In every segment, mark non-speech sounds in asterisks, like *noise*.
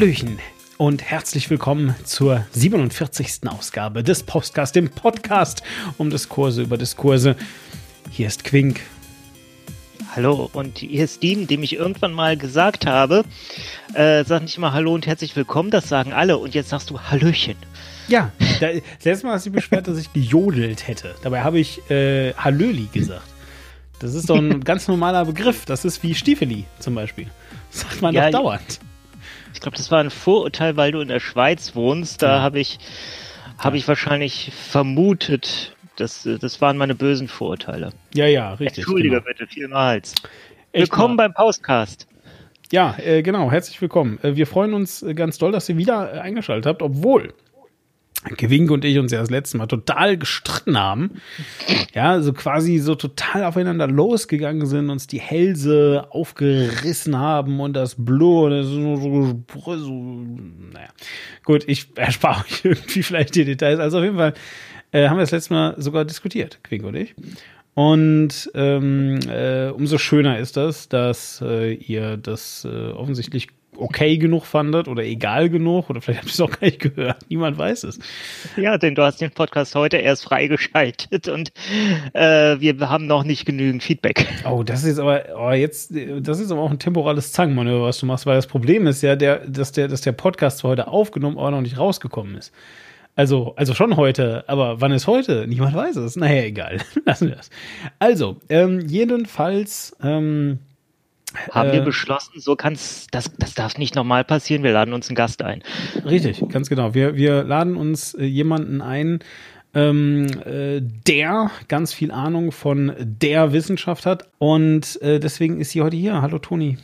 Hallöchen und herzlich willkommen zur 47. Ausgabe des Postcast, dem Podcast um Diskurse über Diskurse. Hier ist Quink. Hallo, und hier ist Dean, dem ich irgendwann mal gesagt habe, äh, sag nicht immer Hallo und herzlich willkommen, das sagen alle. Und jetzt sagst du Hallöchen. Ja, da, das letzte Mal hast du beschwert, dass ich gejodelt hätte. Dabei habe ich äh, Hallöli gesagt. Das ist doch ein *laughs* ganz normaler Begriff. Das ist wie Stiefeli zum Beispiel. Das sagt man ja, doch dauernd. Ich glaube, das war ein Vorurteil, weil du in der Schweiz wohnst. Da habe ich, hab ich wahrscheinlich vermutet, das, das waren meine bösen Vorurteile. Ja, ja, richtig. Entschuldige genau. bitte vielmals. Willkommen beim Postcast. Ja, äh, genau, herzlich willkommen. Äh, wir freuen uns äh, ganz doll, dass ihr wieder äh, eingeschaltet habt, obwohl Gewink und ich uns ja das letzte Mal total gestritten haben. Ja, so quasi so total aufeinander losgegangen sind, uns die Hälse aufgerissen haben und das Blut, das so, so, so, naja. Gut, ich erspare euch *laughs* irgendwie vielleicht die Details. Also auf jeden Fall äh, haben wir das letzte Mal sogar diskutiert, Quink und ich. Und ähm, äh, umso schöner ist das, dass äh, ihr das äh, offensichtlich okay genug fandet oder egal genug oder vielleicht habt ihr es auch gar nicht gehört. Niemand weiß es. Ja, denn du hast den Podcast heute erst freigeschaltet und äh, wir haben noch nicht genügend Feedback. Oh, das ist aber oh, jetzt, das ist aber auch ein temporales Zangenmanöver, was du machst, weil das Problem ist ja, der, dass der, dass der Podcast zwar heute aufgenommen, aber noch nicht rausgekommen ist. Also, also schon heute, aber wann ist heute? Niemand weiß es. Naja, egal. *laughs* Lassen wir das. Also, ähm, jedenfalls ähm, haben äh, wir beschlossen, so kann's, das, das darf nicht normal passieren, wir laden uns einen Gast ein. Richtig, ganz genau. Wir, wir laden uns äh, jemanden ein, ähm, äh, der ganz viel Ahnung von der Wissenschaft hat. Und äh, deswegen ist sie heute hier. Hallo Toni.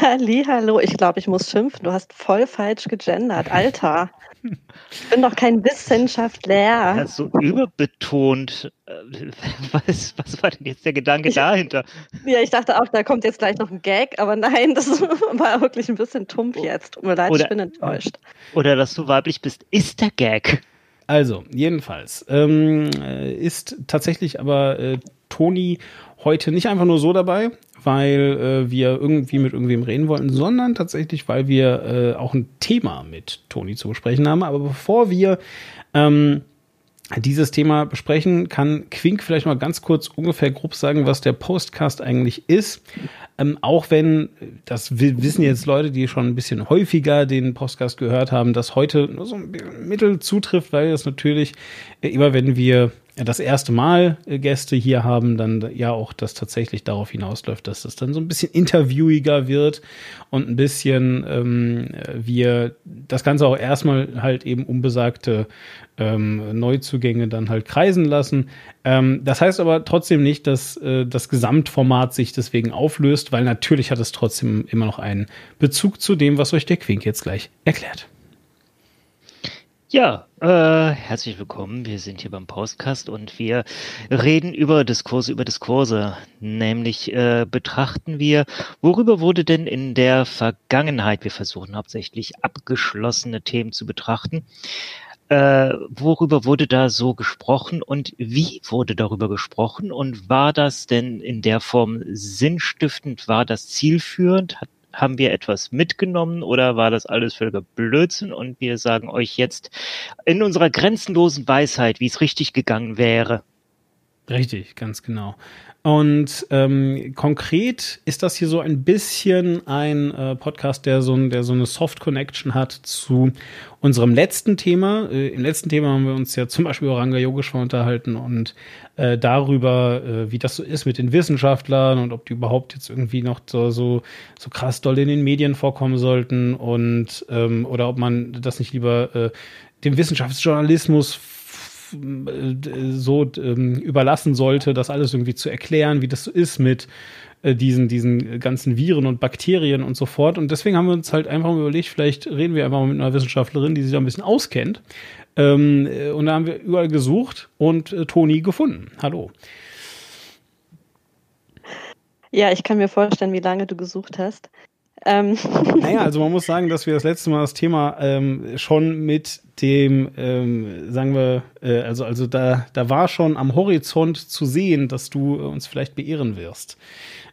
Halli, *laughs* hallo. Ich glaube, ich muss schimpfen. Du hast voll falsch gegendert. Alter. Ich bin doch kein Wissenschaftler. Ja, so überbetont. Äh, *laughs* was, was war denn jetzt der Gedanke ich, dahinter? Ja, ich dachte auch, da kommt jetzt gleich noch ein Gag, aber nein, das *laughs* war wirklich ein bisschen tump jetzt. Tut mir leid, oder, ich bin enttäuscht. Oder dass du weiblich bist, ist der Gag. Also, jedenfalls ähm, äh, ist tatsächlich aber äh, Toni heute nicht einfach nur so dabei, weil äh, wir irgendwie mit irgendwem reden wollten, sondern tatsächlich, weil wir äh, auch ein Thema mit Toni zu besprechen haben. Aber bevor wir ähm, dieses Thema besprechen, kann Quink vielleicht mal ganz kurz ungefähr grob sagen, was der Postcast eigentlich ist. Ähm, auch wenn, das wissen jetzt Leute, die schon ein bisschen häufiger den Podcast gehört haben, dass heute nur so ein Mittel zutrifft, weil es natürlich äh, immer, wenn wir das erste Mal äh, Gäste hier haben, dann ja auch das tatsächlich darauf hinausläuft, dass das dann so ein bisschen interviewiger wird und ein bisschen ähm, wir das Ganze auch erstmal halt eben unbesagte ähm, Neuzugänge dann halt kreisen lassen. Ähm, das heißt aber trotzdem nicht, dass äh, das Gesamtformat sich deswegen auflöst, weil natürlich hat es trotzdem immer noch einen Bezug zu dem, was euch der Quink jetzt gleich erklärt. Ja, äh, herzlich willkommen. Wir sind hier beim Postcast und wir reden über Diskurse über Diskurse. Nämlich äh, betrachten wir, worüber wurde denn in der Vergangenheit, wir versuchen hauptsächlich abgeschlossene Themen zu betrachten, äh, worüber wurde da so gesprochen und wie wurde darüber gesprochen und war das denn in der Form sinnstiftend, war das zielführend, hat haben wir etwas mitgenommen oder war das alles völliger Blödsinn? Und wir sagen euch jetzt in unserer grenzenlosen Weisheit, wie es richtig gegangen wäre. Richtig, ganz genau. Und ähm, konkret ist das hier so ein bisschen ein äh, Podcast, der so, der so eine Soft Connection hat zu unserem letzten Thema. Äh, Im letzten Thema haben wir uns ja zum Beispiel über Ranga Yogeshwar unterhalten und äh, darüber, äh, wie das so ist mit den Wissenschaftlern und ob die überhaupt jetzt irgendwie noch so, so, so krass doll in den Medien vorkommen sollten und ähm, oder ob man das nicht lieber äh, dem Wissenschaftsjournalismus so ähm, überlassen sollte, das alles irgendwie zu erklären, wie das so ist mit äh, diesen, diesen ganzen Viren und Bakterien und so fort. Und deswegen haben wir uns halt einfach mal überlegt, vielleicht reden wir einfach mal mit einer Wissenschaftlerin, die sich da ein bisschen auskennt. Ähm, äh, und da haben wir überall gesucht und äh, Toni gefunden. Hallo. Ja, ich kann mir vorstellen, wie lange du gesucht hast. Ähm. Naja, also man muss sagen, dass wir das letzte Mal das Thema ähm, schon mit dem, ähm, sagen wir, äh, also, also da, da war schon am Horizont zu sehen, dass du uns vielleicht beehren wirst.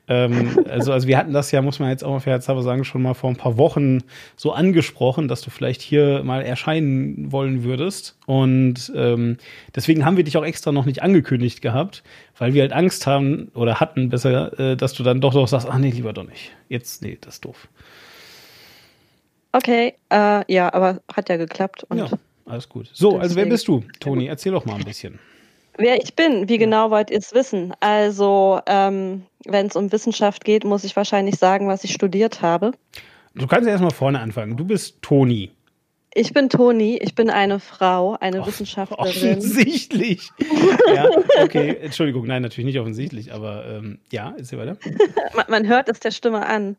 Ähm, also, also wir hatten das ja, muss man jetzt auch mal fairheitshalber sagen, schon mal vor ein paar Wochen so angesprochen, dass du vielleicht hier mal erscheinen wollen würdest. Und ähm, deswegen haben wir dich auch extra noch nicht angekündigt gehabt, weil wir halt Angst haben oder hatten besser, äh, dass du dann doch doch sagst, ach nee, lieber doch nicht. Jetzt, nee, das ist doof. Okay, äh, ja, aber hat ja geklappt. Und ja, alles gut. So, also wer bist du, Toni? Erzähl doch mal ein bisschen. Wer ich bin, wie genau wollt ihr es wissen? Also, ähm, wenn es um Wissenschaft geht, muss ich wahrscheinlich sagen, was ich studiert habe. Du kannst erstmal vorne anfangen. Du bist Toni. Ich bin Toni, ich bin eine Frau, eine Och, Wissenschaftlerin. Offensichtlich. *laughs* ja, okay, Entschuldigung, nein, natürlich nicht offensichtlich, aber ähm, ja, ist hier weiter. man, man hört es der Stimme an.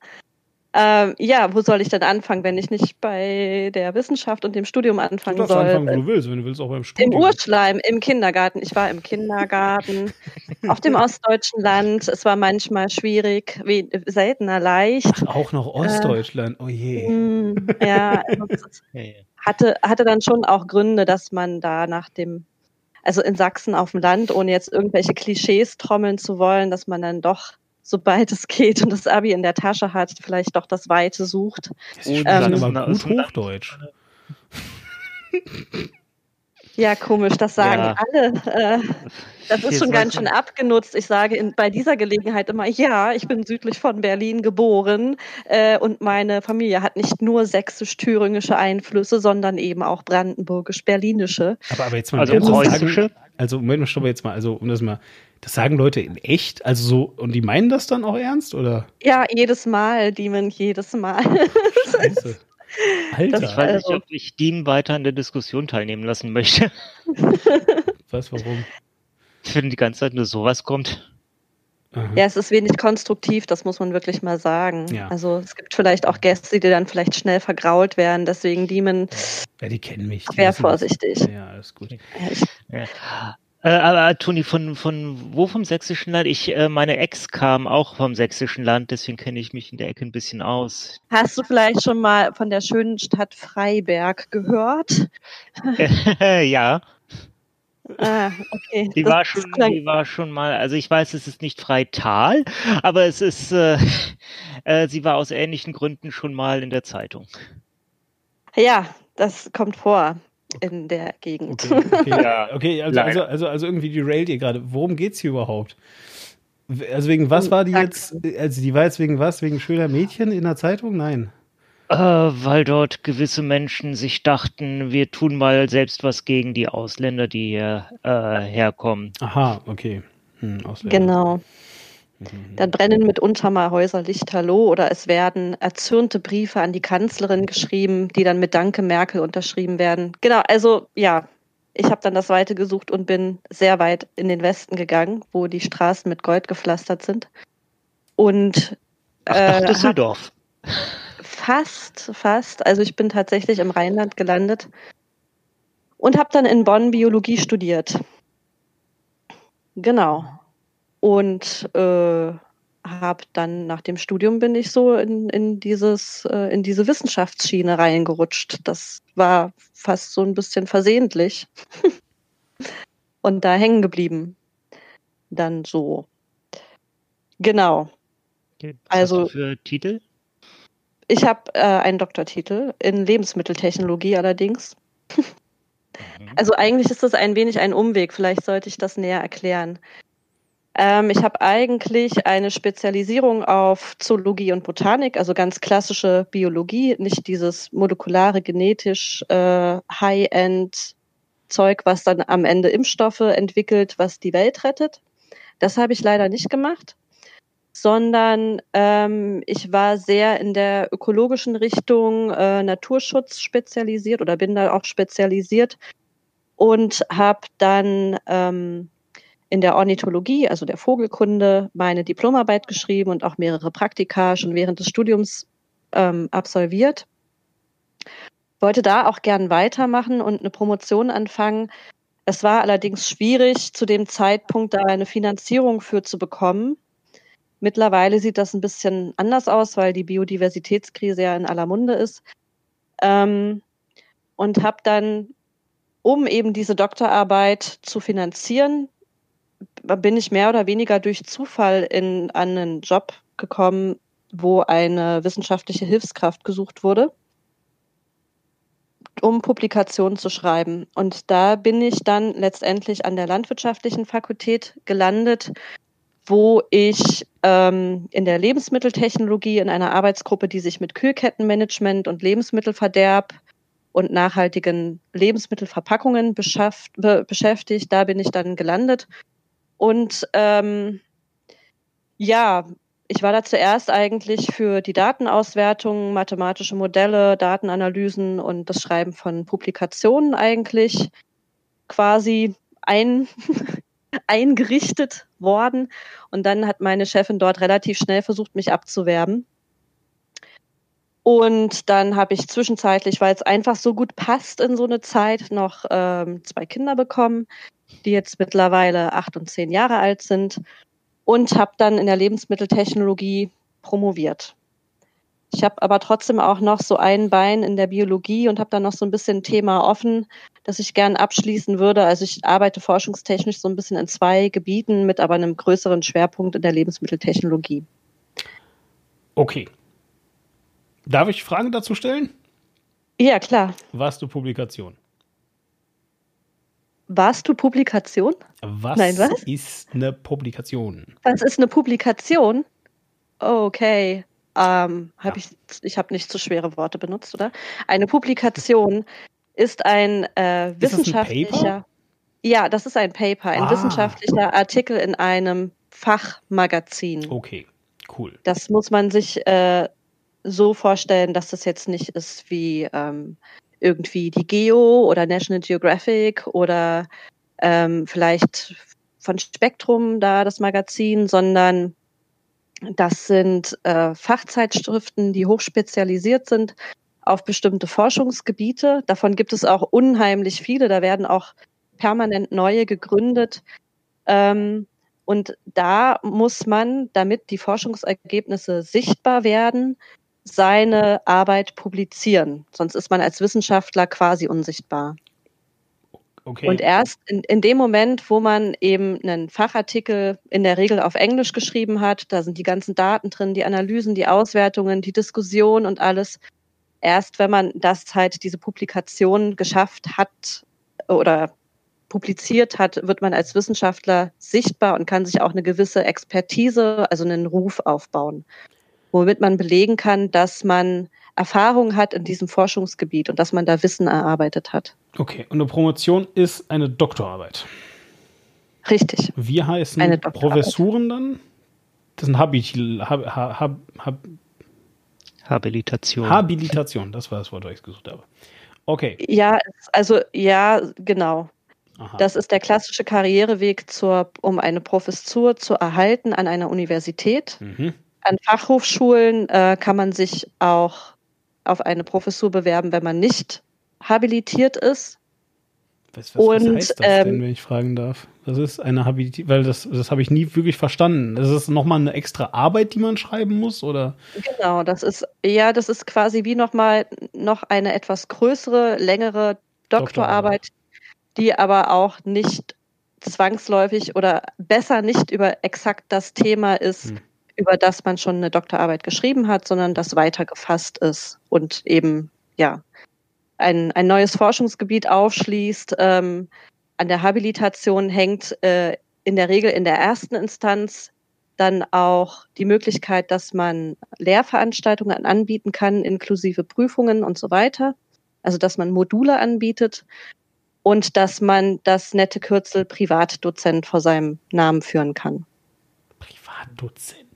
Ähm, ja, wo soll ich denn anfangen, wenn ich nicht bei der Wissenschaft und dem Studium anfangen du soll? anfangen, wo du willst, wenn du willst, auch beim Studium. Im Urschleim, im Kindergarten. Ich war im Kindergarten, *laughs* auf dem ostdeutschen Land. Es war manchmal schwierig, wie, seltener leicht. Ach, auch noch Ostdeutschland, äh, oh je. Mh, mm, ja, also *laughs* hatte, hatte dann schon auch Gründe, dass man da nach dem also in Sachsen auf dem Land, ohne jetzt irgendwelche Klischees trommeln zu wollen, dass man dann doch sobald es geht und das Abi in der Tasche hat, vielleicht doch das Weite sucht. Das ist ähm, aber gut Hochdeutsch. *laughs* Ja, komisch, das sagen ja. alle. Äh, das ist schon ganz schön abgenutzt. Ich sage in, bei dieser Gelegenheit immer, ja, ich bin südlich von Berlin geboren äh, und meine Familie hat nicht nur sächsisch-thüringische Einflüsse, sondern eben auch brandenburgisch-berlinische. Aber, aber jetzt mal also preußische? Also, Moment mal, stopp jetzt mal. Also, um das mal, das sagen Leute in echt? Also so, und die meinen das dann auch ernst, oder? Ja, jedes Mal, Demon, jedes Mal. *laughs* Scheiße. Alter. Ich weiß nicht, ob ich Diem weiter an der Diskussion teilnehmen lassen möchte. Was, warum? Ich finde die ganze Zeit nur sowas kommt. Aha. Ja, es ist wenig konstruktiv, das muss man wirklich mal sagen. Ja. Also es gibt vielleicht auch Gäste, die dann vielleicht schnell vergrault werden, deswegen Demon. Ja, die kennen mich. Wäre vorsichtig. Ja, alles gut. Ja, ich, ja. Äh, aber Toni, von, von wo vom sächsischen Land? Ich, äh, meine Ex kam auch vom sächsischen Land, deswegen kenne ich mich in der Ecke ein bisschen aus. Hast du vielleicht schon mal von der schönen Stadt Freiberg gehört? *laughs* ja. Ah, okay. Die war schon, die war schon mal, also ich weiß, es ist nicht Freital, aber es ist, äh, *laughs* äh, sie war aus ähnlichen Gründen schon mal in der Zeitung. Ja, das kommt vor in der Gegend. Okay, okay, *laughs* ja. okay also, also, also, also irgendwie derailt ihr gerade. Worum geht es hier überhaupt? Also wegen was war die jetzt, also die war jetzt wegen was? Wegen schöner Mädchen in der Zeitung? Nein. Äh, weil dort gewisse Menschen sich dachten, wir tun mal selbst was gegen die Ausländer, die hier äh, herkommen. Aha, okay. Hm, Genau. Dann brennen mitunter mal Häuser lichterloh oder es werden erzürnte Briefe an die Kanzlerin geschrieben, die dann mit Danke Merkel unterschrieben werden. Genau, also ja, ich habe dann das Weite gesucht und bin sehr weit in den Westen gegangen, wo die Straßen mit Gold gepflastert sind. Und äh, Ach, Düsseldorf. Fast, fast. Also ich bin tatsächlich im Rheinland gelandet und habe dann in Bonn Biologie studiert. Genau und äh, habe dann nach dem Studium bin ich so in, in dieses äh, in diese Wissenschaftsschiene reingerutscht. Das war fast so ein bisschen versehentlich *laughs* und da hängen geblieben. Dann so. Genau. Okay, also für Titel? Ich habe äh, einen Doktortitel in Lebensmitteltechnologie allerdings. Mhm. also eigentlich ist das ein wenig ein Umweg. Vielleicht sollte ich das näher erklären. Ähm, ich habe eigentlich eine Spezialisierung auf Zoologie und Botanik, also ganz klassische Biologie, nicht dieses molekulare, genetisch äh, High-End Zeug, was dann am Ende Impfstoffe entwickelt, was die Welt rettet. Das habe ich leider nicht gemacht, sondern ähm, ich war sehr in der ökologischen Richtung äh, Naturschutz spezialisiert oder bin da auch spezialisiert und habe dann ähm, in der Ornithologie, also der Vogelkunde, meine Diplomarbeit geschrieben und auch mehrere Praktika schon während des Studiums ähm, absolviert. Wollte da auch gern weitermachen und eine Promotion anfangen. Es war allerdings schwierig, zu dem Zeitpunkt da eine Finanzierung für zu bekommen. Mittlerweile sieht das ein bisschen anders aus, weil die Biodiversitätskrise ja in aller Munde ist. Ähm, und habe dann, um eben diese Doktorarbeit zu finanzieren, bin ich mehr oder weniger durch Zufall in einen Job gekommen, wo eine wissenschaftliche Hilfskraft gesucht wurde, um Publikationen zu schreiben. Und da bin ich dann letztendlich an der landwirtschaftlichen Fakultät gelandet, wo ich ähm, in der Lebensmitteltechnologie in einer Arbeitsgruppe, die sich mit Kühlkettenmanagement und Lebensmittelverderb und nachhaltigen Lebensmittelverpackungen beschäftigt. Da bin ich dann gelandet. Und ähm, ja, ich war da zuerst eigentlich für die Datenauswertung, mathematische Modelle, Datenanalysen und das Schreiben von Publikationen eigentlich quasi ein, *laughs* eingerichtet worden. Und dann hat meine Chefin dort relativ schnell versucht, mich abzuwerben. Und dann habe ich zwischenzeitlich, weil es einfach so gut passt in so eine Zeit, noch ähm, zwei Kinder bekommen, die jetzt mittlerweile acht und zehn Jahre alt sind. Und habe dann in der Lebensmitteltechnologie promoviert. Ich habe aber trotzdem auch noch so ein Bein in der Biologie und habe dann noch so ein bisschen Thema offen, das ich gern abschließen würde. Also ich arbeite forschungstechnisch so ein bisschen in zwei Gebieten mit aber einem größeren Schwerpunkt in der Lebensmitteltechnologie. Okay, Darf ich Fragen dazu stellen? Ja, klar. Warst du Publikation? Warst du Publikation? Was, Nein, was? ist eine Publikation? Was ist eine Publikation? Okay. Ähm, hab ja. Ich, ich habe nicht zu schwere Worte benutzt, oder? Eine Publikation ist ein äh, wissenschaftlicher. Ist das ein ja, das ist ein Paper, ein ah. wissenschaftlicher Artikel in einem Fachmagazin. Okay, cool. Das muss man sich äh, so vorstellen, dass das jetzt nicht ist wie ähm, irgendwie die Geo oder National Geographic oder ähm, vielleicht von Spektrum da das Magazin, sondern das sind äh, Fachzeitschriften, die hochspezialisiert sind auf bestimmte Forschungsgebiete. Davon gibt es auch unheimlich viele. Da werden auch permanent neue gegründet. Ähm, und da muss man, damit die Forschungsergebnisse sichtbar werden, seine Arbeit publizieren. Sonst ist man als Wissenschaftler quasi unsichtbar. Okay. Und erst in, in dem Moment, wo man eben einen Fachartikel in der Regel auf Englisch geschrieben hat, da sind die ganzen Daten drin, die Analysen, die Auswertungen, die Diskussion und alles. Erst wenn man das halt, diese Publikation geschafft hat oder publiziert hat, wird man als Wissenschaftler sichtbar und kann sich auch eine gewisse Expertise, also einen Ruf aufbauen womit man belegen kann, dass man Erfahrung hat in diesem Forschungsgebiet und dass man da Wissen erarbeitet hat. Okay, und eine Promotion ist eine Doktorarbeit. Richtig. Wie heißen Professuren dann? Das sind Habitil, hab, hab, hab, Habilitation. Habilitation, das war das Wort, was ich gesucht habe. Okay. Ja, also ja, genau. Aha. Das ist der klassische Karriereweg, zur, um eine Professur zu erhalten an einer Universität. Mhm. An Fachhochschulen äh, kann man sich auch auf eine Professur bewerben, wenn man nicht habilitiert ist. Was, was, was heißt das ähm, denn, wenn ich fragen darf? Das ist eine Habilitierung, weil das, das habe ich nie wirklich verstanden. Das ist nochmal eine extra Arbeit, die man schreiben muss, oder? Genau, das ist, ja, das ist quasi wie nochmal noch eine etwas größere, längere Doktorarbeit, Doktorarbeit, die aber auch nicht zwangsläufig oder besser nicht über exakt das Thema ist, hm über das man schon eine Doktorarbeit geschrieben hat, sondern das weiter gefasst ist und eben ja ein, ein neues Forschungsgebiet aufschließt. Ähm, an der Habilitation hängt äh, in der Regel in der ersten Instanz dann auch die Möglichkeit, dass man Lehrveranstaltungen anbieten kann, inklusive Prüfungen und so weiter. Also dass man Module anbietet und dass man das nette Kürzel Privatdozent vor seinem Namen führen kann. Privatdozent.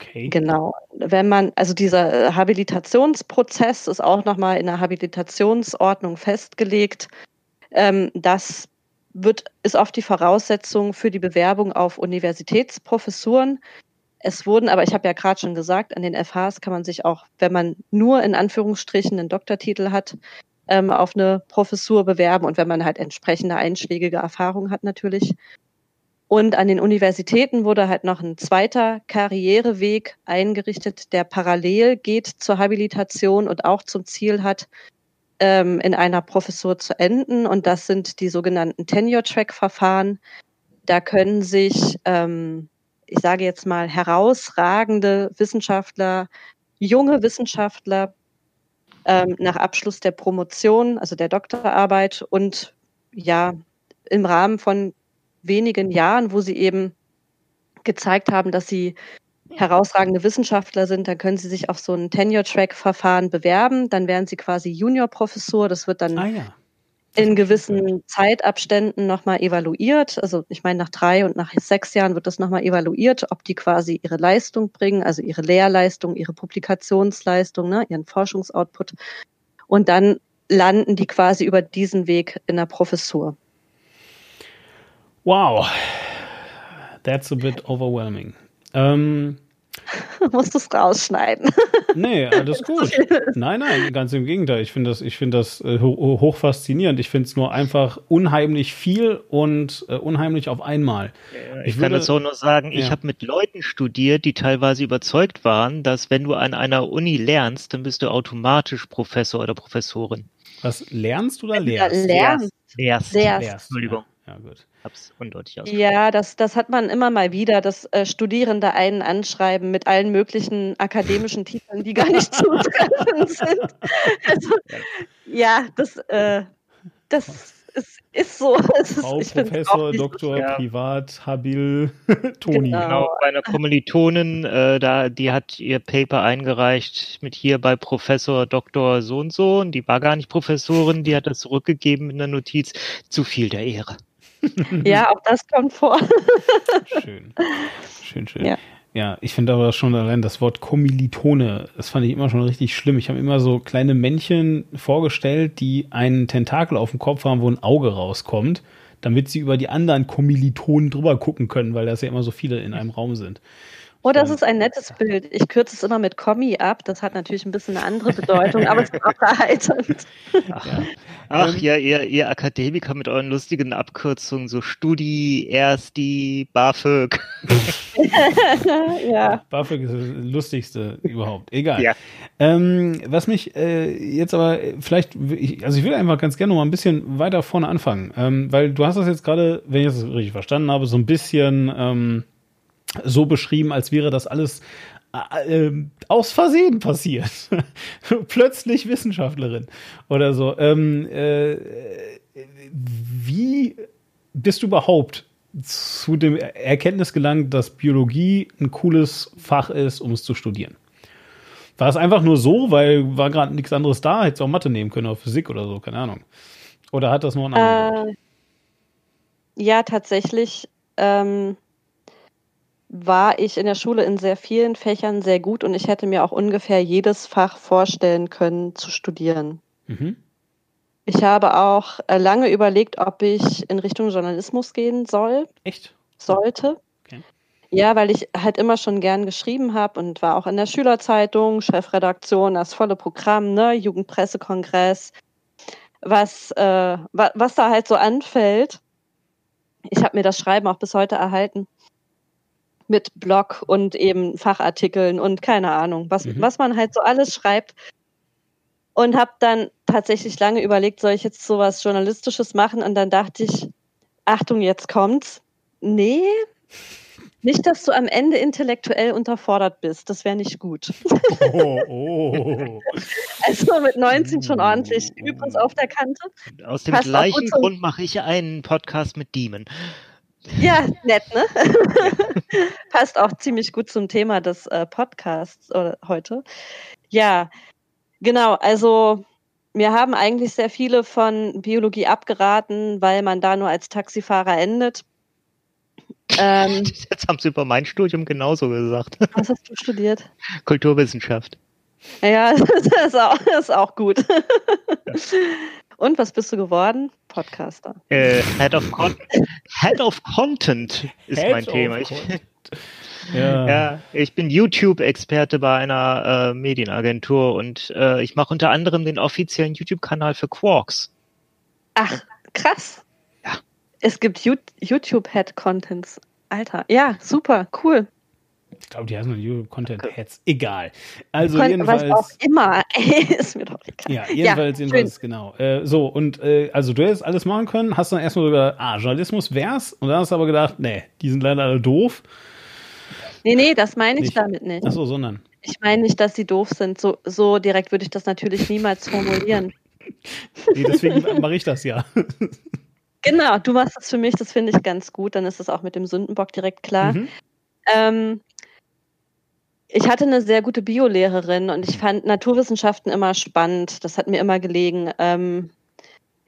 Okay. Genau. Wenn man, also dieser äh, Habilitationsprozess ist auch nochmal in der Habilitationsordnung festgelegt. Ähm, das wird, ist oft die Voraussetzung für die Bewerbung auf Universitätsprofessuren. Es wurden, aber ich habe ja gerade schon gesagt, an den FHs kann man sich auch, wenn man nur in Anführungsstrichen einen Doktortitel hat, ähm, auf eine Professur bewerben und wenn man halt entsprechende einschlägige Erfahrung hat natürlich. Und an den Universitäten wurde halt noch ein zweiter Karriereweg eingerichtet, der parallel geht zur Habilitation und auch zum Ziel hat, ähm, in einer Professur zu enden. Und das sind die sogenannten Tenure-Track-Verfahren. Da können sich, ähm, ich sage jetzt mal, herausragende Wissenschaftler, junge Wissenschaftler ähm, nach Abschluss der Promotion, also der Doktorarbeit und ja, im Rahmen von wenigen Jahren, wo sie eben gezeigt haben, dass sie herausragende Wissenschaftler sind, dann können sie sich auf so ein Tenure-Track-Verfahren bewerben. Dann werden sie quasi Junior-Professor. Das wird dann Ah ja. in gewissen Zeitabständen nochmal evaluiert. Also ich meine, nach drei und nach sechs Jahren wird das nochmal evaluiert, ob die quasi ihre Leistung bringen, also ihre Lehrleistung, ihre Publikationsleistung, ne, ihren Forschungsoutput. Und dann landen die quasi über diesen Weg in der Professur. Wow. That's a bit overwhelming. Ähm, *laughs* Musst du es rausschneiden. *laughs* nee, alles gut. Nein, nein, ganz im Gegenteil. Ich finde das, ich finde das äh, ho hoch faszinierend. Ich finde es nur einfach unheimlich viel und äh, unheimlich auf einmal. Ich, Ich kann würde- dazu nur sagen, ich Ja. habe mit Leuten studiert, die teilweise überzeugt waren, dass wenn du an einer Uni lernst, dann bist du automatisch Professor oder Professorin. Was lernst oder Ja, lehrst? lernen. Erst. Lehrst. Lehrst, Entschuldigung. Ja, gut. Hab's undeutlich ausgesprochen. Ja, das, das hat man immer mal wieder, dass äh, Studierende einen anschreiben mit allen möglichen akademischen Titeln, die gar nicht zutreffend *laughs* sind. Also, ja, das, äh, das ist, ist so. *laughs* Es ist, Frau Professor, auch nicht so Doktor, Ja. Privat, Habil, *laughs* Toni. Genau. Genau, bei einer Kommilitonin, äh, da, die hat ihr Paper eingereicht mit hier bei Professor Doktor so und so und die war gar nicht Professorin, die hat das zurückgegeben in der Notiz. Zu viel der Ehre. Ja, *laughs* auch das kommt vor. Schön. Schön, schön. Ja. Ja, ich finde aber schon allein das Wort Kommilitone, das fand ich immer schon richtig schlimm. Ich habe immer so kleine Männchen vorgestellt, die einen Tentakel auf dem Kopf haben, wo ein Auge rauskommt, damit sie über die anderen Kommilitonen drüber gucken können, weil das ja immer so viele in einem Raum sind. Oh, das ist ein nettes Bild. Ich kürze es immer mit Kommi ab. Das hat natürlich ein bisschen eine andere Bedeutung, aber es ist auch erheiternd. *laughs* Ach, Ja. Ach Ähm, ja, ihr, ihr Akademiker mit euren lustigen Abkürzungen, so Studi, Ersti, BAföG. *laughs* ja. *laughs* BAföG ist das lustigste überhaupt. Egal. Ja. Ähm, was mich äh, jetzt aber vielleicht, ich, also ich will einfach ganz gerne noch mal ein bisschen weiter vorne anfangen, ähm, weil du hast das jetzt gerade, wenn ich das richtig verstanden habe, so ein bisschen ähm, so beschrieben, als wäre das alles äh, äh, aus Versehen passiert. *laughs* Plötzlich Wissenschaftlerin oder so. Ähm, äh, wie bist du überhaupt zu dem Erkenntnis gelangt, dass Biologie ein cooles Fach ist, um es zu studieren? War es einfach nur so, weil war gerade nichts anderes da, hättest du auch Mathe nehmen können oder Physik oder so, keine Ahnung. Oder hat das noch einen anderen? Äh, ja, tatsächlich ähm, war ich in der Schule in sehr vielen Fächern sehr gut und ich hätte mir auch ungefähr jedes Fach vorstellen können zu studieren. Mhm. Ich habe auch äh, lange überlegt, ob ich in Richtung Journalismus gehen soll, Echt? sollte. Okay. Ja, weil ich halt immer schon gern geschrieben habe und war auch in der Schülerzeitung, Chefredaktion, das volle Programm, ne, Jugendpressekongress, was, äh, wa was da halt so anfällt. Ich habe mir das Schreiben auch bis heute erhalten. Mit Blog und eben Fachartikeln und keine Ahnung, was, Mhm. was man halt so alles schreibt. Und habe dann tatsächlich lange überlegt, soll ich jetzt sowas Journalistisches machen? Und dann dachte ich, Achtung, jetzt kommt's. Nee, nicht, dass du am Ende intellektuell unterfordert bist. Das wäre nicht gut. Oh, oh. *laughs* Also mit 19 schon ordentlich Übris auf der Kante. Aus dem Passt gleichen Grund mache ich einen Podcast mit Demon. Ja, nett, ne? *laughs* Passt auch ziemlich gut zum Thema des äh, Podcasts oder heute. Ja, genau. Also mir haben eigentlich sehr viele von Biologie abgeraten, weil man da nur als Taxifahrer endet. Ähm, *laughs* Jetzt haben sie über mein Studium genauso gesagt. was hast du studiert? Kulturwissenschaft. Ja, *laughs* das ist auch, das ist auch gut. Und was bist du geworden? Podcaster. Äh, Head, of Con *laughs* Head of Content ist Head mein Thema. Ich. *laughs* Ja. ja, ich bin YouTube-Experte bei einer äh, Medienagentur und äh, ich mache unter anderem den offiziellen YouTube-Kanal für Quarks. Ach, krass. Ja. Es gibt You- YouTube-Head-Contents. Alter. Ja, super, cool. Ich glaube, die heißen nur YouTube Content Heads. Egal. Also Kon jedenfalls. Was auch immer. *laughs* ist mir doch egal. Ja, jedenfalls, Ja, jedenfalls, genau. Äh, so, und äh, also du hättest alles machen können, hast dann erstmal gedacht, ah, Journalismus wär's. Und dann hast du aber gedacht, nee, die sind leider alle doof. Nee, nee, das meine ich Nicht. damit nicht. Achso, sondern. Ich meine nicht, dass sie doof sind. So, so direkt würde ich das natürlich niemals formulieren. *laughs* Nee, deswegen mache ich das ja. *laughs* Genau, du machst das für mich, das finde ich ganz gut. Dann ist das auch mit dem Sündenbock direkt klar. Mhm. Ähm, ich hatte eine sehr gute Biolehrerin und ich fand Naturwissenschaften immer spannend. Das hat mir immer gelegen. Ähm,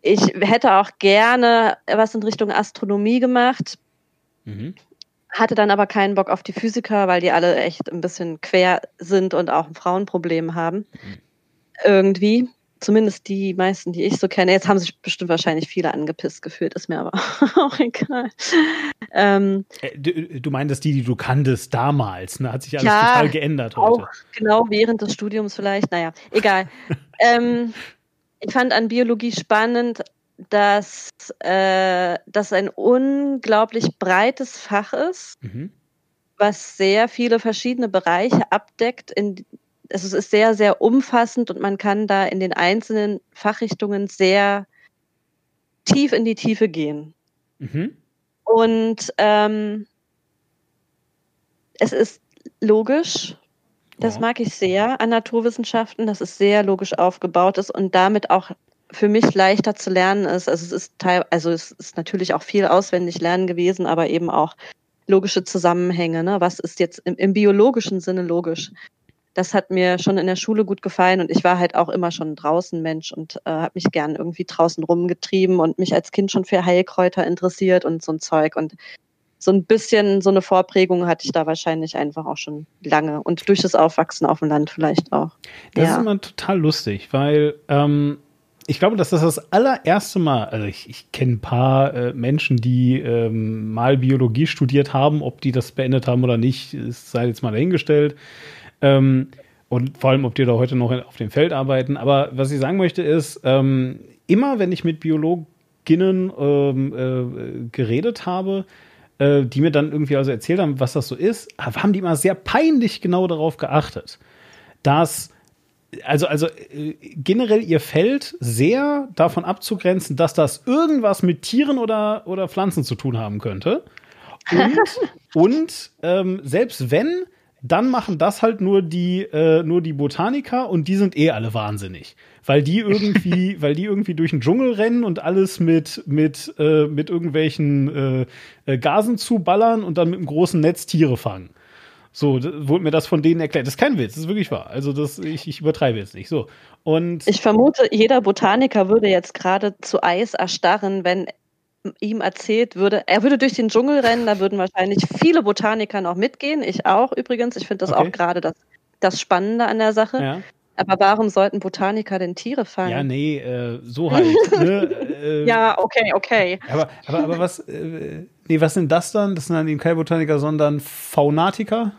ich hätte auch gerne was in Richtung Astronomie gemacht, Mhm. hatte dann aber keinen Bock auf die Physiker, weil die alle echt ein bisschen quer sind und auch ein Frauenproblem haben. Irgendwie. Zumindest die meisten, die ich so kenne. Jetzt haben sich bestimmt wahrscheinlich viele angepisst gefühlt, ist mir aber *laughs* auch egal. Ähm, Äh, Du, du meintest die, die du kanntest damals, ne? Hat sich alles Ja, total geändert heute. auch genau während des Studiums vielleicht. Naja, egal. *laughs* ähm, ich fand an Biologie spannend, dass äh, das ein unglaublich breites Fach ist. Mhm. was sehr viele verschiedene Bereiche abdeckt. In, also es ist sehr, sehr umfassend und man kann da in den einzelnen Fachrichtungen sehr tief in die Tiefe gehen. Mhm. Und ähm, es ist logisch. Das Ja. mag ich sehr an Naturwissenschaften, dass es sehr logisch aufgebaut ist und damit auch für mich leichter zu lernen ist. Also es ist teil, also es ist natürlich auch viel auswendig lernen gewesen, aber eben auch logische Zusammenhänge. Ne? Was ist jetzt im, im biologischen Sinne logisch? Das hat mir schon in der Schule gut gefallen und ich war halt auch immer schon draußen Mensch und äh, habe mich gern irgendwie draußen rumgetrieben und mich als Kind schon für Heilkräuter interessiert und so ein Zeug und so ein bisschen so eine Vorprägung hatte ich da wahrscheinlich einfach auch schon lange und durch das Aufwachsen auf dem Land vielleicht auch. Das ja. ist immer total lustig, weil ähm, ich glaube, dass das das allererste Mal, also ich, ich kenne ein paar äh, Menschen, die ähm, mal Biologie studiert haben, ob die das beendet haben oder nicht, ist, sei jetzt mal dahingestellt. Ähm, und vor allem, ob die da heute noch auf dem Feld arbeiten. Aber was ich sagen möchte ist, ähm, immer wenn ich mit Biologinnen ähm, äh, geredet habe, äh, die mir dann irgendwie also erzählt haben, was das so ist, haben die immer sehr peinlich genau darauf geachtet, dass also, also äh, generell ihr Feld sehr davon abzugrenzen, dass das irgendwas mit Tieren oder, oder Pflanzen zu tun haben könnte. Und, *laughs* und ähm, selbst wenn, dann machen das halt nur die, äh, nur die Botaniker und die sind eh alle wahnsinnig. Weil die irgendwie, *laughs* weil die irgendwie durch den Dschungel rennen und alles mit, mit, äh, mit irgendwelchen äh, äh, Gasen zuballern und dann mit einem großen Netz Tiere fangen. So, wurde mir das von denen erklärt. Das ist kein Witz, das ist wirklich wahr. Also das, ich, ich übertreibe jetzt nicht. So. Und Ich vermute, jeder Botaniker würde jetzt gerade zu Eis erstarren, wenn ihm erzählt würde, er würde durch den Dschungel rennen, da würden wahrscheinlich viele Botaniker noch mitgehen. Ich auch übrigens. Ich finde das Okay. auch gerade das, das Spannende an der Sache. ja, Aber warum sollten Botaniker denn Tiere fangen? ja, nee, äh, so halt. ne? *laughs* äh, Ja, okay, okay. Aber, aber, aber was, äh, nee, was sind das dann? Das sind dann eben keine Botaniker, sondern Faunatiker?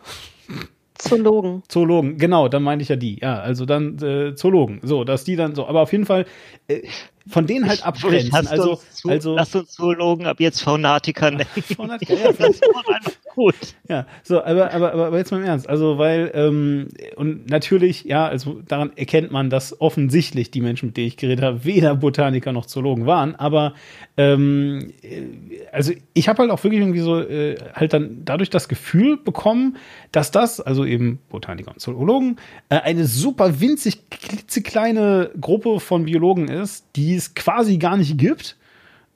Zoologen. Zoologen, genau, dann meine ich ja die. Ja, also dann äh, Zoologen. So, dass die dann so, aber auf jeden Fall äh, von denen halt abgrenzen. Lasst Also, uns, also lasst uns Zoologen ab jetzt Faunatiker *laughs* nennen. Faunatiker, ja, *laughs* Das einfach gut. Ja, so, aber, aber, aber, aber jetzt mal im Ernst. Also, weil, ähm, und natürlich, ja, also daran erkennt man, dass offensichtlich die Menschen, mit denen ich geredet habe, weder Botaniker noch Zoologen waren. Aber, ähm, äh, also ich habe halt auch wirklich irgendwie so, äh, halt dann dadurch das Gefühl bekommen, dass das, also eben Botaniker und Zoologen, äh, eine super winzig klitzekleine Gruppe von Biologen ist, die es quasi gar nicht gibt.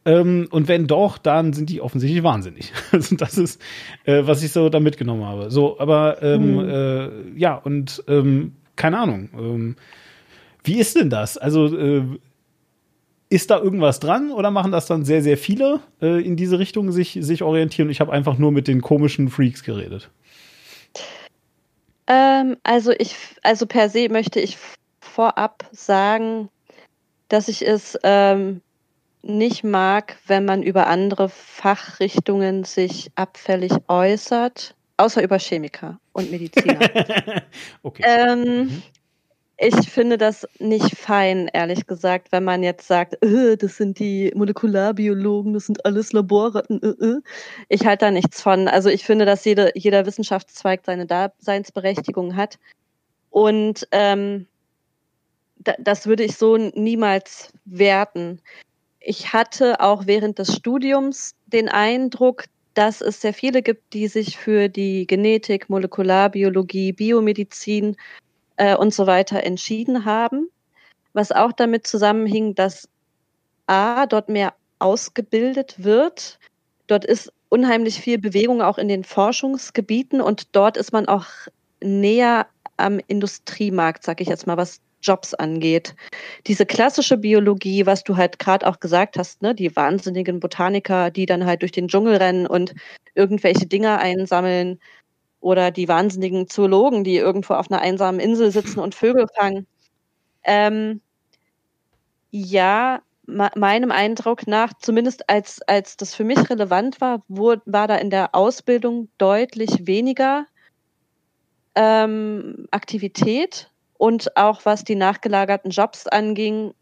Ähm, und wenn doch, dann sind die offensichtlich wahnsinnig. *laughs* Also das ist, äh, was ich so da mitgenommen habe. So, aber ähm, Mhm. äh, ja, und ähm, keine Ahnung. Ähm, wie ist denn das? Also äh, ist da irgendwas dran oder machen das dann sehr, sehr viele äh, in diese Richtung sich, sich orientieren? Ich habe einfach nur mit den komischen Freaks geredet. Ähm, also ich, also per se möchte ich vorab sagen, dass ich es ähm, nicht mag, wenn man über andere Fachrichtungen sich abfällig äußert, außer über Chemiker und Mediziner. *laughs* okay. ähm, Mhm. Ich finde das nicht fein, ehrlich gesagt, wenn man jetzt sagt, äh, das sind die Molekularbiologen, das sind alles Laborratten. Äh, äh. Ich halte da nichts von. Also ich finde, dass jede, jeder Wissenschaftszweig seine Daseinsberechtigung hat. Und ähm, das würde ich so niemals werten. Ich hatte auch während des Studiums den Eindruck, dass es sehr viele gibt, die sich für die Genetik, Molekularbiologie, Biomedizin äh, und so weiter entschieden haben, was auch damit zusammenhing, dass A, dort mehr ausgebildet wird. Dort ist unheimlich viel Bewegung auch in den Forschungsgebieten und dort ist man auch näher am Industriemarkt, sag ich jetzt mal, was Jobs angeht. Diese klassische Biologie, was du halt gerade auch gesagt hast, ne, die wahnsinnigen Botaniker, die dann halt durch den Dschungel rennen und irgendwelche Dinger einsammeln, oder die wahnsinnigen Zoologen, die irgendwo auf einer einsamen Insel sitzen und Vögel *laughs* fangen. Ähm, ja, meinem Eindruck nach, zumindest als, als das für mich relevant war, wo, war da in der Ausbildung deutlich weniger ähm, Aktivität und auch was die nachgelagerten Jobs anging,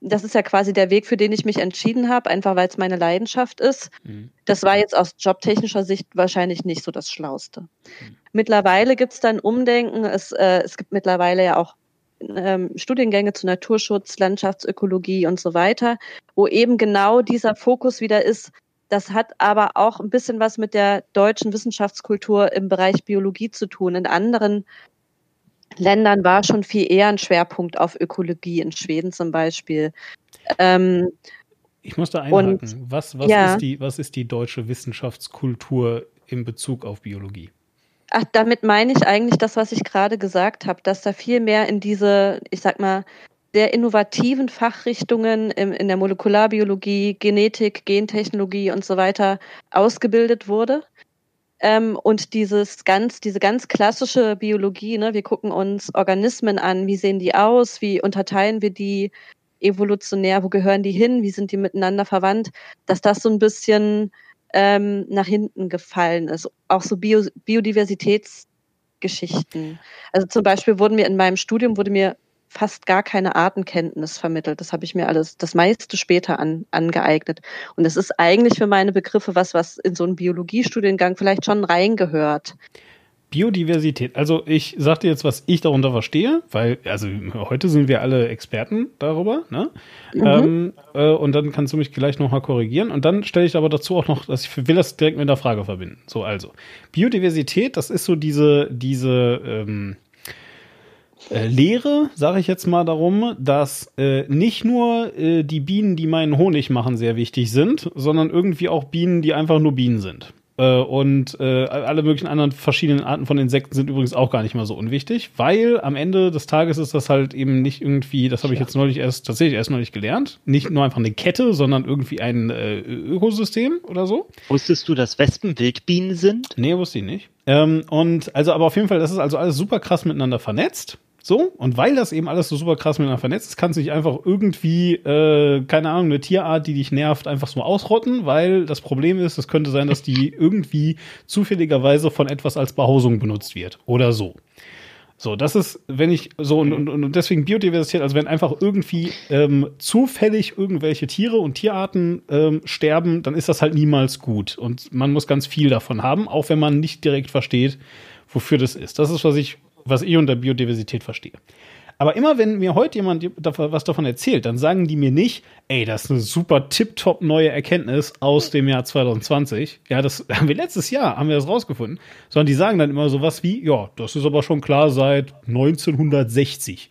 das ist ja quasi der Weg, für den ich mich entschieden habe, einfach weil es meine Leidenschaft ist. Mhm. Das war jetzt aus jobtechnischer Sicht wahrscheinlich nicht so das Schlauste. Mhm. Mittlerweile gibt es dann Umdenken. Es, äh, es gibt mittlerweile ja auch ähm, Studiengänge zu Naturschutz, Landschaftsökologie und so weiter, wo eben genau dieser Fokus wieder ist. Das hat aber auch ein bisschen was mit der deutschen Wissenschaftskultur im Bereich Biologie zu tun. In anderen Ländern war schon viel eher ein Schwerpunkt auf Ökologie, in Schweden zum Beispiel. Ähm, ich muss da einhaken. Und, was, was, ja. ist die, was ist die deutsche Wissenschaftskultur in Bezug auf Biologie? Ach, damit meine ich eigentlich das, was ich gerade gesagt habe, dass da viel mehr in diese, ich sag mal, sehr innovativen Fachrichtungen in, in der Molekularbiologie, Genetik, Gentechnologie und so weiter ausgebildet wurde. Ähm, und dieses ganz, diese ganz klassische Biologie, ne, wir gucken uns Organismen an, wie sehen die aus, wie unterteilen wir die evolutionär, wo gehören die hin, wie sind die miteinander verwandt, dass das so ein bisschen ähm, nach hinten gefallen ist. Auch so Bio Biodiversitätsgeschichten. Also zum Beispiel wurden mir in meinem Studium wurde mir fast gar keine Artenkenntnis vermittelt. Das habe ich mir alles das meiste später an, angeeignet. Und das ist eigentlich für meine Begriffe was, was in so einen Biologiestudiengang vielleicht schon reingehört. Biodiversität. Also ich sag dir jetzt, was ich darunter verstehe, weil, also heute sind wir alle Experten darüber, ne? Mhm. Ähm, äh, und dann kannst du mich gleich nochmal korrigieren. Und dann stelle ich aber dazu auch noch, dass ich will das direkt mit der Frage verbinden. So, also. Biodiversität, das ist so diese, diese, ähm, äh, Lehre, sage ich jetzt mal darum, dass äh, nicht nur äh, die Bienen, die meinen Honig machen, sehr wichtig sind, sondern irgendwie auch Bienen, die einfach nur Bienen sind. Äh, und äh, alle möglichen anderen verschiedenen Arten von Insekten sind übrigens auch gar nicht mal so unwichtig, weil am Ende des Tages ist das halt eben nicht irgendwie, das habe ich jetzt neulich erst tatsächlich erst neulich gelernt, nicht nur einfach eine Kette, sondern irgendwie ein äh, Ökosystem oder so. Wusstest du, dass Wespen Wildbienen sind? Nee, wusste ich nicht. Ähm, und also aber auf jeden Fall, das ist also alles super krass miteinander vernetzt. So, und weil das eben alles so super krass miteinander vernetzt ist, kannst du nicht einfach irgendwie, äh, keine Ahnung, eine Tierart, die dich nervt, einfach so ausrotten, weil das Problem ist, es könnte sein, dass die *laughs* irgendwie zufälligerweise von etwas als Behausung benutzt wird oder so. So, das ist, wenn ich so und, und, und deswegen Biodiversität, also wenn einfach irgendwie ähm, zufällig irgendwelche Tiere und Tierarten ähm, sterben, dann ist das halt niemals gut. Und man muss ganz viel davon haben, auch wenn man nicht direkt versteht, wofür das ist. Das ist, was ich was ich unter Biodiversität verstehe. Aber immer wenn mir heute jemand was davon erzählt, dann sagen die mir nicht, ey, das ist eine super tipptopp neue Erkenntnis aus dem Jahr 2020. Ja, das *laughs* haben wir letztes Jahr, haben wir das rausgefunden. Sondern die sagen dann immer sowas wie, ja, das ist aber schon klar seit 1960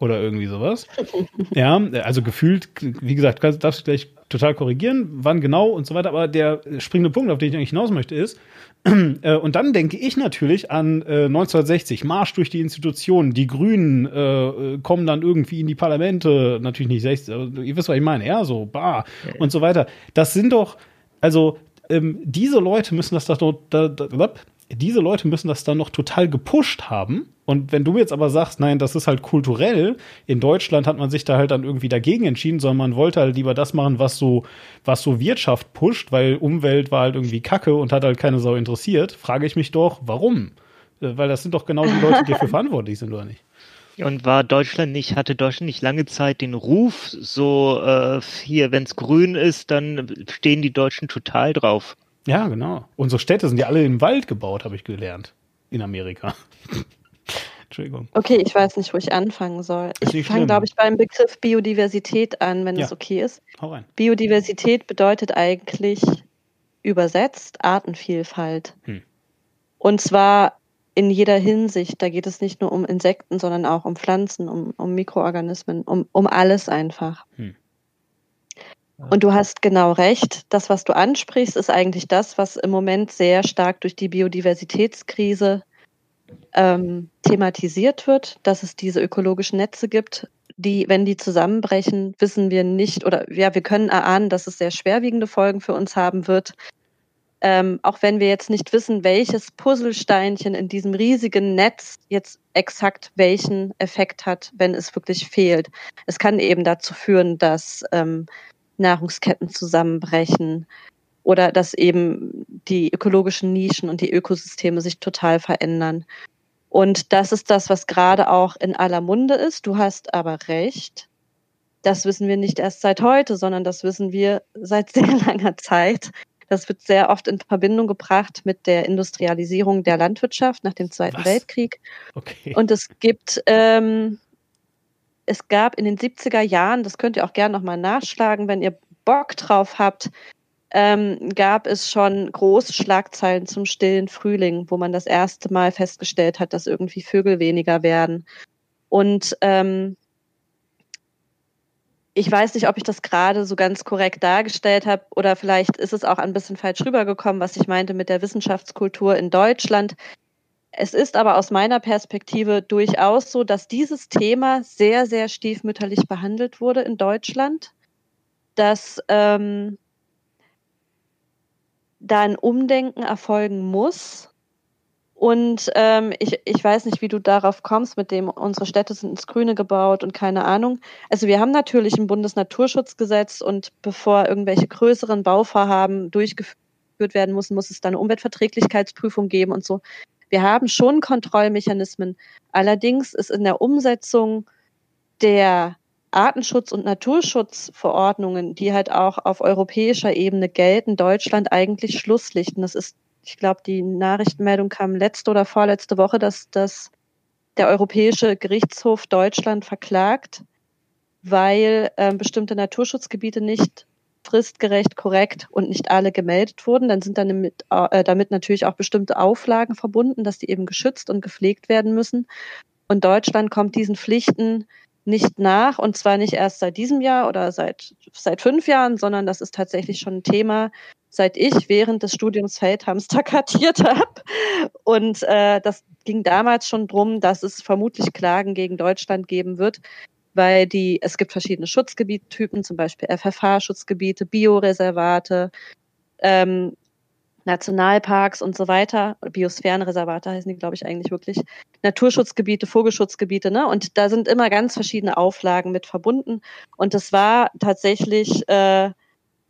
oder irgendwie sowas. *laughs* ja, also gefühlt, wie gesagt, darfst du gleich total korrigieren, wann genau und so weiter. Aber der springende Punkt, auf den ich eigentlich hinaus möchte, ist, und dann denke ich natürlich an äh, 1960, Marsch durch die Institutionen, die Grünen äh, kommen dann irgendwie in die Parlamente, natürlich nicht 60, also, ihr wisst, was ich meine, ja, so, bah, und so weiter. Das sind doch, also ähm, diese Leute müssen das doch, da, da, diese Leute müssen das dann noch total gepusht haben. Und wenn du jetzt aber sagst, nein, das ist halt kulturell, in Deutschland hat man sich da halt dann irgendwie dagegen entschieden, sondern man wollte halt lieber das machen, was so, was so Wirtschaft pusht, weil Umwelt war halt irgendwie Kacke und hat halt keine Sau interessiert, frage ich mich doch, warum? Äh, weil das sind doch genau die Leute, die dafür *laughs* verantwortlich sind, oder nicht? Und war Deutschland nicht, hatte Deutschland nicht lange Zeit den Ruf, so äh, hier, wenn es grün ist, dann stehen die Deutschen total drauf. Ja, genau. Unsere Städte sind ja alle im Wald gebaut, habe ich gelernt. In Amerika. *laughs* Entschuldigung. Okay, ich weiß nicht, wo ich anfangen soll. Ich fange, glaube ich, beim Begriff Biodiversität an, wenn ja. es okay ist. Hau rein. Biodiversität bedeutet eigentlich übersetzt Artenvielfalt. Hm. Und zwar in jeder Hinsicht. Da geht es nicht nur um Insekten, sondern auch um Pflanzen, um, um Mikroorganismen, um, um alles einfach. Hm. Und du hast genau recht. Das, was du ansprichst, ist eigentlich das, was im Moment sehr stark durch die Biodiversitätskrise ähm, thematisiert wird, dass es diese ökologischen Netze gibt, die, wenn die zusammenbrechen, wissen wir nicht oder ja, wir können erahnen, dass es sehr schwerwiegende Folgen für uns haben wird. Ähm, auch wenn wir jetzt nicht wissen, welches Puzzlesteinchen in diesem riesigen Netz jetzt exakt welchen Effekt hat, wenn es wirklich fehlt. Es kann eben dazu führen, dass ähm, Nahrungsketten zusammenbrechen oder dass eben die ökologischen Nischen und die Ökosysteme sich total verändern. Und das ist das, was gerade auch in aller Munde ist. Du hast aber recht. Das wissen wir nicht erst seit heute, sondern das wissen wir seit *laughs* sehr langer Zeit. Das wird sehr oft in Verbindung gebracht mit der Industrialisierung der Landwirtschaft nach dem Zweiten Was? Weltkrieg. Okay. Und es gibt, ähm, es gab in den 70er Jahren, das könnt ihr auch gerne nochmal nachschlagen, wenn ihr Bock drauf habt, ähm, gab es schon große Schlagzeilen zum stillen Frühling, wo man das erste Mal festgestellt hat, dass irgendwie Vögel weniger werden. Und ähm, ich weiß nicht, ob ich das gerade so ganz korrekt dargestellt habe oder vielleicht ist es auch ein bisschen falsch rübergekommen, was ich meinte mit der Wissenschaftskultur in Deutschland. Es ist aber aus meiner Perspektive durchaus so, dass dieses Thema sehr, sehr stiefmütterlich behandelt wurde in Deutschland, dass ähm, da ein Umdenken erfolgen muss und ähm, ich, ich weiß nicht, wie du darauf kommst, mit dem unsere Städte sind ins Grüne gebaut und keine Ahnung. Also wir haben natürlich ein Bundesnaturschutzgesetz und bevor irgendwelche größeren Bauvorhaben durchgeführt werden müssen, muss es da eine Umweltverträglichkeitsprüfung geben und so. Wir haben schon Kontrollmechanismen. Allerdings ist in der Umsetzung der Artenschutz- und Naturschutzverordnungen, die halt auch auf europäischer Ebene gelten, Deutschland eigentlich Schlusslicht. Und das ist ich glaube, die Nachrichtenmeldung kam letzte oder vorletzte Woche, dass, dass der Europäische Gerichtshof Deutschland verklagt, weil äh, bestimmte Naturschutzgebiete nicht fristgerecht, korrekt und nicht alle gemeldet wurden. Dann sind dann mit, äh, damit natürlich auch bestimmte Auflagen verbunden, dass die eben geschützt und gepflegt werden müssen. Und Deutschland kommt diesen Pflichten nicht nach und zwar nicht erst seit diesem Jahr oder seit, seit fünf Jahren, sondern das ist tatsächlich schon ein Thema, seit ich während des Studiums Feldhamster *laughs* kartiert habe. Und äh, das ging damals schon drum, dass es vermutlich Klagen gegen Deutschland geben wird, weil die, es gibt verschiedene Schutzgebiettypen, zum Beispiel FFH-Schutzgebiete, Bioreservate, ähm, Nationalparks und so weiter, Biosphärenreservate heißen die, glaube ich, eigentlich wirklich, Naturschutzgebiete, Vogelschutzgebiete, ne? Und da sind immer ganz verschiedene Auflagen mit verbunden. Und es war tatsächlich äh,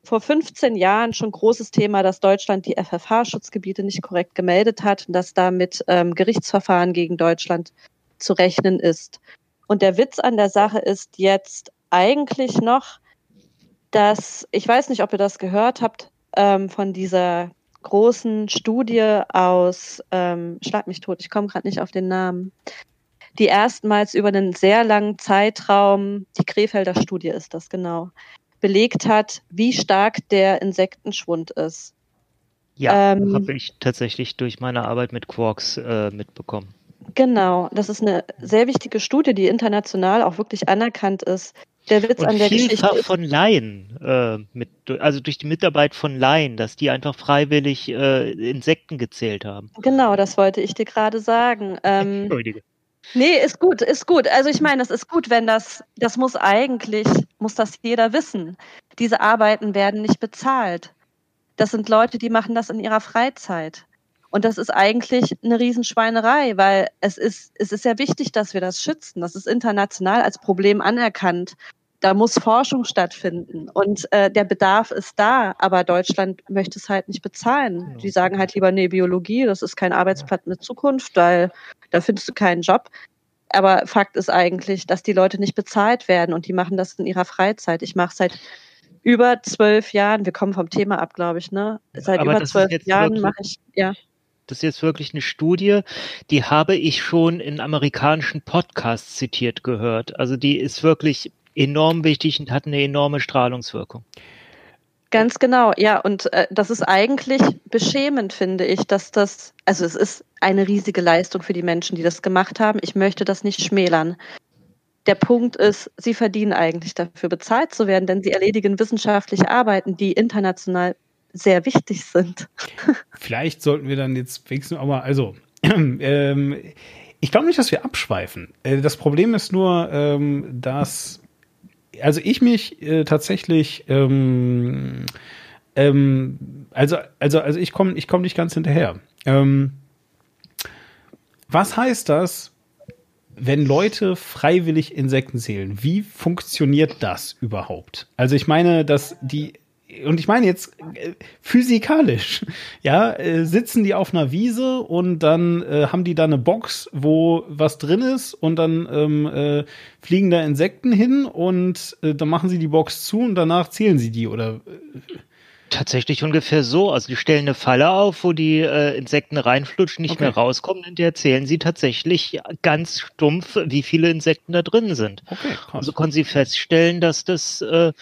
vor 15 Jahren schon großes Thema, dass Deutschland die FFH-Schutzgebiete nicht korrekt gemeldet hat und dass damit ähm, Gerichtsverfahren gegen Deutschland zu rechnen ist. Und der Witz an der Sache ist jetzt eigentlich noch, dass, ich weiß nicht, ob ihr das gehört habt, ähm, von dieser großen Studie aus, ähm, schlag mich tot, ich komme gerade nicht auf den Namen, die erstmals über einen sehr langen Zeitraum, die Krefelder Studie ist das genau, belegt hat, wie stark der Insektenschwund ist. Ja, ähm, habe ich tatsächlich durch meine Arbeit mit Quarks äh, mitbekommen. Genau, das ist eine sehr wichtige Studie, die international auch wirklich anerkannt ist. Der Witz Und an der vielfach Geschichte von Laien, äh, mit, also durch die Mitarbeit von Laien, dass die einfach freiwillig äh, Insekten gezählt haben. Genau, das wollte ich dir gerade sagen. Ähm, Entschuldige. Nee, ist gut, ist gut. Also ich meine, das ist gut, wenn das, das muss eigentlich, muss das jeder wissen. Diese Arbeiten werden nicht bezahlt. Das sind Leute, die machen das in ihrer Freizeit. Und das ist eigentlich eine Riesenschweinerei, weil es ist, es ist ja wichtig, dass wir das schützen. Das ist international als Problem anerkannt. Da muss Forschung stattfinden und äh, der Bedarf ist da, aber Deutschland möchte es halt nicht bezahlen. Die sagen halt lieber, nee, Biologie, das ist kein Arbeitsplatz mit Zukunft, weil da findest du keinen Job. aber Fakt ist eigentlich, dass die Leute nicht bezahlt werden und die machen das in ihrer Freizeit. Ich mache seit über zwölf Jahren, wir kommen vom Thema ab, glaube ich, ne? Seit Aber über zwölf Jahren mache ich, ja. Das ist jetzt wirklich eine Studie, die habe ich schon in amerikanischen Podcasts zitiert gehört. Also die ist wirklich enorm wichtig und hat eine enorme Strahlungswirkung. Ganz genau, ja. Und äh, das ist eigentlich beschämend, finde ich, dass das, also es ist eine riesige Leistung für die Menschen, die das gemacht haben. Ich möchte das nicht schmälern. Der Punkt ist, sie verdienen eigentlich dafür bezahlt zu werden, denn sie erledigen wissenschaftliche Arbeiten, die international sehr wichtig sind. *laughs* Vielleicht sollten wir dann jetzt wenigstens auch mal, also, *clears throat* ähm, ich glaube nicht, dass wir abschweifen. Äh, das Problem ist nur, ähm, dass, also ich mich äh, tatsächlich, ähm, ähm, also, also, also ich komme ich komm nicht ganz hinterher. Ähm, was heißt das, wenn Leute freiwillig Insekten zählen? Wie funktioniert das überhaupt? Also ich meine, dass die und ich meine jetzt äh, physikalisch, *laughs* ja, äh, sitzen die auf einer Wiese und dann äh, haben die da eine Box, wo was drin ist und dann ähm, äh, fliegen da Insekten hin und äh, dann machen sie die Box zu und danach zählen sie die oder Tatsächlich ungefähr so. Also die stellen eine Falle auf, wo die äh, Insekten reinflutschen, nicht okay. mehr rauskommen, und erzählen sie tatsächlich ganz stumpf, wie viele Insekten da drin sind. Okay, krass. Also konnten sie feststellen, dass das äh,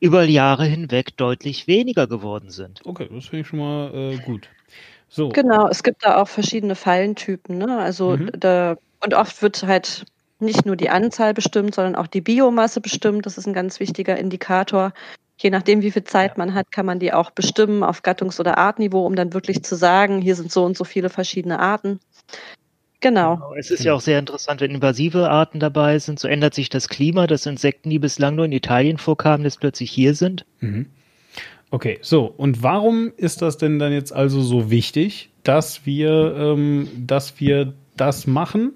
über Jahre hinweg deutlich weniger geworden sind. Okay, das finde ich schon mal äh, gut. So. Genau, es gibt da auch verschiedene Fallentypen, ne? Also mhm. da und oft wird halt nicht nur die Anzahl bestimmt, sondern auch die Biomasse bestimmt. Das ist ein ganz wichtiger Indikator. Je nachdem, wie viel Zeit man hat, kann man die auch bestimmen auf Gattungs- oder Artniveau, um dann wirklich zu sagen, hier sind so und so viele verschiedene Arten. Genau. genau. Es ist ja auch sehr interessant, wenn invasive Arten dabei sind, so ändert sich das Klima, dass Insekten, die bislang nur in Italien vorkamen, jetzt plötzlich hier sind. Mhm. Okay, so, und warum ist das denn dann jetzt also so wichtig, dass wir, ähm, dass wir das machen?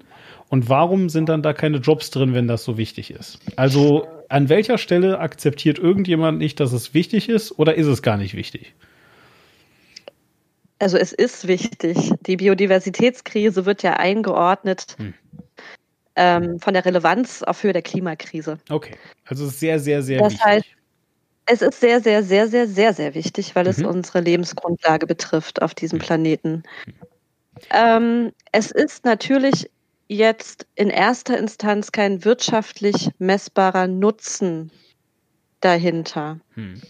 Und warum sind dann da keine Jobs drin, wenn das so wichtig ist? Also an welcher Stelle akzeptiert irgendjemand nicht, dass es wichtig ist oder ist es gar nicht wichtig? Also es ist wichtig. Die Biodiversitätskrise wird ja eingeordnet hm. ähm, von der Relevanz auf Höhe der Klimakrise. Okay, also sehr, sehr, sehr das wichtig. Heißt, es ist sehr, sehr, sehr, sehr, sehr, sehr wichtig, weil mhm. es unsere Lebensgrundlage betrifft auf diesem hm. Planeten. Mhm. Ähm, es ist natürlich jetzt in erster Instanz kein wirtschaftlich messbarer Nutzen dahinter. Hm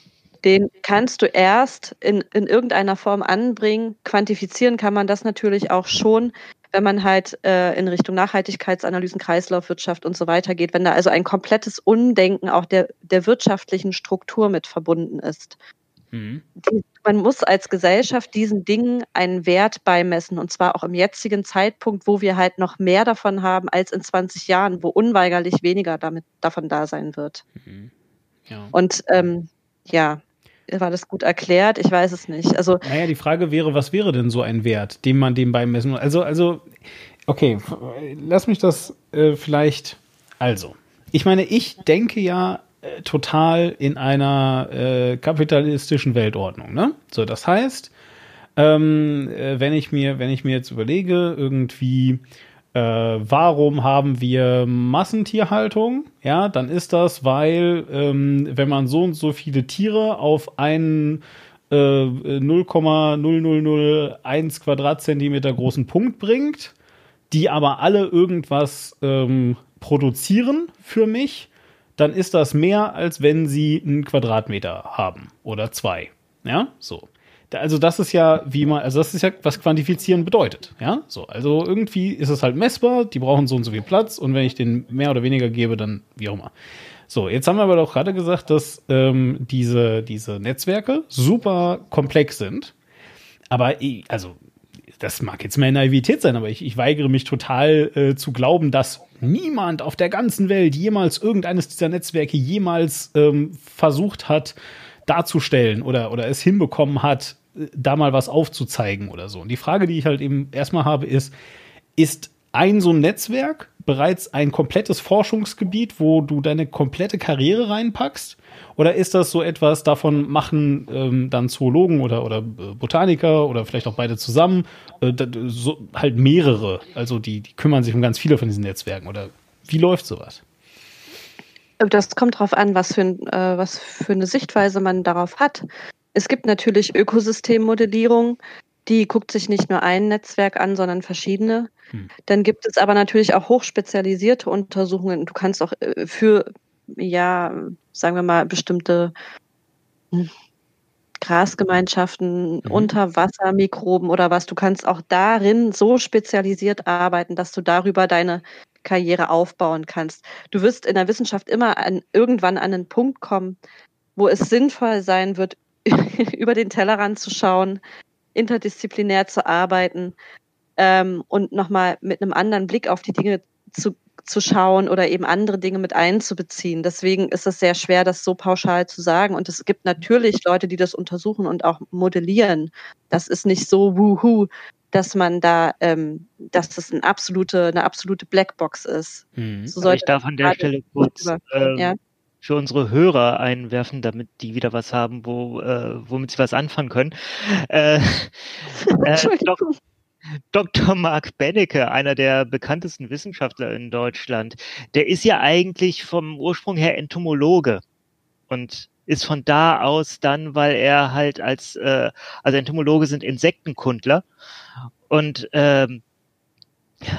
den kannst du erst in, in irgendeiner Form anbringen. Quantifizieren kann man das natürlich auch schon, wenn man halt äh, in Richtung Nachhaltigkeitsanalysen, Kreislaufwirtschaft und so weiter geht, wenn da also ein komplettes Undenken auch der, der wirtschaftlichen Struktur mit verbunden ist. Mhm. Man muss als Gesellschaft diesen Dingen einen Wert beimessen und zwar auch im jetzigen Zeitpunkt, wo wir halt noch mehr davon haben als in 20 Jahren, wo unweigerlich weniger damit, davon da sein wird. Mhm. Ja. Und ähm, ja, war das gut erklärt? Ich weiß es nicht. Also, naja, die Frage wäre, was wäre denn so ein Wert, den man dem beimessen muss? Also, also, okay, lass mich das äh, vielleicht. Also, ich meine, ich denke ja äh, total in einer äh, kapitalistischen Weltordnung. Ne? So, das heißt, ähm, äh, wenn ich mir, wenn ich mir jetzt überlege, irgendwie äh, warum haben wir Massentierhaltung? Ja, dann ist das, weil ähm, wenn man so und so viele Tiere auf einen äh, 0,0001 Quadratzentimeter großen Punkt bringt, die aber alle irgendwas ähm, produzieren für mich, dann ist das mehr, als wenn sie einen Quadratmeter haben oder zwei. Ja, so also das ist ja, wie man, also das ist ja, was quantifizieren bedeutet. Ja, so, also irgendwie ist es halt messbar, die brauchen so und so viel Platz und wenn ich den mehr oder weniger gebe, dann wie auch immer. So, jetzt haben wir aber doch gerade gesagt, dass ähm, diese, diese Netzwerke super komplex sind. Aber also, das mag jetzt mehr Naivität sein, aber ich, ich weigere mich total äh, zu glauben, dass niemand auf der ganzen Welt jemals irgendeines dieser Netzwerke jemals ähm, versucht hat, darzustellen oder, oder es hinbekommen hat, da mal was aufzuzeigen oder so. Und die Frage, die ich halt eben erstmal habe, ist, ist ein so ein Netzwerk bereits ein komplettes Forschungsgebiet, wo du deine komplette Karriere reinpackst? Oder ist das so etwas, davon machen ähm, dann Zoologen oder, oder äh, Botaniker oder vielleicht auch beide zusammen, äh, so, halt mehrere, also die, die kümmern sich um ganz viele von diesen Netzwerken oder wie läuft sowas? Das kommt darauf an, was für, äh, was für eine Sichtweise man darauf hat. Es gibt natürlich Ökosystemmodellierung, die guckt sich nicht nur ein Netzwerk an, sondern verschiedene. Hm. Dann gibt es aber natürlich auch hochspezialisierte Untersuchungen. Du kannst auch äh, für, ja, sagen wir mal, bestimmte hm, Grasgemeinschaften, mhm. Unterwassermikroben oder was, du kannst auch darin so spezialisiert arbeiten, dass du darüber deine Karriere aufbauen kannst. Du wirst in der Wissenschaft immer an, irgendwann an einen Punkt kommen, wo es sinnvoll sein wird, *laughs* über den Tellerrand zu schauen, interdisziplinär zu arbeiten ähm, und nochmal mit einem anderen Blick auf die Dinge zu, zu schauen oder eben andere Dinge mit einzubeziehen. Deswegen ist es sehr schwer, das so pauschal zu sagen. Und es gibt natürlich Leute, die das untersuchen und auch modellieren. Das ist nicht so wuhu, dass man da, ähm, dass das eine absolute, eine absolute Blackbox ist. Hm. So ich darf an der Stelle kurz ähm, ja? Für unsere Hörer einwerfen, damit die wieder was haben, wo, äh, womit sie was anfangen können. Äh, *laughs* äh, Dr. Mark Bennecke, einer der bekanntesten Wissenschaftler in Deutschland, der ist ja eigentlich vom Ursprung her Entomologe und ist von da aus dann, weil er halt als, äh, also Entomologe sind Insektenkundler und ähm,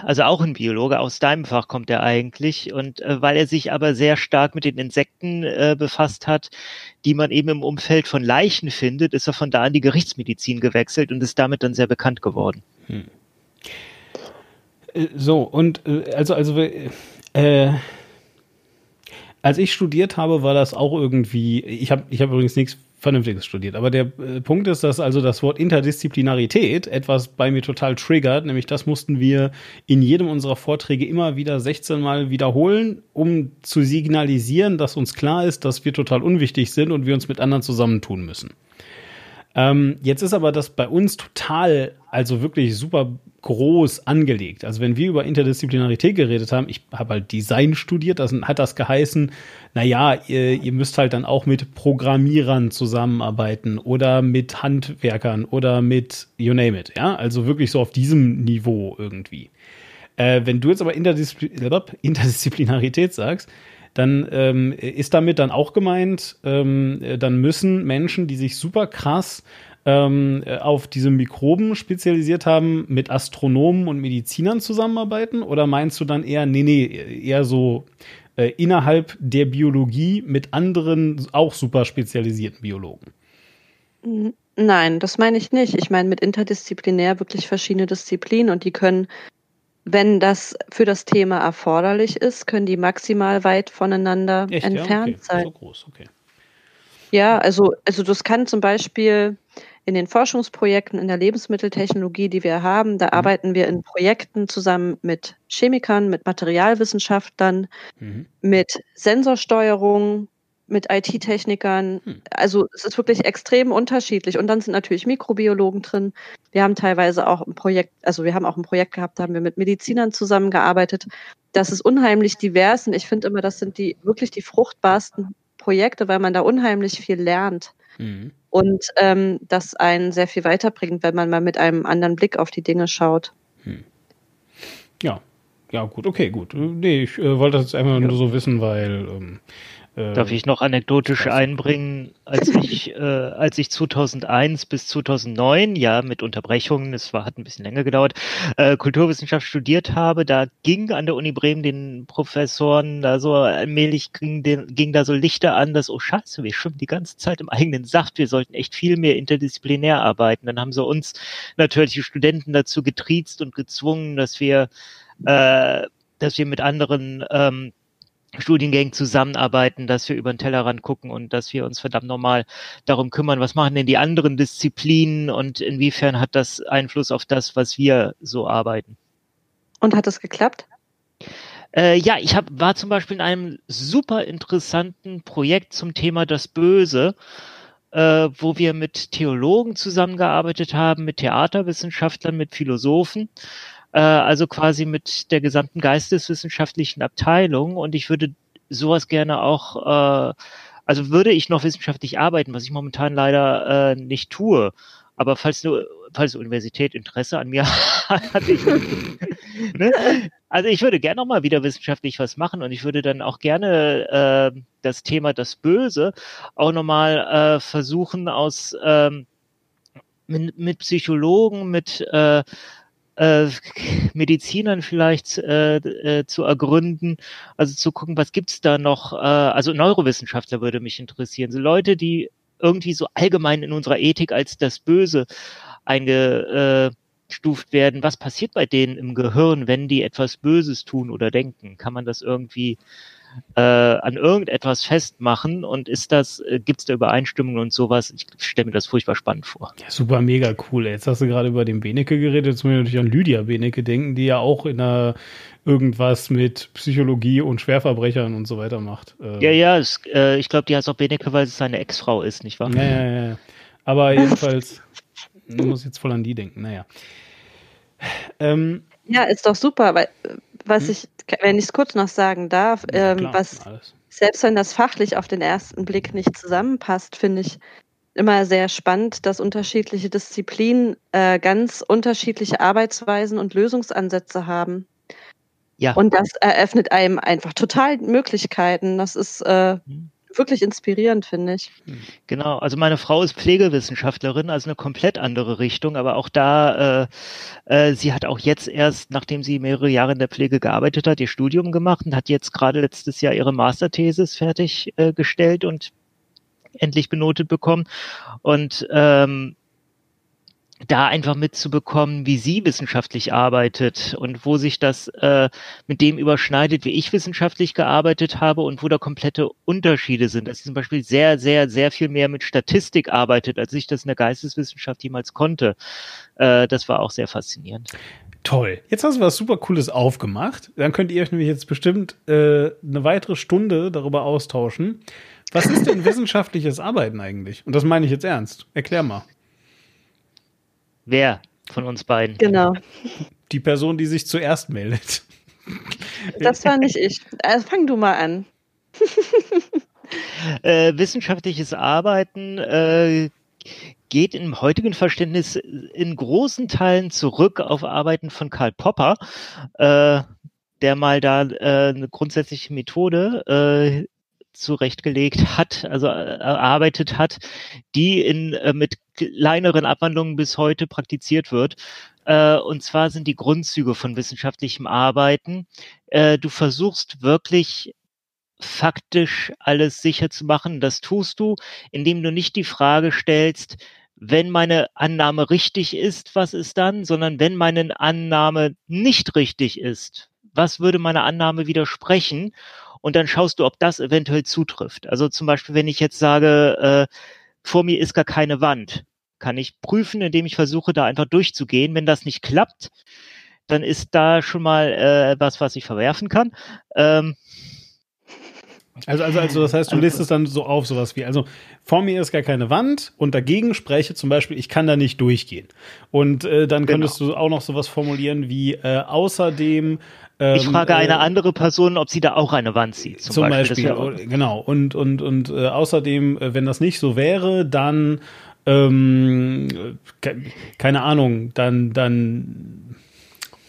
also auch ein Biologe, aus deinem Fach kommt er eigentlich. Und äh, weil er sich aber sehr stark mit den Insekten äh, befasst hat, die man eben im Umfeld von Leichen findet, ist er von da an die Gerichtsmedizin gewechselt und ist damit dann sehr bekannt geworden. Hm. Äh, so, und äh, also, also äh, als ich studiert habe, war das auch irgendwie, ich habe ich hab übrigens nichts Vernünftiges studiert. Aber der äh, Punkt ist, dass also das Wort Interdisziplinarität etwas bei mir total triggert, nämlich das mussten wir in jedem unserer Vorträge immer wieder 16 Mal wiederholen, um zu signalisieren, dass uns klar ist, dass wir total unwichtig sind und wir uns mit anderen zusammentun müssen. Ähm, jetzt ist aber das bei uns total, also wirklich super groß angelegt. Also wenn wir über Interdisziplinarität geredet haben, ich habe halt Design studiert, das hat das geheißen, naja, ihr, ihr müsst halt dann auch mit Programmierern zusammenarbeiten oder mit Handwerkern oder mit you name it, ja, also wirklich so auf diesem Niveau irgendwie. Äh, wenn du jetzt aber Interdiszi Interdisziplinarität sagst, dann ähm, ist damit dann auch gemeint, ähm, dann müssen Menschen, die sich super krass ähm, auf diese Mikroben spezialisiert haben, mit Astronomen und Medizinern zusammenarbeiten? Oder meinst du dann eher, nee, nee, eher so äh, innerhalb der Biologie mit anderen auch super spezialisierten Biologen? Nein, das meine ich nicht. Ich meine mit interdisziplinär wirklich verschiedene Disziplinen und die können, wenn das für das Thema erforderlich ist, können die maximal weit voneinander Echt, entfernt ja? okay. sein. So groß, okay. Ja, also, also das kann zum Beispiel in den Forschungsprojekten in der Lebensmitteltechnologie, die wir haben, da mhm. arbeiten wir in Projekten zusammen mit Chemikern, mit Materialwissenschaftlern, mhm. mit Sensorsteuerung, mit IT-Technikern. Mhm. Also es ist wirklich extrem unterschiedlich. Und dann sind natürlich Mikrobiologen drin. Wir haben teilweise auch ein Projekt, also wir haben auch ein Projekt gehabt, da haben wir mit Medizinern zusammengearbeitet. Das ist unheimlich divers und ich finde immer, das sind die wirklich die fruchtbarsten Projekte, weil man da unheimlich viel lernt. Mhm und ähm, das einen sehr viel weiterbringt, wenn man mal mit einem anderen Blick auf die Dinge schaut. Hm. Ja, ja, gut, okay, gut. Nee, ich äh, wollte das einfach ja. nur so wissen, weil ähm, äh, Darf ich noch anekdotisch einbringen, als *laughs* ich, äh, als ich 2001 bis 2009, ja, mit Unterbrechungen, es war, hat ein bisschen länger gedauert, äh, Kulturwissenschaft studiert habe, da ging an der Uni Bremen den Professoren da so allmählich ging, den, ging da so Lichter an, dass, oh Scheiße, wir schwimmen die ganze Zeit im eigenen Saft, wir sollten echt viel mehr interdisziplinär arbeiten. Dann haben sie uns natürlich die Studenten dazu getriezt und gezwungen, dass wir, äh, dass wir mit anderen ähm, Studiengängen zusammenarbeiten, dass wir über den Tellerrand gucken und dass wir uns verdammt nochmal darum kümmern, was machen denn die anderen Disziplinen und inwiefern hat das Einfluss auf das, was wir so arbeiten. Und hat das geklappt? Äh, ja, ich hab, war zum Beispiel in einem super interessanten Projekt zum Thema das Böse, äh, wo wir mit Theologen zusammengearbeitet haben, mit Theaterwissenschaftlern, mit Philosophen äh, also quasi mit der gesamten geisteswissenschaftlichen Abteilung. Und ich würde sowas gerne auch, äh, also würde ich noch wissenschaftlich arbeiten, was ich momentan leider äh, nicht tue. Aber falls eine, falls Universität Interesse an mir *laughs* hat, ich, *laughs* ne? also ich würde gerne noch mal wieder wissenschaftlich was machen und ich würde dann auch gerne äh, das Thema das Böse auch noch mal äh, versuchen aus ähm, mit, mit Psychologen, mit äh, äh, Medizinern vielleicht äh, äh, zu ergründen, also zu gucken, was gibt's da noch, äh, also Neurowissenschaftler würde mich interessieren, so Leute, die irgendwie so allgemein in unserer Ethik als das Böse eingestuft werden. Was passiert bei denen im Gehirn, wenn die etwas Böses tun oder denken? Kann man das irgendwie äh, an irgendetwas festmachen und ist das, äh, gibt es da Übereinstimmungen und sowas? Ich stelle mir das furchtbar spannend vor. Ja, super, mega cool. Jetzt hast du gerade über den Benecke geredet, jetzt muss ich natürlich an Lydia Benecke denken, die ja auch in einer irgendwas mit Psychologie und Schwerverbrechern und so weiter macht. Ähm ja, ja, es, äh, ich glaube, die heißt auch Benecke, weil es seine Ex-Frau ist, nicht wahr? Ja, ja, ja. Aber jedenfalls, *laughs* ich muss jetzt voll an die denken, naja. Ähm, ja, ist doch super, weil was hm? ich, wenn ich es kurz noch sagen darf, ja, ähm, was alles. selbst wenn das fachlich auf den ersten Blick nicht zusammenpasst, finde ich immer sehr spannend, dass unterschiedliche Disziplinen äh, ganz unterschiedliche Arbeitsweisen und Lösungsansätze haben. Ja. Und das eröffnet einem einfach total Möglichkeiten. Das ist äh, hm wirklich inspirierend, finde ich. Genau, also meine Frau ist Pflegewissenschaftlerin, also eine komplett andere Richtung, aber auch da, äh, äh, sie hat auch jetzt erst, nachdem sie mehrere Jahre in der Pflege gearbeitet hat, ihr Studium gemacht und hat jetzt gerade letztes Jahr ihre Masterthesis fertiggestellt äh, und endlich benotet bekommen. Und ähm, da einfach mitzubekommen, wie sie wissenschaftlich arbeitet und wo sich das äh, mit dem überschneidet, wie ich wissenschaftlich gearbeitet habe und wo da komplette Unterschiede sind. Dass sie zum Beispiel sehr, sehr, sehr viel mehr mit Statistik arbeitet, als ich das in der Geisteswissenschaft jemals konnte. Äh, das war auch sehr faszinierend. Toll. Jetzt hast du was super Cooles aufgemacht. Dann könnt ihr euch nämlich jetzt bestimmt äh, eine weitere Stunde darüber austauschen. Was ist denn *laughs* wissenschaftliches Arbeiten eigentlich? Und das meine ich jetzt ernst. Erklär mal. Wer von uns beiden? Genau. Die Person, die sich zuerst meldet. Das war nicht ich. Also fang du mal an. *laughs* äh, wissenschaftliches Arbeiten äh, geht im heutigen Verständnis in großen Teilen zurück auf Arbeiten von Karl Popper, äh, der mal da äh, eine grundsätzliche Methode äh, zurechtgelegt hat, also äh, erarbeitet hat, die in, äh, mit kleineren Abwandlungen bis heute praktiziert wird. Äh, und zwar sind die Grundzüge von wissenschaftlichem Arbeiten. Äh, du versuchst wirklich faktisch alles sicher zu machen. Das tust du, indem du nicht die Frage stellst, wenn meine Annahme richtig ist, was ist dann, sondern wenn meine Annahme nicht richtig ist, was würde meine Annahme widersprechen? Und dann schaust du, ob das eventuell zutrifft. Also zum Beispiel, wenn ich jetzt sage, äh, vor mir ist gar keine Wand, kann ich prüfen, indem ich versuche, da einfach durchzugehen. Wenn das nicht klappt, dann ist da schon mal äh, was, was ich verwerfen kann. Ähm, also, also, also, das heißt, du lässt es dann so auf, sowas wie, also vor mir ist gar keine Wand und dagegen spreche zum Beispiel, ich kann da nicht durchgehen. Und äh, dann könntest genau. du auch noch sowas formulieren wie äh, außerdem ähm, ich frage eine äh, andere Person, ob sie da auch eine Wand sieht. Zum, zum Beispiel, Beispiel genau. Und und und äh, außerdem, äh, wenn das nicht so wäre, dann ähm, keine Ahnung, dann dann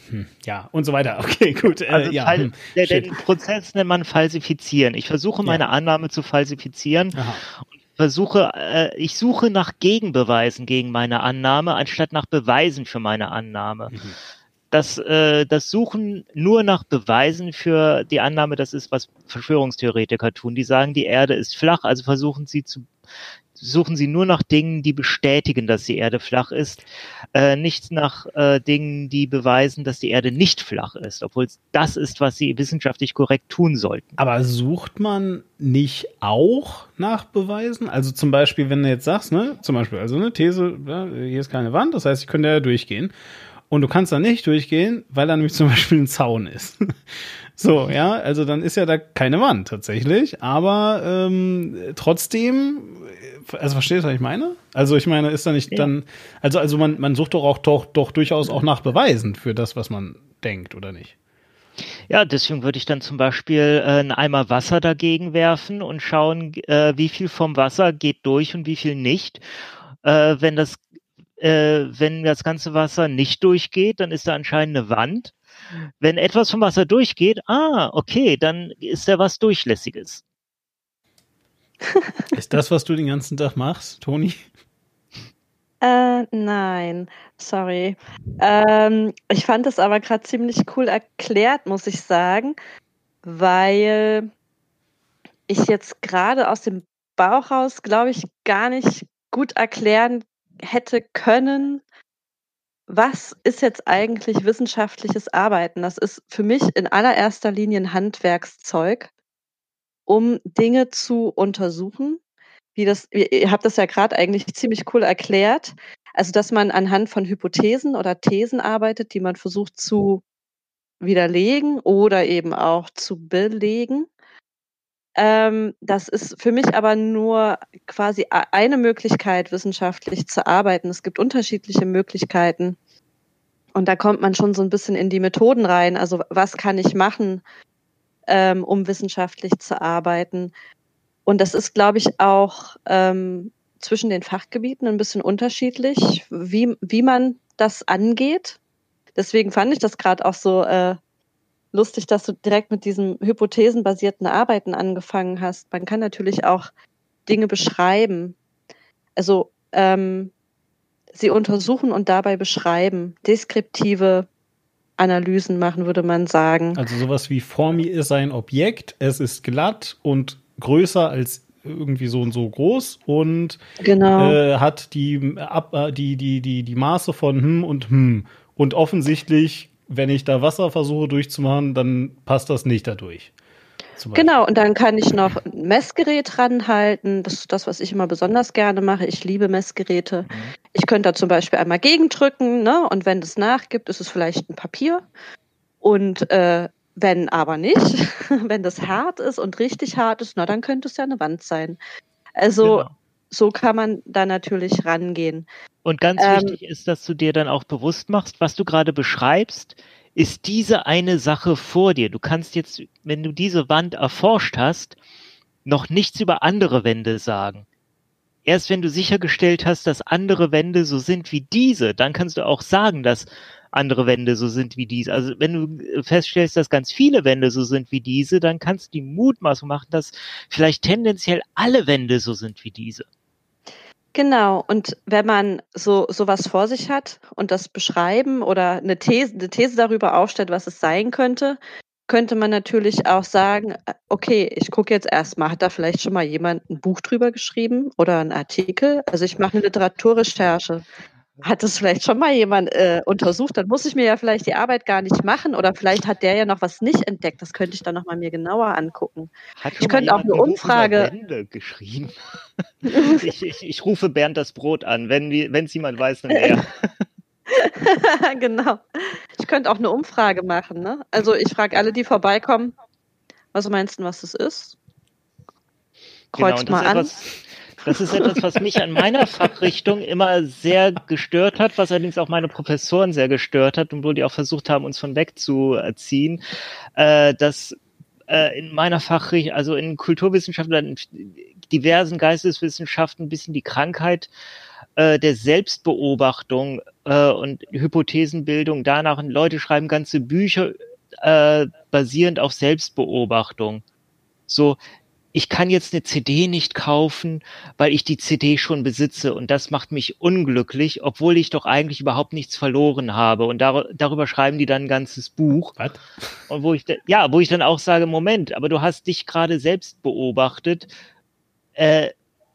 hm, ja und so weiter. *laughs* Okay, gut. Äh, also ja, hm, der, den Prozess nennt man falsifizieren. Ich versuche meine ja. Annahme zu falsifizieren. Aha versuche, äh, ich suche nach Gegenbeweisen gegen meine Annahme, anstatt nach Beweisen für meine Annahme. Mhm das, äh, das Suchen nur nach Beweisen für die Annahme, das ist, was Verschwörungstheoretiker tun. Die sagen, die Erde ist flach, also versuchen sie zu suchen sie nur nach Dingen, die bestätigen, dass die Erde flach ist, äh, nicht nach äh, Dingen, die beweisen, dass die Erde nicht flach ist, obwohl das ist, was sie wissenschaftlich korrekt tun sollten. Aber sucht man nicht auch nach Beweisen? Also zum Beispiel, wenn du jetzt sagst, ne, zum Beispiel, also eine These, ja, hier ist keine Wand, das heißt, ich könnte ja durchgehen. Und du kannst da nicht durchgehen, weil da nämlich zum Beispiel ein Zaun ist. *laughs* so, ja, also dann ist ja da keine Wand tatsächlich, aber ähm, trotzdem also verstehst du, was ich meine? Also ich meine, ist da nicht ja. dann, also, also man, man sucht doch auch doch, doch durchaus auch nach Beweisen für das, was man denkt, oder nicht? Ja, deswegen würde ich dann zum Beispiel äh, einen Eimer Wasser dagegen werfen und schauen, äh, wie viel vom Wasser geht durch und wie viel nicht. Äh, wenn das äh, wenn das ganze Wasser nicht durchgeht, dann ist da anscheinend eine Wand. Wenn etwas vom Wasser durchgeht, ah, okay, dann ist da was Durchlässiges. *laughs* Ist das, was du den ganzen Tag machst, Toni? Äh, nein, sorry. Ähm, ich fand es aber gerade ziemlich cool erklärt, muss ich sagen, weil ich jetzt gerade aus dem Bauch raus, glaube ich, gar nicht gut erklären hätte können, was ist jetzt eigentlich wissenschaftliches Arbeiten? Das ist für mich in allererster Linie ein Handwerkszeug, um Dinge zu untersuchen. Wie das, ihr habt das ja gerade eigentlich ziemlich cool erklärt. Also, dass man anhand von Hypothesen oder Thesen arbeitet, die man versucht zu widerlegen oder eben auch zu belegen. Ähm, das ist für mich aber nur quasi eine Möglichkeit, wissenschaftlich zu arbeiten. Es gibt unterschiedliche Möglichkeiten. Und da kommt man schon so ein bisschen in die Methoden rein. Also was kann ich machen, ähm, um wissenschaftlich zu arbeiten? Und das ist, glaube ich, auch ähm, zwischen den Fachgebieten ein bisschen unterschiedlich, wie, wie man das angeht. Deswegen fand ich das gerade auch so äh, lustig, dass du direkt mit diesem hypothesenbasierten Arbeiten angefangen hast. Man kann natürlich auch Dinge beschreiben. Also ähm, sie untersuchen und dabei beschreiben. Deskriptive Analysen machen, würde man sagen. Also sowas wie vor mir ist ein Objekt, es ist glatt und größer als irgendwie so und so groß und genau. äh, hat die, ab, äh, die, die, die, die Maße von hm und hm. Und offensichtlich wenn ich da Wasser versuche durchzumachen, dann passt das nicht dadurch. Genau, und dann kann ich noch ein Messgerät ranhalten. Das ist das, was ich immer besonders gerne mache. Ich liebe Messgeräte. Mhm. Ich könnte da zum Beispiel einmal gegendrücken, ne? Und wenn das nachgibt, ist es vielleicht ein Papier. Und äh, wenn aber nicht, *laughs* wenn das hart ist und richtig hart ist, na, dann könnte es ja eine Wand sein. Also genau. So kann man da natürlich rangehen. Und ganz ähm, wichtig ist, dass du dir dann auch bewusst machst, was du gerade beschreibst, ist diese eine Sache vor dir. Du kannst jetzt, wenn du diese Wand erforscht hast, noch nichts über andere Wände sagen. Erst wenn du sichergestellt hast, dass andere Wände so sind wie diese, dann kannst du auch sagen, dass andere Wände so sind wie diese. Also wenn du feststellst, dass ganz viele Wände so sind wie diese, dann kannst du die Mutmaßung machen, dass vielleicht tendenziell alle Wände so sind wie diese. Genau, und wenn man so sowas vor sich hat und das beschreiben oder eine These, eine These darüber aufstellt, was es sein könnte, könnte man natürlich auch sagen, äh, okay, ich gucke jetzt erstmal, hat da vielleicht schon mal jemand ein Buch drüber geschrieben oder einen Artikel? Also ich mache eine Literaturrecherche hat das vielleicht schon mal jemand äh, untersucht, dann muss ich mir ja vielleicht die Arbeit gar nicht machen oder vielleicht hat der ja noch was nicht entdeckt. Das könnte ich dann noch mal mir genauer angucken. Hat ich könnte auch eine Umfrage Wände geschrieben. *laughs* ich, ich, ich, rufe Bernd das Brot an, wenn es jemand weiß, dann er. *laughs* genau. Ich könnte auch eine Umfrage machen. Ne? Also ich frage alle, die vorbeikommen, was meinst du, was das ist? Kreuzt genau, mal an. Etwas, das ist etwas, was mich an meiner Fachrichtung immer sehr gestört hat, was allerdings auch meine Professoren sehr gestört hat und wo die auch versucht haben, uns von wegzuziehen, äh, dass äh, in meiner Fachrichtung, also in Kulturwissenschaften, in diversen Geisteswissenschaften ein bisschen die Krankheit äh, der Selbstbeobachtung äh, und Hypothesenbildung danach. Und Leute schreiben ganze Bücher äh, basierend auf Selbstbeobachtung. So, ich kann jetzt eine CD nicht kaufen, weil ich die CD schon besitze und das macht mich unglücklich, obwohl ich doch eigentlich überhaupt nichts verloren habe und dar darüber schreiben die dann ein ganzes Buch. Was? Und wo ich ja, wo ich dann auch sage, Moment, aber du hast dich gerade selbst beobachtet. Äh,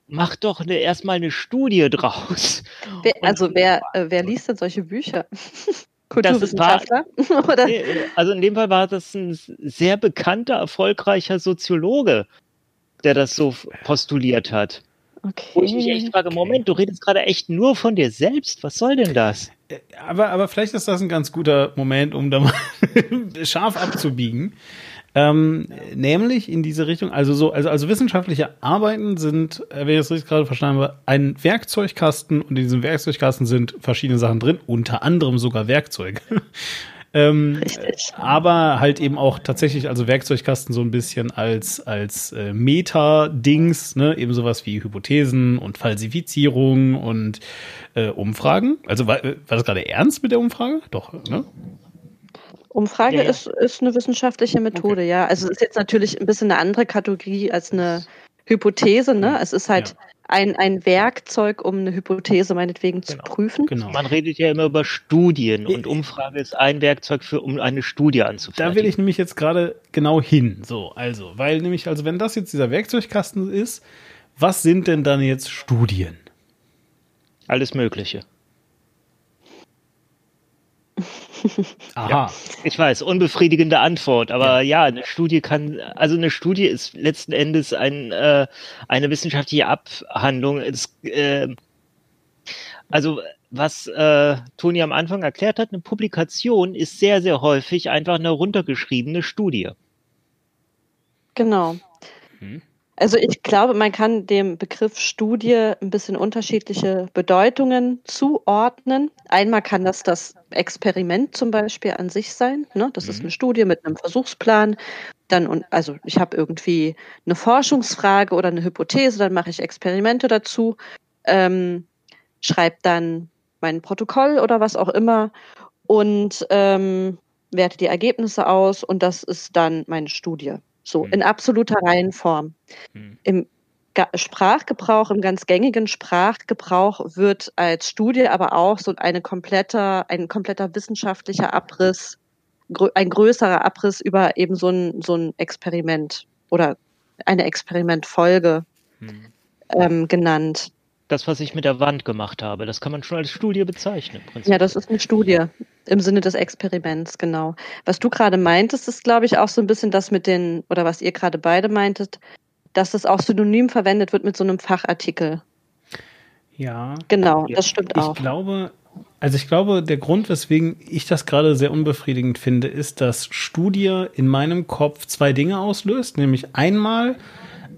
mach doch eine, erstmal eine Studie *laughs* draus. Wer, also wer, äh, wer liest denn solche Bücher? *laughs* Kulturwissenschaftler? War, *laughs* also in dem Fall war das ein sehr bekannter, erfolgreicher Soziologe, der das so postuliert hat. Okay. Wo ich mich echt frage, Moment, du redest gerade echt nur von dir selbst. Was soll denn das? Äh, aber, aber vielleicht ist das ein ganz guter Moment, um da mal *laughs* scharf abzubiegen. Ähm, nämlich in diese Richtung, also so, also, also wissenschaftliche Arbeiten sind, äh, wenn ich das richtig gerade verstanden habe, ein Werkzeugkasten und in diesem Werkzeugkasten sind verschiedene Sachen drin, unter anderem sogar Werkzeuge. Ähm, Richtig. Aber halt eben auch tatsächlich, also Werkzeugkasten so ein bisschen als, als äh, Meta-Dings, ne, eben sowas wie Hypothesen und Falsifizierung und äh, Umfragen. Also war, war das gerade ernst mit der Umfrage? Doch, ne? Umfrage ja, ja. Ist, ist eine wissenschaftliche Methode, okay. ja. Also es ist jetzt natürlich ein bisschen eine andere Kategorie als eine Hypothese, ne? Es ist halt ja. Ein, ein Werkzeug, um eine Hypothese meinetwegen genau. zu prüfen. Genau. Man redet ja immer über Studien und Umfrage ist ein Werkzeug für, um eine Studie anzufertigen. Da will ich nämlich jetzt gerade genau hin. So, also, weil nämlich, also wenn das jetzt dieser Werkzeugkasten ist, was sind denn dann jetzt Studien? Alles Mögliche. Aha. Ja, ich weiß, unbefriedigende Antwort, aber ja. ja. eine Studie kann, also eine Studie ist letzten Endes ein, äh, eine wissenschaftliche Abhandlung. Es, äh, also was äh, Toni am Anfang erklärt hat, eine Publikation ist sehr, sehr häufig einfach eine runtergeschriebene Studie. Genau. Hm. Also ich glaube, man kann dem Begriff Studie ein bisschen unterschiedliche Bedeutungen zuordnen. Einmal kann das das Experiment zum Beispiel an sich sein. Ne? Das mhm. ist eine Studie mit einem Versuchsplan. Dann, also ich habe irgendwie eine Forschungsfrage oder eine Hypothese, dann mache ich Experimente dazu, ähm, schreibe dann mein Protokoll oder was auch immer und ähm, werte die Ergebnisse aus und das ist dann meine Studie. So, hm. in absoluter Reihenform. Hm. Im Sprachgebrauch, im ganz gängigen Sprachgebrauch wird als Studie aber auch so eine komplette, ein kompletter wissenschaftlicher Abriss, ein größerer Abriss über eben so ein, so ein Experiment oder eine Experimentfolge hm. ähm, genannt. Das, was ich mit der Wand gemacht habe, das kann man schon als Studie bezeichnen. Ja, das ist eine Studie im Sinne des Experiments, genau. Was du gerade meintest, ist, glaube ich, auch so ein bisschen das mit den, oder was ihr gerade beide meintet, dass das auch synonym verwendet wird mit so einem Fachartikel. Ja. Genau, das stimmt ich auch. Ich glaube, also ich glaube, der Grund, weswegen ich das gerade sehr unbefriedigend finde, ist, dass Studie in meinem Kopf zwei Dinge auslöst, nämlich einmal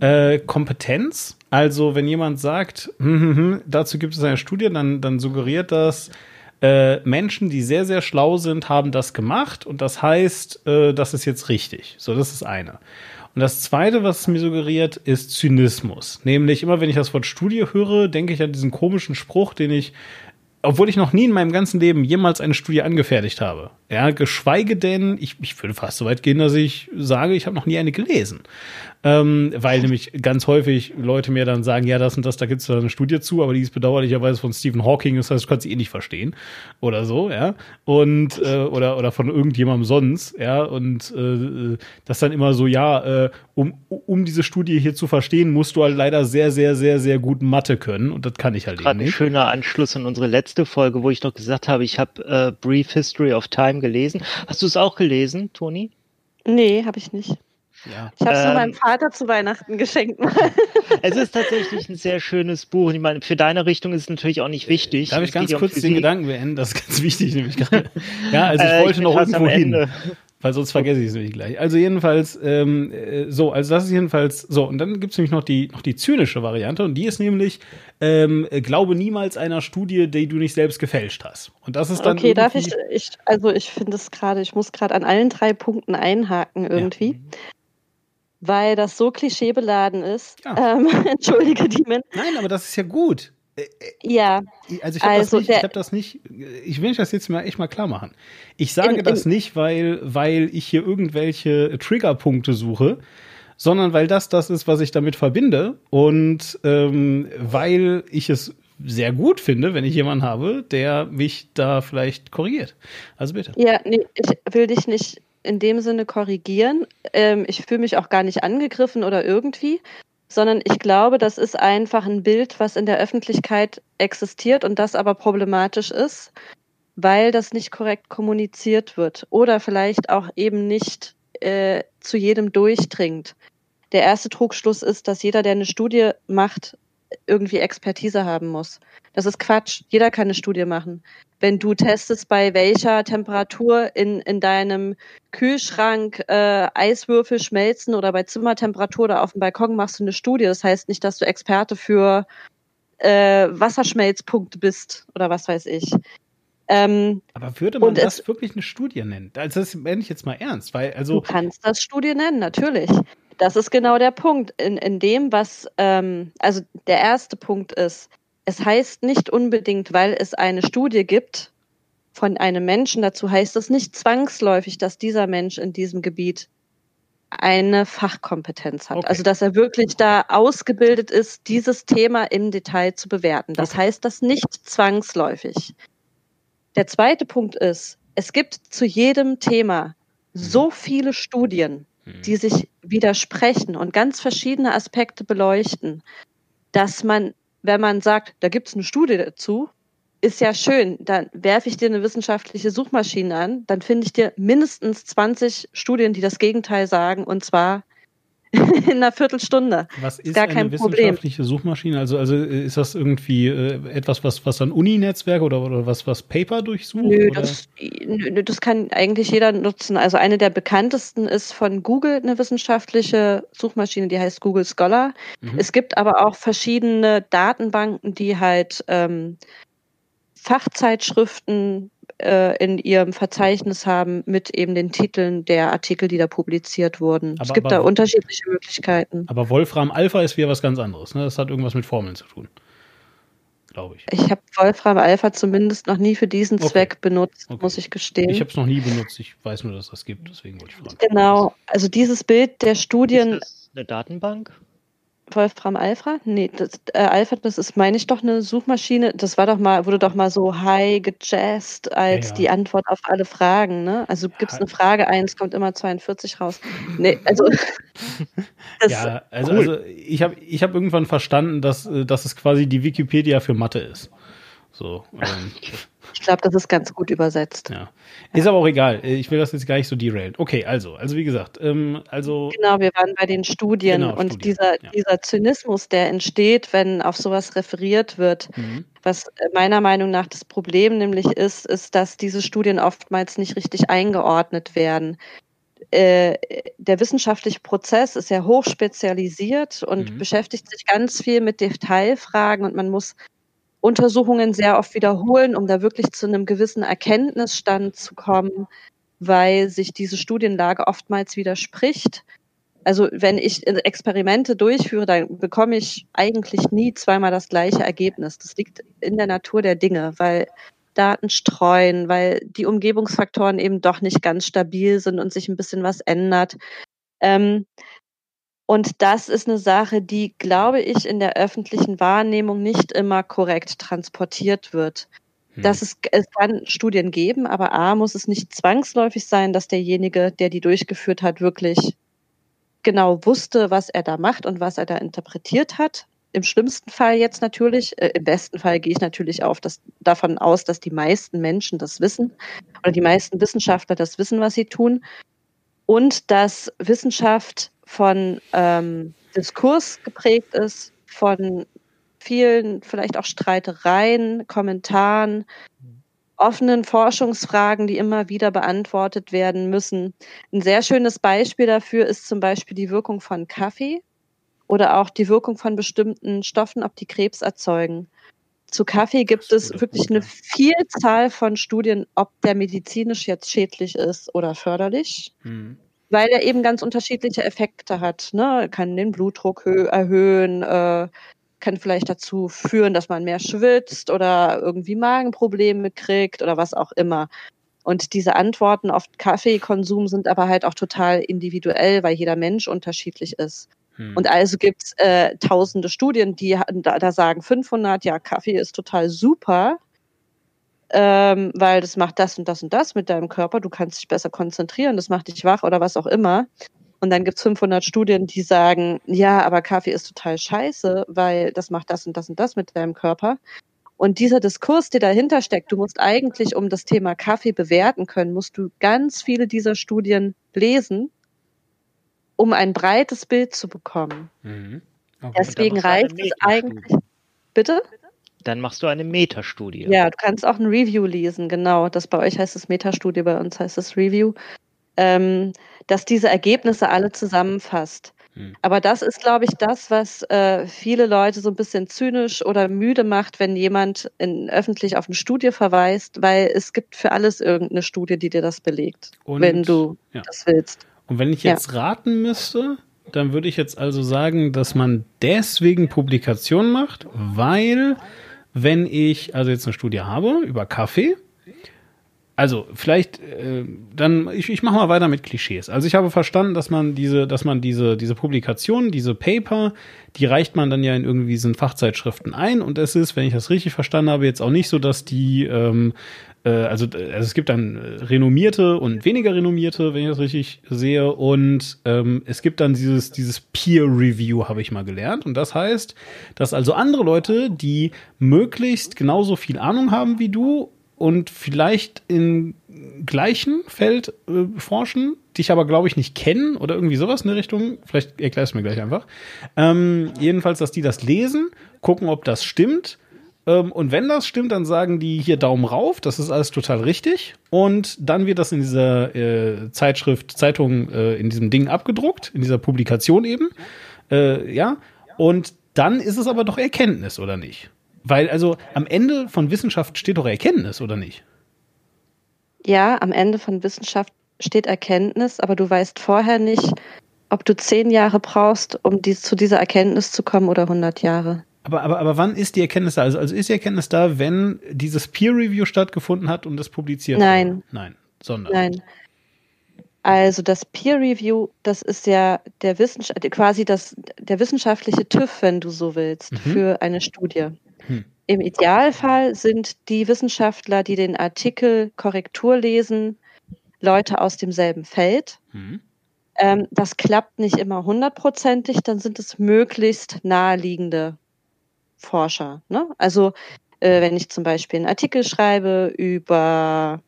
äh, Kompetenz. Also wenn jemand sagt, hm, hm, hm, dazu gibt es eine Studie, dann, dann suggeriert das, äh, Menschen, die sehr, sehr schlau sind, haben das gemacht und das heißt, äh, das ist jetzt richtig. So, das ist eine. Und das zweite, was es mir suggeriert, ist Zynismus. Nämlich immer, wenn ich das Wort Studie höre, denke ich an diesen komischen Spruch, den ich obwohl ich noch nie in meinem ganzen Leben jemals eine Studie angefertigt habe. Ja, geschweige denn, ich, ich würde fast so weit gehen, dass ich sage, ich habe noch nie eine gelesen ähm, weil nämlich ganz häufig Leute mir dann sagen, ja, das und das, da gibt es eine Studie zu, aber die ist bedauerlicherweise von Stephen Hawking, das heißt, du kannst sie eh nicht verstehen oder so, ja, und äh, oder oder von irgendjemandem sonst, ja, und äh, das dann immer so, ja, äh, um um diese Studie hier zu verstehen, musst du halt leider sehr sehr sehr sehr gut Mathe können und das kann ich halt Gerade nicht. Ein schöner Anschluss an unsere letzte Folge, wo ich noch gesagt habe, ich habe äh, Brief History of Time gelesen. Hast du es auch gelesen, Toni? Nee, habe ich nicht. Ja. Ich habe es ähm, meinem Vater zu Weihnachten geschenkt. *laughs* es ist tatsächlich ein sehr schönes Buch. Ich meine, für deine Richtung ist es natürlich auch nicht wichtig. Darf ich ganz kurz den Gedanken beenden? Das ist ganz wichtig, nämlich gerade. *laughs* Ja, also ich äh, wollte ich noch irgendwo hin. Weil sonst vergesse ich es nämlich gleich. Also jedenfalls, ähm, äh, so, also das ist jedenfalls so. Und dann gibt es nämlich noch die, noch die zynische Variante und die ist nämlich, ähm, glaube niemals einer Studie, die du nicht selbst gefälscht hast. Und das ist dann. Okay, darf ich, ich also ich finde es gerade, ich muss gerade an allen drei Punkten einhaken irgendwie. Ja weil das so klischeebeladen ist. Ja. Ähm, *laughs* Entschuldige, Demon. Nein, aber das ist ja gut. Äh, äh, ja. Also ich habe also das, nicht, ich hab das nicht, ich will das jetzt mal echt mal klar machen. Ich sage in, das nicht, weil, weil ich hier irgendwelche Triggerpunkte suche, sondern weil das das ist, was ich damit verbinde und ähm, weil ich es sehr gut finde, wenn ich jemanden habe, der mich da vielleicht korrigiert. Also bitte. Ja, nee, ich will dich nicht in dem Sinne korrigieren. Ähm, ich fühle mich auch gar nicht angegriffen oder irgendwie, sondern ich glaube, das ist einfach ein Bild, was in der Öffentlichkeit existiert und das aber problematisch ist, weil das nicht korrekt kommuniziert wird oder vielleicht auch eben nicht äh, zu jedem durchdringt. Der erste Trugschluss ist, dass jeder, der eine Studie macht, irgendwie Expertise haben muss. Das ist Quatsch. Jeder kann eine Studie machen. Wenn du testest, bei welcher Temperatur in, in deinem Kühlschrank äh, Eiswürfel schmelzen oder bei Zimmertemperatur oder auf dem Balkon machst du eine Studie. Das heißt nicht, dass du Experte für äh, Wasserschmelzpunkte bist oder was weiß ich. Ähm, Aber würde man das es, wirklich eine Studie nennen? Also das meine ich jetzt mal ernst, weil also. Du kannst das Studie nennen, natürlich. Das ist genau der Punkt. In, in dem, was, ähm, also der erste Punkt ist, es heißt nicht unbedingt, weil es eine Studie gibt von einem Menschen dazu, heißt es nicht zwangsläufig, dass dieser Mensch in diesem Gebiet eine Fachkompetenz hat. Okay. Also dass er wirklich da ausgebildet ist, dieses Thema im Detail zu bewerten. Das okay. heißt das nicht zwangsläufig. Der zweite Punkt ist, es gibt zu jedem Thema so mhm. viele Studien, die mhm. sich widersprechen und ganz verschiedene Aspekte beleuchten, dass man, wenn man sagt, da gibt es eine Studie dazu, ist ja schön, dann werfe ich dir eine wissenschaftliche Suchmaschine an, dann finde ich dir mindestens 20 Studien, die das Gegenteil sagen, und zwar *laughs* in einer Viertelstunde. Was ist, ist gar kein eine wissenschaftliche Problem. Suchmaschine? Also, also äh, ist das irgendwie äh, etwas, was, was dann Uni-Netzwerke oder, oder was, was Paper durchsucht? Nö das, nö, das kann eigentlich jeder nutzen. Also eine der bekanntesten ist von Google eine wissenschaftliche Suchmaschine, die heißt Google Scholar. Mhm. Es gibt aber auch verschiedene Datenbanken, die halt ähm, Fachzeitschriften äh, in ihrem Verzeichnis haben mit eben den Titeln der Artikel, die da publiziert wurden. Aber, es gibt aber, da unterschiedliche Möglichkeiten. Aber Wolfram Alpha ist wieder was ganz anderes. Ne? Das hat irgendwas mit Formeln zu tun. Glaube ich. Ich habe Wolfram Alpha zumindest noch nie für diesen okay. Zweck benutzt, okay. muss ich gestehen. Ich habe es noch nie benutzt. Ich weiß nur, dass das gibt. Deswegen wollte ich fragen. Genau. Also dieses Bild der Studien. Ist das eine Datenbank? Wolfram Alpha? Nee, das, äh, Alpha, das ist, meine ich, doch eine Suchmaschine. Das war doch mal, wurde doch mal so high gejazzt als ja, ja. die Antwort auf alle Fragen, ne? Also ja. gibt's eine Frage eins, kommt immer 42 raus. Nee, also. *laughs* ja, also, cool. also ich habe ich hab irgendwann verstanden, dass, äh, dass es quasi die Wikipedia für Mathe ist. So. *laughs* Ähm, ich glaube, das ist ganz gut übersetzt. Ja. Ist aber auch egal. Ich will das jetzt gar nicht so derailen. Okay, also, also wie gesagt, ähm, also. Genau, wir waren bei den Studien genau, und Studien, dieser, ja. dieser Zynismus, der entsteht, wenn auf sowas referiert wird, mhm. was meiner Meinung nach das Problem nämlich ist, ist, dass diese Studien oftmals nicht richtig eingeordnet werden äh, der wissenschaftliche Prozess ist ja hochspezialisiert und mhm. beschäftigt sich ganz viel mit Detailfragen und man muss Untersuchungen sehr oft wiederholen, um da wirklich zu einem gewissen Erkenntnisstand zu kommen, weil sich diese Studienlage oftmals widerspricht. Also wenn ich Experimente durchführe, dann bekomme ich eigentlich nie zweimal das gleiche Ergebnis. Das liegt in der Natur der Dinge, weil Daten streuen, weil die Umgebungsfaktoren eben doch nicht ganz stabil sind und sich ein bisschen was ändert. Ähm, und das ist eine Sache, die, glaube ich, in der öffentlichen Wahrnehmung nicht immer korrekt transportiert wird. Hm. Dass es, es kann Studien geben, aber A muss es nicht zwangsläufig sein, dass derjenige, der die durchgeführt hat, wirklich genau wusste, was er da macht und was er da interpretiert hat. Im schlimmsten Fall jetzt natürlich, äh, im besten Fall gehe ich natürlich auf das, davon aus, dass die meisten Menschen das wissen oder die meisten Wissenschaftler das wissen, was sie tun. Und dass Wissenschaft von ähm, Diskurs geprägt ist, von vielen vielleicht auch Streitereien, Kommentaren, offenen Forschungsfragen, die immer wieder beantwortet werden müssen. Ein sehr schönes Beispiel dafür ist zum Beispiel die Wirkung von Kaffee oder auch die Wirkung von bestimmten Stoffen, ob die Krebs erzeugen. Zu Kaffee gibt es wirklich eine Vielzahl von Studien, ob der medizinisch jetzt schädlich ist oder förderlich. Mhm weil er eben ganz unterschiedliche Effekte hat. Ne? Kann den Blutdruck erhöhen, äh, kann vielleicht dazu führen, dass man mehr schwitzt oder irgendwie Magenprobleme kriegt oder was auch immer. Und diese Antworten auf Kaffeekonsum sind aber halt auch total individuell, weil jeder Mensch unterschiedlich ist. Hm. Und also gibt es äh, tausende Studien, die da, da sagen 500, ja, Kaffee ist total super ähm, weil das macht das und das und das mit deinem Körper. Du kannst dich besser konzentrieren, das macht dich wach oder was auch immer. Und dann gibt's 500 Studien, die sagen, ja, aber Kaffee ist total scheiße, weil das macht das und das und das mit deinem Körper. Und dieser Diskurs, der dahinter steckt, du musst eigentlich, um das Thema Kaffee bewerten können, musst du ganz viele dieser Studien lesen, um ein breites Bild zu bekommen. Mhm. Okay. Deswegen reicht es eigentlich. Bitte? Dann machst du eine Metastudie. Ja, du kannst auch ein Review lesen, genau. Das bei euch heißt es Metastudie, bei uns heißt es Review. Ähm, dass diese Ergebnisse alle zusammenfasst. Hm. Aber das ist, glaube ich, das, was äh, viele Leute so ein bisschen zynisch oder müde macht, wenn jemand in, öffentlich auf eine Studie verweist, weil es gibt für alles irgendeine Studie, die dir das belegt, Und, wenn du ja. das willst. Und wenn ich jetzt ja. raten müsste, dann würde ich jetzt also sagen, dass man deswegen Publikationen macht, weil wenn ich also jetzt eine Studie habe über Kaffee, also vielleicht äh, dann ich, ich mache mal weiter mit Klischees. Also ich habe verstanden, dass man diese dass man diese diese Publikationen, diese Paper, die reicht man dann ja in irgendwie diesen Fachzeitschriften ein und es ist, wenn ich das richtig verstanden habe, jetzt auch nicht so, dass die ähm, äh, also, also es gibt dann äh, renommierte und weniger renommierte, wenn ich das richtig sehe. Und ähm, es gibt dann dieses, dieses Peer Review, habe ich mal gelernt. Und das heißt, dass also andere Leute, die möglichst genauso viel Ahnung haben wie du und vielleicht im gleichen Feld äh, forschen, dich aber, glaube ich, nicht kennen oder irgendwie sowas in der Richtung. Vielleicht erklärst du mir gleich einfach. Ähm, jedenfalls, dass die das lesen, gucken, ob das stimmt ähm, und wenn das stimmt, dann sagen die hier Daumen rauf, das ist alles total richtig. Und dann wird das in dieser äh, Zeitschrift, Zeitung, äh, in diesem Ding abgedruckt, in dieser Publikation eben. Äh, ja. Und dann ist es aber doch Erkenntnis, oder nicht? Weil also am Ende von Wissenschaft steht doch Erkenntnis, oder nicht? Ja, am Ende von Wissenschaft steht Erkenntnis, aber du weißt vorher nicht, ob du zehn Jahre brauchst, um dies, zu dieser Erkenntnis zu kommen oder 100 Jahre. Aber, aber, aber wann ist die Erkenntnis da? Also, also ist die Erkenntnis da, wenn dieses Peer Review stattgefunden hat und es publiziert Nein. wurde? Nein. Sondern. Nein. Also das Peer Review, das ist ja der Wissenschaft, quasi das, der wissenschaftliche TÜV, wenn du so willst, mhm. für eine Studie. Hm. Im Idealfall sind die Wissenschaftler, die den Artikel Korrektur lesen, Leute aus demselben Feld. Mhm. Ähm, das klappt nicht immer hundertprozentig, dann sind es möglichst naheliegende Forscher. Ne? Also äh, wenn ich zum Beispiel einen Artikel schreibe über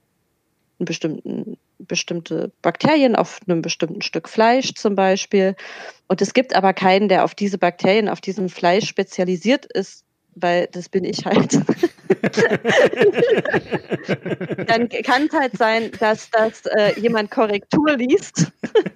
einen bestimmten, bestimmte Bakterien auf einem bestimmten Stück Fleisch zum Beispiel, und es gibt aber keinen, der auf diese Bakterien, auf diesem Fleisch spezialisiert ist, weil das bin ich halt. *laughs* Dann kann es halt sein, dass das äh, jemand Korrektur liest.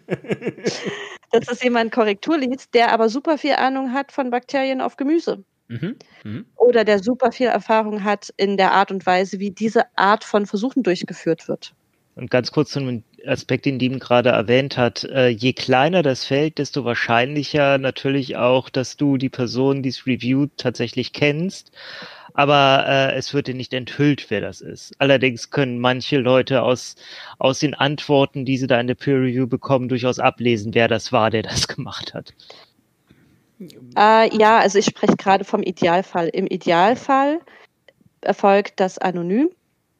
*laughs* dass das jemand Korrektur liest, der aber super viel Ahnung hat von Bakterien auf Gemüse. Mhm. Mhm. Oder der super viel Erfahrung hat in der Art und Weise, wie diese Art von Versuchen durchgeführt wird. Und ganz kurz zu einem Aspekt, den Diem gerade erwähnt hat. Äh, je kleiner das Feld, desto wahrscheinlicher natürlich auch, dass du die Person, die es reviewt, tatsächlich kennst. Aber äh, es wird dir nicht enthüllt, wer das ist. Allerdings können manche Leute aus, aus den Antworten, die sie da in der Peer Review bekommen, durchaus ablesen, wer das war, der das *laughs* gemacht hat. Äh, ja, also ich spreche gerade vom Idealfall. Im Idealfall erfolgt das anonym,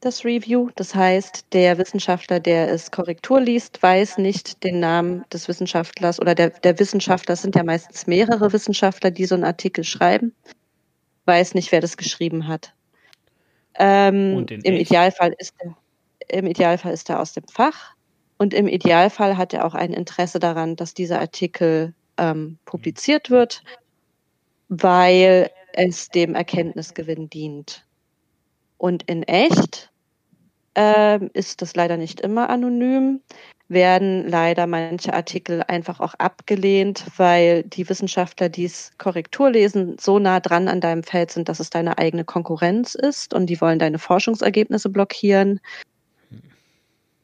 das Review. Das heißt, der Wissenschaftler, der es Korrektur liest, weiß nicht den Namen des Wissenschaftlers oder der, der Wissenschaftler, es sind ja meistens mehrere Wissenschaftler, die so einen Artikel schreiben, weiß nicht, wer das geschrieben hat. Ähm, Im Idealfall ist er, im Idealfall ist er aus dem Fach und im Idealfall hat er auch ein Interesse daran, dass dieser Artikel ähm, publiziert wird, weil es dem Erkenntnisgewinn dient. Und in echt äh, ist das leider nicht immer anonym, werden leider manche Artikel einfach auch abgelehnt, weil die Wissenschaftler, die es Korrektur lesen, so nah dran an deinem Feld sind, dass es deine eigene Konkurrenz ist und die wollen deine Forschungsergebnisse blockieren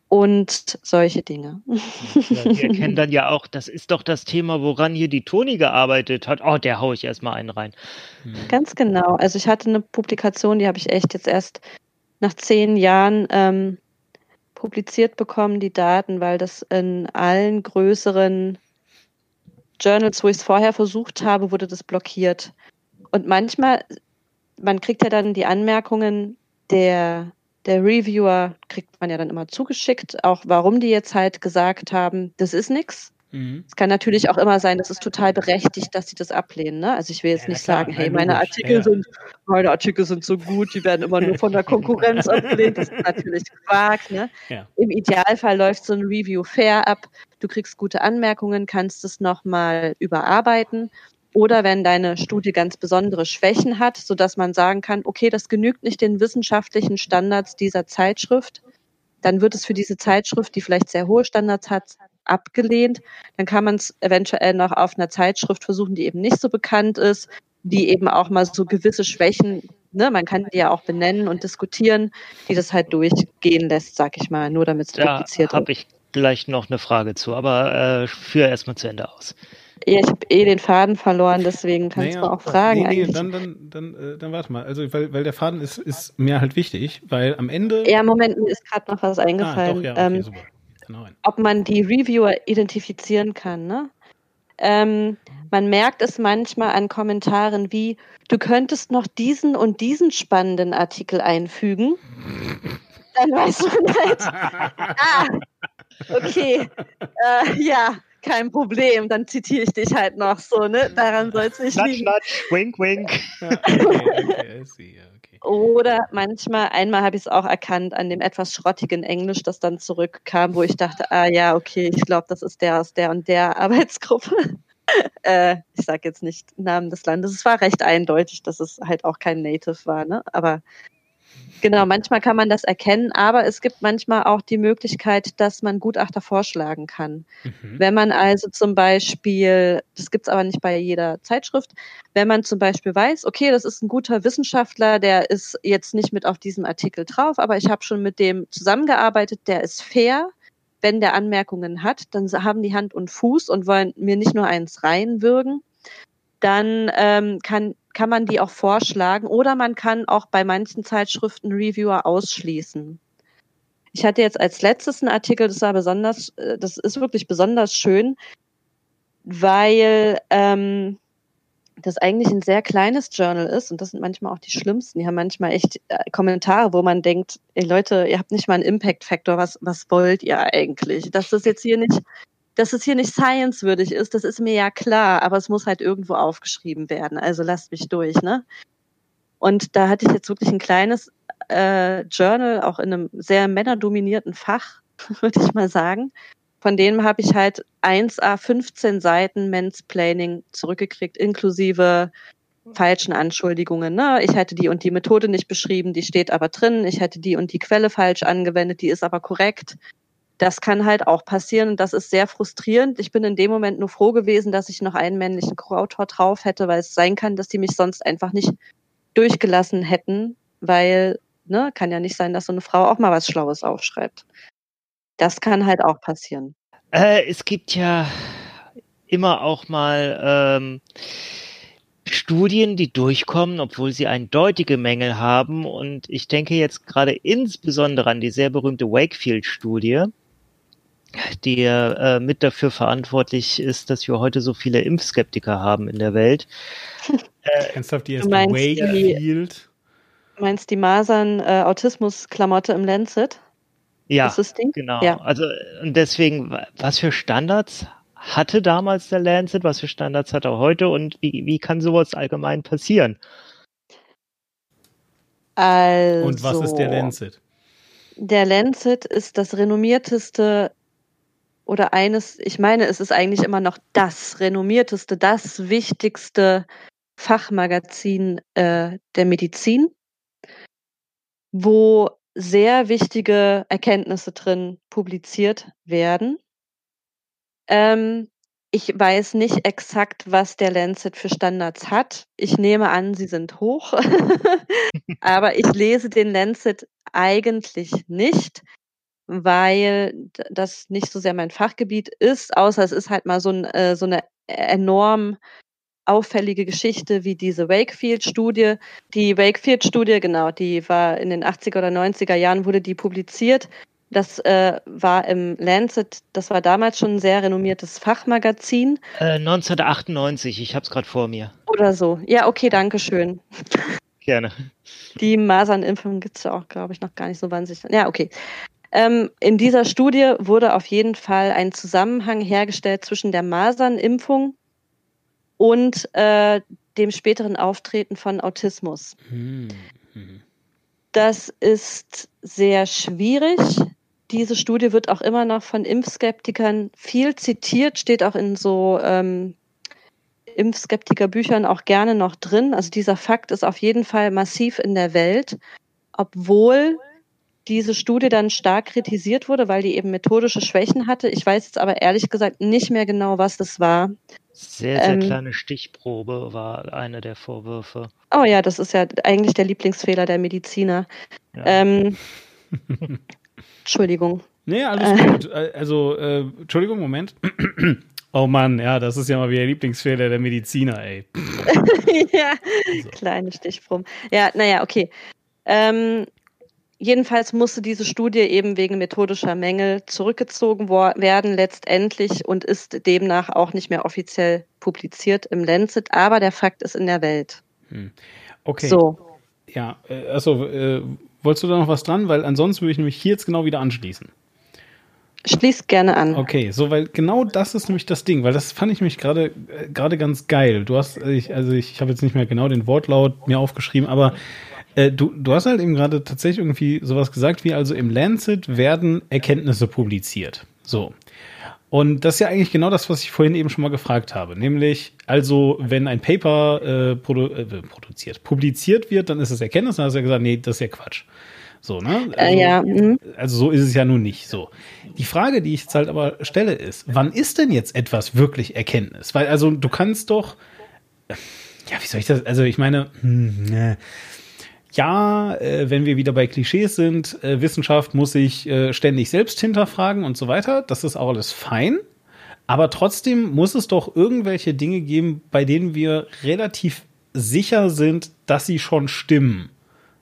und solche Dinge. Ja, wir kennen dann ja auch, das ist doch das Thema, woran hier die Toni gearbeitet hat. Oh, der haue ich erstmal einen rein. Hm. Ganz genau. Also ich hatte eine Publikation, die habe ich echt jetzt erst nach zehn Jahren ähm, publiziert bekommen, die Daten, weil das in allen größeren Journals, wo ich es vorher versucht habe, wurde das blockiert. Und manchmal, man kriegt ja dann die Anmerkungen der der Reviewer kriegt man ja dann immer zugeschickt, auch warum die jetzt halt gesagt haben, das ist nichts. Mhm. Es kann natürlich auch immer sein, das ist total berechtigt, dass sie das ablehnen. Ne? Also ich will jetzt ja, nicht klar, sagen, hey, meine Artikel ja. sind, meine Artikel sind so gut, die werden immer nur von der Konkurrenz *laughs* abgelehnt. Das ist natürlich gewagt. Ne? Ja. Im Idealfall läuft so ein Review fair ab. Du kriegst gute Anmerkungen, kannst es nochmal überarbeiten oder wenn deine Studie ganz besondere Schwächen hat, so dass man sagen kann, okay, das genügt nicht den wissenschaftlichen Standards dieser Zeitschrift, dann wird es für diese Zeitschrift, die vielleicht sehr hohe Standards hat, abgelehnt. Dann kann man es eventuell noch auf einer Zeitschrift versuchen, die eben nicht so bekannt ist, die eben auch mal so gewisse Schwächen, ne, man kann die ja auch benennen und diskutieren, die das halt durchgehen lässt, sag ich mal, nur damit es publiziert wird. Da habe ich gleich noch eine Frage zu, aber äh, führe erstmal zu Ende aus. Ja, ich habe eh den Faden verloren, deswegen kannst naja, du auch fragen. Nee, nee, dann, dann, dann, äh, dann warte mal. Also, weil, weil der Faden ist, ist mir halt wichtig, weil am Ende. Ja, Moment, mir ist gerade noch was eingefallen. Ah, doch, ja, okay, ähm, super. Ob man die Reviewer identifizieren kann, ne? Ähm, man merkt es manchmal an Kommentaren wie, du könntest noch diesen und diesen spannenden Artikel einfügen. Dann weiß man halt, *laughs* ah, okay, äh, ja, kein Problem, dann zitiere ich dich halt noch so, ne? Daran soll es nicht liegen. Nudge, wink, wink. okay, okay, okay. Oder manchmal, einmal habe ich es auch erkannt an dem etwas schrottigen Englisch, das dann zurückkam, wo ich dachte, ah ja, okay, ich glaube, das ist der aus der und der Arbeitsgruppe. *laughs* äh, ich sage jetzt nicht Namen des Landes. Es war recht eindeutig, dass es halt auch kein Native war, ne? Aber Genau, manchmal kann man das erkennen, aber es gibt manchmal auch die Möglichkeit, dass man Gutachter vorschlagen kann. Mhm. Wenn man also zum Beispiel, das gibt es aber nicht bei jeder Zeitschrift, wenn man zum Beispiel weiß, okay, das ist ein guter Wissenschaftler, der ist jetzt nicht mit auf diesem Artikel drauf, aber ich habe schon mit dem zusammengearbeitet, der ist fair. Wenn der Anmerkungen hat, dann haben die Hand und Fuß und wollen mir nicht nur eins reinwürgen, dann ähm, kann kann man die auch vorschlagen oder man kann auch bei manchen Zeitschriften Reviewer ausschließen. Ich hatte jetzt als letztes einen Artikel, das war besonders, äh, das ist wirklich besonders schön, weil ähm, das eigentlich ein sehr kleines Journal ist und das sind manchmal auch die schlimmsten. Die haben manchmal echt äh, Kommentare, wo man denkt, ey Leute, ihr habt nicht mal einen Impact-Faktor, was, was wollt ihr eigentlich? Dass das jetzt hier nicht dass es hier nicht science-würdig ist, das ist mir ja klar, aber es muss halt irgendwo aufgeschrieben werden. Also lasst mich durch, ne? Und da hatte ich jetzt wirklich ein kleines äh, Journal, auch in einem sehr männerdominierten Fach, *laughs* würde ich mal sagen. Von dem habe ich halt 1a 15 Seiten Mansplaining zurückgekriegt, inklusive falschen Anschuldigungen. Ne? Ich hätte die und die Methode nicht beschrieben, die steht aber drin. Ich hätte die und die Quelle falsch angewendet, die ist aber korrekt das kann halt auch passieren und das ist sehr frustrierend. Ich bin in dem Moment nur froh gewesen, dass ich noch einen männlichen Co-Autor drauf hätte, weil es sein kann, dass die mich sonst einfach nicht durchgelassen hätten, weil, ne, kann ja nicht sein, dass so eine Frau auch mal was Schlaues aufschreibt. Das kann halt auch passieren. Äh, es gibt ja immer auch mal ähm, Studien, die durchkommen, obwohl sie eindeutige Mängel haben. Und ich denke jetzt gerade insbesondere an die sehr berühmte Wakefield-Studie, die äh, mit dafür verantwortlich ist, dass wir heute so viele Impfskeptiker haben in der Welt. *laughs* äh, Ernsthaft, die erst Wakefield? Du meinst die Masern-Autismus-Klamotte äh, im Lancet? Ja, genau. Ja. Also und deswegen, was für Standards hatte damals der Lancet, was für Standards hat er heute und wie, wie kann sowas allgemein passieren? Also, und was ist der Lancet? Der Lancet ist das renommierteste oder eines, ich meine, es ist eigentlich immer noch das renommierteste, das wichtigste Fachmagazin äh, der Medizin, wo sehr wichtige Erkenntnisse drin publiziert werden. Ähm, ich weiß nicht exakt, was der Lancet für Standards hat. Ich nehme an, sie sind hoch. *laughs* Aber ich lese den Lancet eigentlich nicht weil das nicht so sehr mein Fachgebiet ist, außer es ist halt mal so, ein, äh, so eine enorm auffällige Geschichte wie diese Wakefield-Studie. Die Wakefield-Studie, genau, die war in den 80er oder 90er Jahren, wurde die publiziert. Das äh, war im Lancet, das war damals schon ein sehr renommiertes Fachmagazin. Äh, 1998, ich habe es gerade vor mir. Oder so. Ja, okay, danke schön. Gerne. Die Masernimpfung gibt es ja auch, glaube ich, noch gar nicht so wahnsinnig. Ja, okay. Ähm, in dieser Studie wurde auf jeden Fall ein Zusammenhang hergestellt zwischen der Masernimpfung und äh, dem späteren Auftreten von Autismus. Mhm. Das ist sehr schwierig. Diese Studie wird auch immer noch von Impfskeptikern viel zitiert, steht auch in so ähm, Impfskeptikerbüchern auch gerne noch drin. Also dieser Fakt ist auf jeden Fall massiv in der Welt, obwohl diese Studie dann stark kritisiert wurde, weil die eben methodische Schwächen hatte. Ich weiß jetzt aber ehrlich gesagt nicht mehr genau, was das war. Sehr, sehr ähm, kleine Stichprobe war einer der Vorwürfe. Oh ja, das ist ja eigentlich der Lieblingsfehler der Mediziner. Ja. Ähm, *laughs* Entschuldigung. Nee, alles äh, gut. Äh, also, äh, Entschuldigung, Moment. *clears throat* Oh Mann, ja, das ist ja mal wieder der Lieblingsfehler der Mediziner, ey. *laughs* ja, so. kleine Stichproben. Ja, naja, okay. Ähm, Jedenfalls musste diese Studie eben wegen methodischer Mängel zurückgezogen werden letztendlich und ist demnach auch nicht mehr offiziell publiziert im Lancet, aber der Fakt ist in der Welt. Hm. Okay. So. Ja, äh, also äh, wolltest du da noch was dran? Weil ansonsten würde ich nämlich hier jetzt genau wieder anschließen. Schließ gerne an. Okay, so weil genau das ist nämlich das Ding, weil das fand ich nämlich gerade äh, gerade ganz geil. Du hast ich, also ich, ich habe jetzt nicht mehr genau den Wortlaut mir aufgeschrieben, aber äh, du, du hast halt eben gerade tatsächlich irgendwie sowas gesagt, wie also im Lancet werden Erkenntnisse publiziert. So. Und das ist ja eigentlich genau das, was ich vorhin eben schon mal gefragt habe. Nämlich, also, wenn ein Paper äh, produ äh, produziert, publiziert wird, dann ist es Erkenntnis. Dann hast du ja gesagt, nee, das ist ja Quatsch. So, ne? Äh, also, äh, ja. Mhm. also so ist es ja nun nicht. So. Die Frage, die ich jetzt halt aber stelle, ist, wann ist denn jetzt etwas wirklich Erkenntnis? Weil, also, du kannst doch, ja, wie soll ich das, also ich meine, hm, ne, ja, äh, wenn wir wieder bei Klischees sind, äh, Wissenschaft muss sich äh, ständig selbst hinterfragen und so weiter. Das ist auch alles fein. Aber trotzdem muss es doch irgendwelche Dinge geben, bei denen wir relativ sicher sind, dass sie schon stimmen.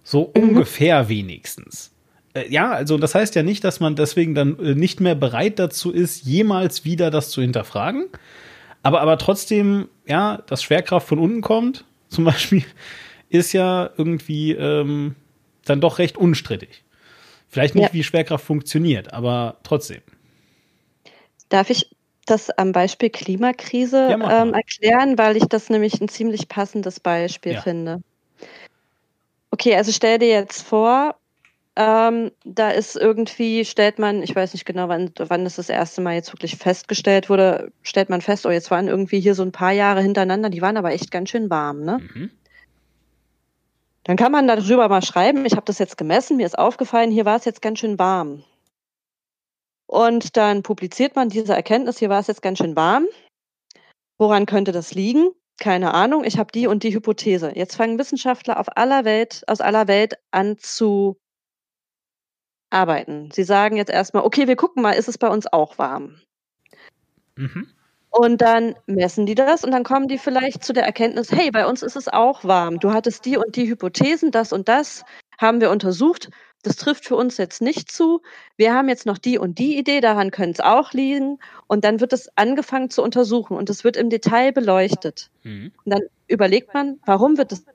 So mhm. ungefähr wenigstens. Äh, ja, also das heißt ja nicht, dass man deswegen dann äh, nicht mehr bereit dazu ist, jemals wieder das zu hinterfragen. Aber, aber trotzdem, ja, dass Schwerkraft von unten kommt, *laughs* zum Beispiel, ist ja irgendwie ähm, dann doch recht unstrittig. Vielleicht nicht, ja. wie Schwerkraft funktioniert, aber trotzdem. Darf ich das am Beispiel Klimakrise ja, ähm, erklären, weil ich das nämlich ein ziemlich passendes Beispiel ja. finde. Okay, also stell dir jetzt vor, ähm, da ist irgendwie, stellt man, ich weiß nicht genau, wann, wann das das erste Mal jetzt wirklich festgestellt wurde, stellt man fest, oh, jetzt waren irgendwie hier so ein paar Jahre hintereinander, die waren aber echt ganz schön warm, ne? Mhm. Dann kann man darüber mal schreiben, ich habe das jetzt gemessen, mir ist aufgefallen, hier war es jetzt ganz schön warm. Und dann publiziert man diese Erkenntnis, hier war es jetzt ganz schön warm. Woran könnte das liegen? Keine Ahnung, ich habe die und die Hypothese. Jetzt fangen Wissenschaftler auf aller Welt, aus aller Welt an zu arbeiten. Sie sagen jetzt erstmal, okay, wir gucken mal, ist es bei uns auch warm? Mhm. Und dann messen die das und dann kommen die vielleicht zu der Erkenntnis, hey, bei uns ist es auch warm. Du hattest die und die Hypothesen, das und das haben wir untersucht. Das trifft für uns jetzt nicht zu. Wir haben jetzt noch die und die Idee, daran könnte es auch liegen. Und dann wird es angefangen zu untersuchen und es wird im Detail beleuchtet. Mhm. Und dann überlegt man, warum wird es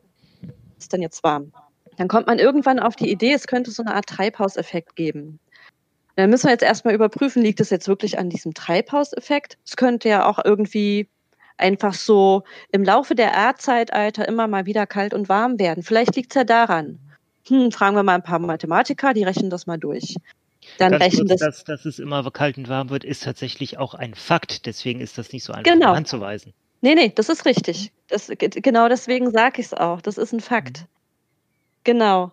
denn jetzt warm? Dann kommt man irgendwann auf die Idee, es könnte so eine Art Treibhauseffekt geben. Dann müssen wir jetzt erstmal überprüfen, liegt es jetzt wirklich an diesem Treibhauseffekt? Es könnte ja auch irgendwie einfach so im Laufe der Erdzeitalter immer mal wieder kalt und warm werden. Vielleicht liegt es ja daran. Hm, fragen wir mal ein paar Mathematiker, die rechnen das mal durch. Dann Ganz rechnen das. Dass, dass es immer kalt und warm wird, ist tatsächlich auch ein Fakt. Deswegen ist das nicht so einfach genau. anzuweisen. Nee, nee, das ist richtig. Das, genau deswegen sage ich es auch. Das ist ein Fakt. Mhm. Genau.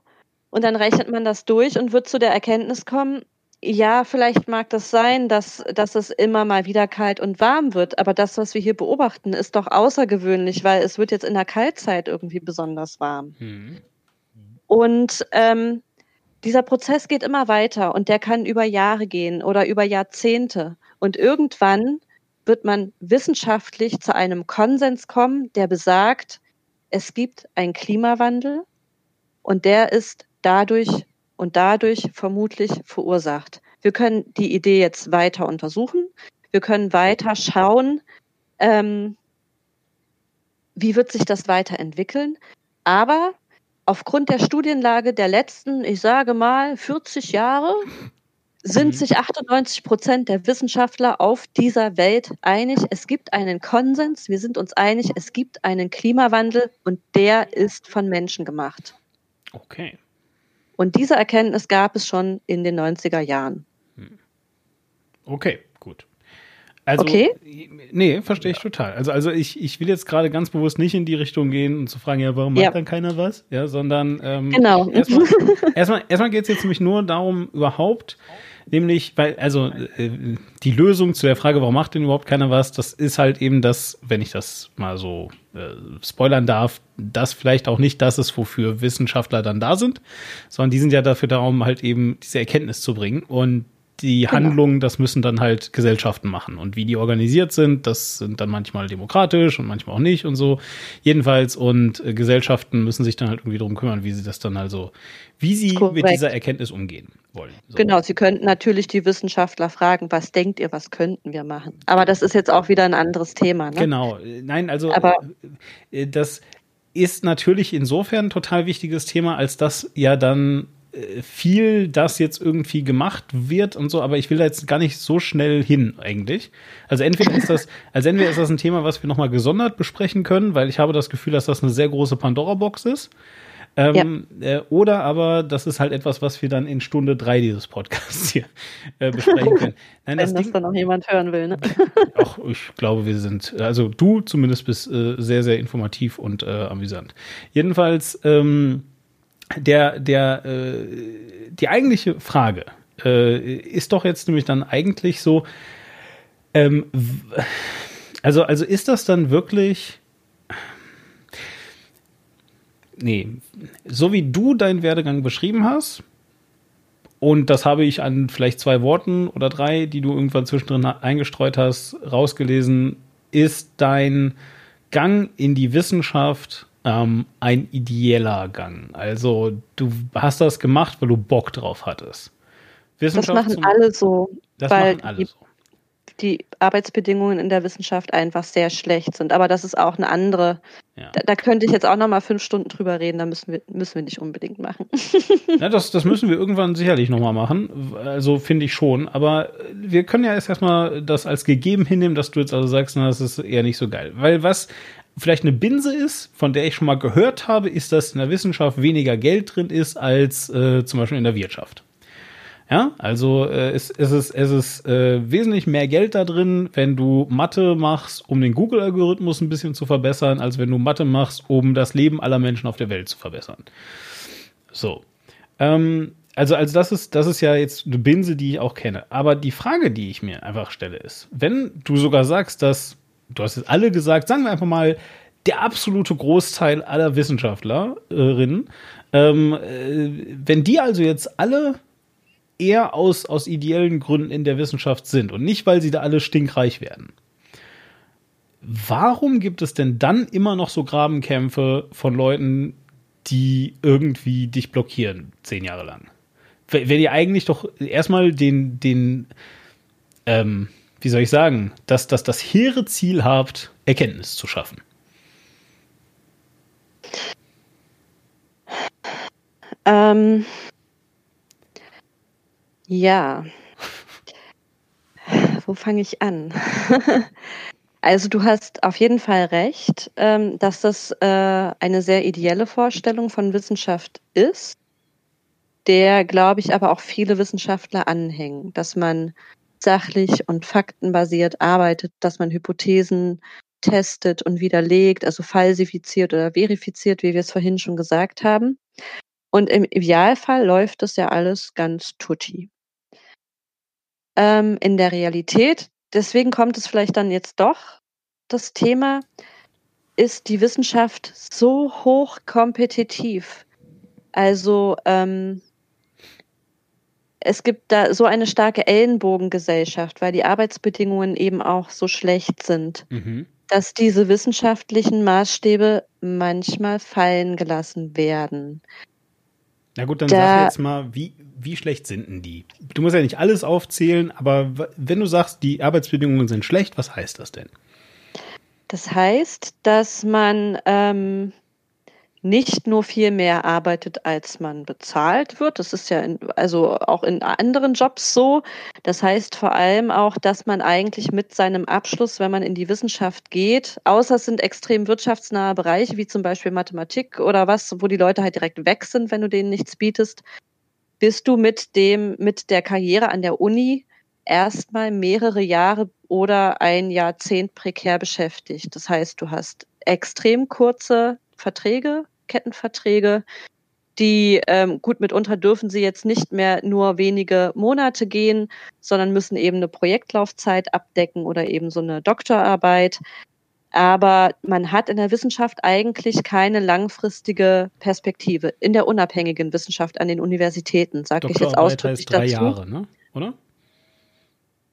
Und dann rechnet man das durch und wird zu der Erkenntnis kommen, ja, vielleicht mag das sein, dass, dass es immer mal wieder kalt und warm wird, aber das, was wir hier beobachten, ist doch außergewöhnlich, weil es wird jetzt in der Kaltzeit irgendwie besonders warm. Mhm. Und ähm, dieser Prozess geht immer weiter und der kann über Jahre gehen oder über Jahrzehnte. Und irgendwann wird man wissenschaftlich zu einem Konsens kommen, der besagt, es gibt einen Klimawandel und der ist dadurch und dadurch vermutlich verursacht. Wir können die Idee jetzt weiter untersuchen. Wir können weiter schauen, ähm, wie wird sich das weiterentwickeln. Aber aufgrund der Studienlage der letzten, ich sage mal, 40 Jahre sind mhm. sich 98 Prozent der Wissenschaftler auf dieser Welt einig. Es gibt einen Konsens. Wir sind uns einig. Es gibt einen Klimawandel und der ist von Menschen gemacht. Okay. Und diese Erkenntnis gab es schon in den 90er Jahren. Hm. Okay, gut. Also, Okay. Nee, verstehe ich total. Also, also ich, ich will jetzt gerade ganz bewusst nicht in die Richtung gehen und zu fragen, ja, warum Ja. macht dann keiner was? Ja, sondern ähm, Genau. *laughs* erstmal, erstmal, erstmal geht es jetzt nämlich nur darum, überhaupt, nämlich, weil, also äh, die Lösung zu der Frage, warum macht denn überhaupt keiner was, das ist halt eben das, wenn ich das mal so äh, spoilern darf, das vielleicht auch nicht das ist, wofür Wissenschaftler dann da sind, sondern die sind ja dafür da, um halt eben diese Erkenntnis zu bringen. Und die Genau. Handlungen, das müssen dann halt Gesellschaften machen. Und wie die organisiert sind, das sind dann manchmal demokratisch und manchmal auch nicht und so. Jedenfalls, und äh, Gesellschaften müssen sich dann halt irgendwie darum kümmern, wie sie das dann also, wie sie mit Korrekt. dieser Erkenntnis umgehen wollen. So. Genau, Sie könnten natürlich die Wissenschaftler fragen, was denkt ihr, was könnten wir machen? Aber das ist jetzt auch wieder ein anderes Thema. Ne? Genau. Nein, also Aber- äh, das ist natürlich insofern ein total wichtiges Thema, als dass ja dann viel das jetzt irgendwie gemacht wird und so, aber ich will da jetzt gar nicht so schnell hin eigentlich. Also entweder ist das, *laughs* also entweder ist das ein Thema, was wir nochmal gesondert besprechen können, weil ich habe das Gefühl, dass das eine sehr große Pandora-Box ist. Ähm, äh, oder aber das ist halt etwas, was wir dann in Stunde drei dieses Podcasts hier äh, besprechen können. *laughs* Nein, Wenn das das, Ding, dann noch jemand hören will. Ne? *laughs* Ach, ich glaube, wir sind, also du zumindest bist äh, sehr, sehr informativ und äh, amüsant. Jedenfalls, ähm, der, der, äh, die eigentliche Frage äh, ist doch jetzt nämlich dann eigentlich so, ähm, also, also ist das dann wirklich, nee, so wie du deinen Werdegang beschrieben hast, und das habe ich an vielleicht zwei Worten oder drei, die du irgendwann zwischendrin eingestreut hast, rausgelesen, ist dein Gang in die Wissenschaft ähm, ein ideeller Gang. Also du hast das gemacht, weil du Bock drauf hattest. Das machen zum- alle so, das weil machen alle die, so. die Arbeitsbedingungen in der Wissenschaft einfach sehr schlecht sind. Aber das ist auch eine andere. Ja. Da, da könnte ich jetzt auch noch mal fünf Stunden drüber reden. Da müssen wir, müssen wir nicht unbedingt machen. *laughs* Ja, das, das müssen wir irgendwann sicherlich nochmal machen. Also finde ich schon. Aber wir können ja erst erstmal das als gegeben hinnehmen, dass du jetzt also sagst, na, das ist eher nicht so geil. Weil was vielleicht eine Binse ist, von der ich schon mal gehört habe, ist, dass in der Wissenschaft weniger Geld drin ist als äh, zum Beispiel in der Wirtschaft. Ja, also äh, es, es ist, es ist äh, wesentlich mehr Geld da drin, wenn du Mathe machst, um den Google-Algorithmus ein bisschen zu verbessern, als wenn du Mathe machst, um das Leben aller Menschen auf der Welt zu verbessern. So. Ähm, also, also das ist, das ist ja jetzt eine Binse, die ich auch kenne. Aber die Frage, die ich mir einfach stelle, ist, wenn du sogar sagst, dass, du hast jetzt alle gesagt, sagen wir einfach mal, der absolute Großteil aller Wissenschaftlerinnen, ähm, äh, wenn die also jetzt alle eher aus, aus ideellen Gründen in der Wissenschaft sind und nicht, weil sie da alle stinkreich werden. Warum gibt es denn dann immer noch so Grabenkämpfe von Leuten, die irgendwie dich blockieren, zehn Jahre lang? Wenn ihr eigentlich doch erstmal den, den, ähm, wie soll ich sagen, dass, dass das hehre Ziel habt, Erkenntnis zu schaffen. Ähm, ja. Wo fange ich an? *laughs* also du hast auf jeden Fall recht, ähm, dass das äh, eine sehr ideelle Vorstellung von Wissenschaft ist, der, glaube ich, aber auch viele Wissenschaftler anhängen, dass man sachlich und faktenbasiert arbeitet, dass man Hypothesen testet und widerlegt, also falsifiziert oder verifiziert, wie wir es vorhin schon gesagt haben. Und im Idealfall läuft das ja alles ganz tutti. Ähm, in der Realität, deswegen kommt es vielleicht dann jetzt doch, das Thema, ist die Wissenschaft so hoch kompetitiv. Also ähm, es gibt da so eine starke Ellenbogengesellschaft, weil die Arbeitsbedingungen eben auch so schlecht sind, Mhm. dass diese wissenschaftlichen Maßstäbe manchmal fallen gelassen werden. Na gut, dann Da- sag jetzt mal, wie, wie schlecht sind denn die? Du musst ja nicht alles aufzählen, aber wenn du sagst, die Arbeitsbedingungen sind schlecht, was heißt das denn? Das heißt, dass man ähm, nicht nur viel mehr arbeitet, als man bezahlt wird. Das ist ja in, also auch in anderen Jobs so. Das heißt vor allem auch, dass man eigentlich mit seinem Abschluss, wenn man in die Wissenschaft geht, außer es sind extrem wirtschaftsnahe Bereiche, wie zum Beispiel Mathematik oder was, wo die Leute halt direkt weg sind, wenn du denen nichts bietest, bist du mit dem, mit der Karriere an der Uni erstmal mehrere Jahre oder ein Jahrzehnt prekär beschäftigt. Das heißt, du hast extrem kurze Verträge, Kettenverträge, die ähm, gut mitunter dürfen sie jetzt nicht mehr nur wenige Monate gehen, sondern müssen eben eine Projektlaufzeit abdecken oder eben so eine Doktorarbeit. Aber man hat in der Wissenschaft eigentlich keine langfristige Perspektive. In der unabhängigen Wissenschaft an den Universitäten, sage ich jetzt ausdrücklich heißt drei dazu. Jahre, ne? oder?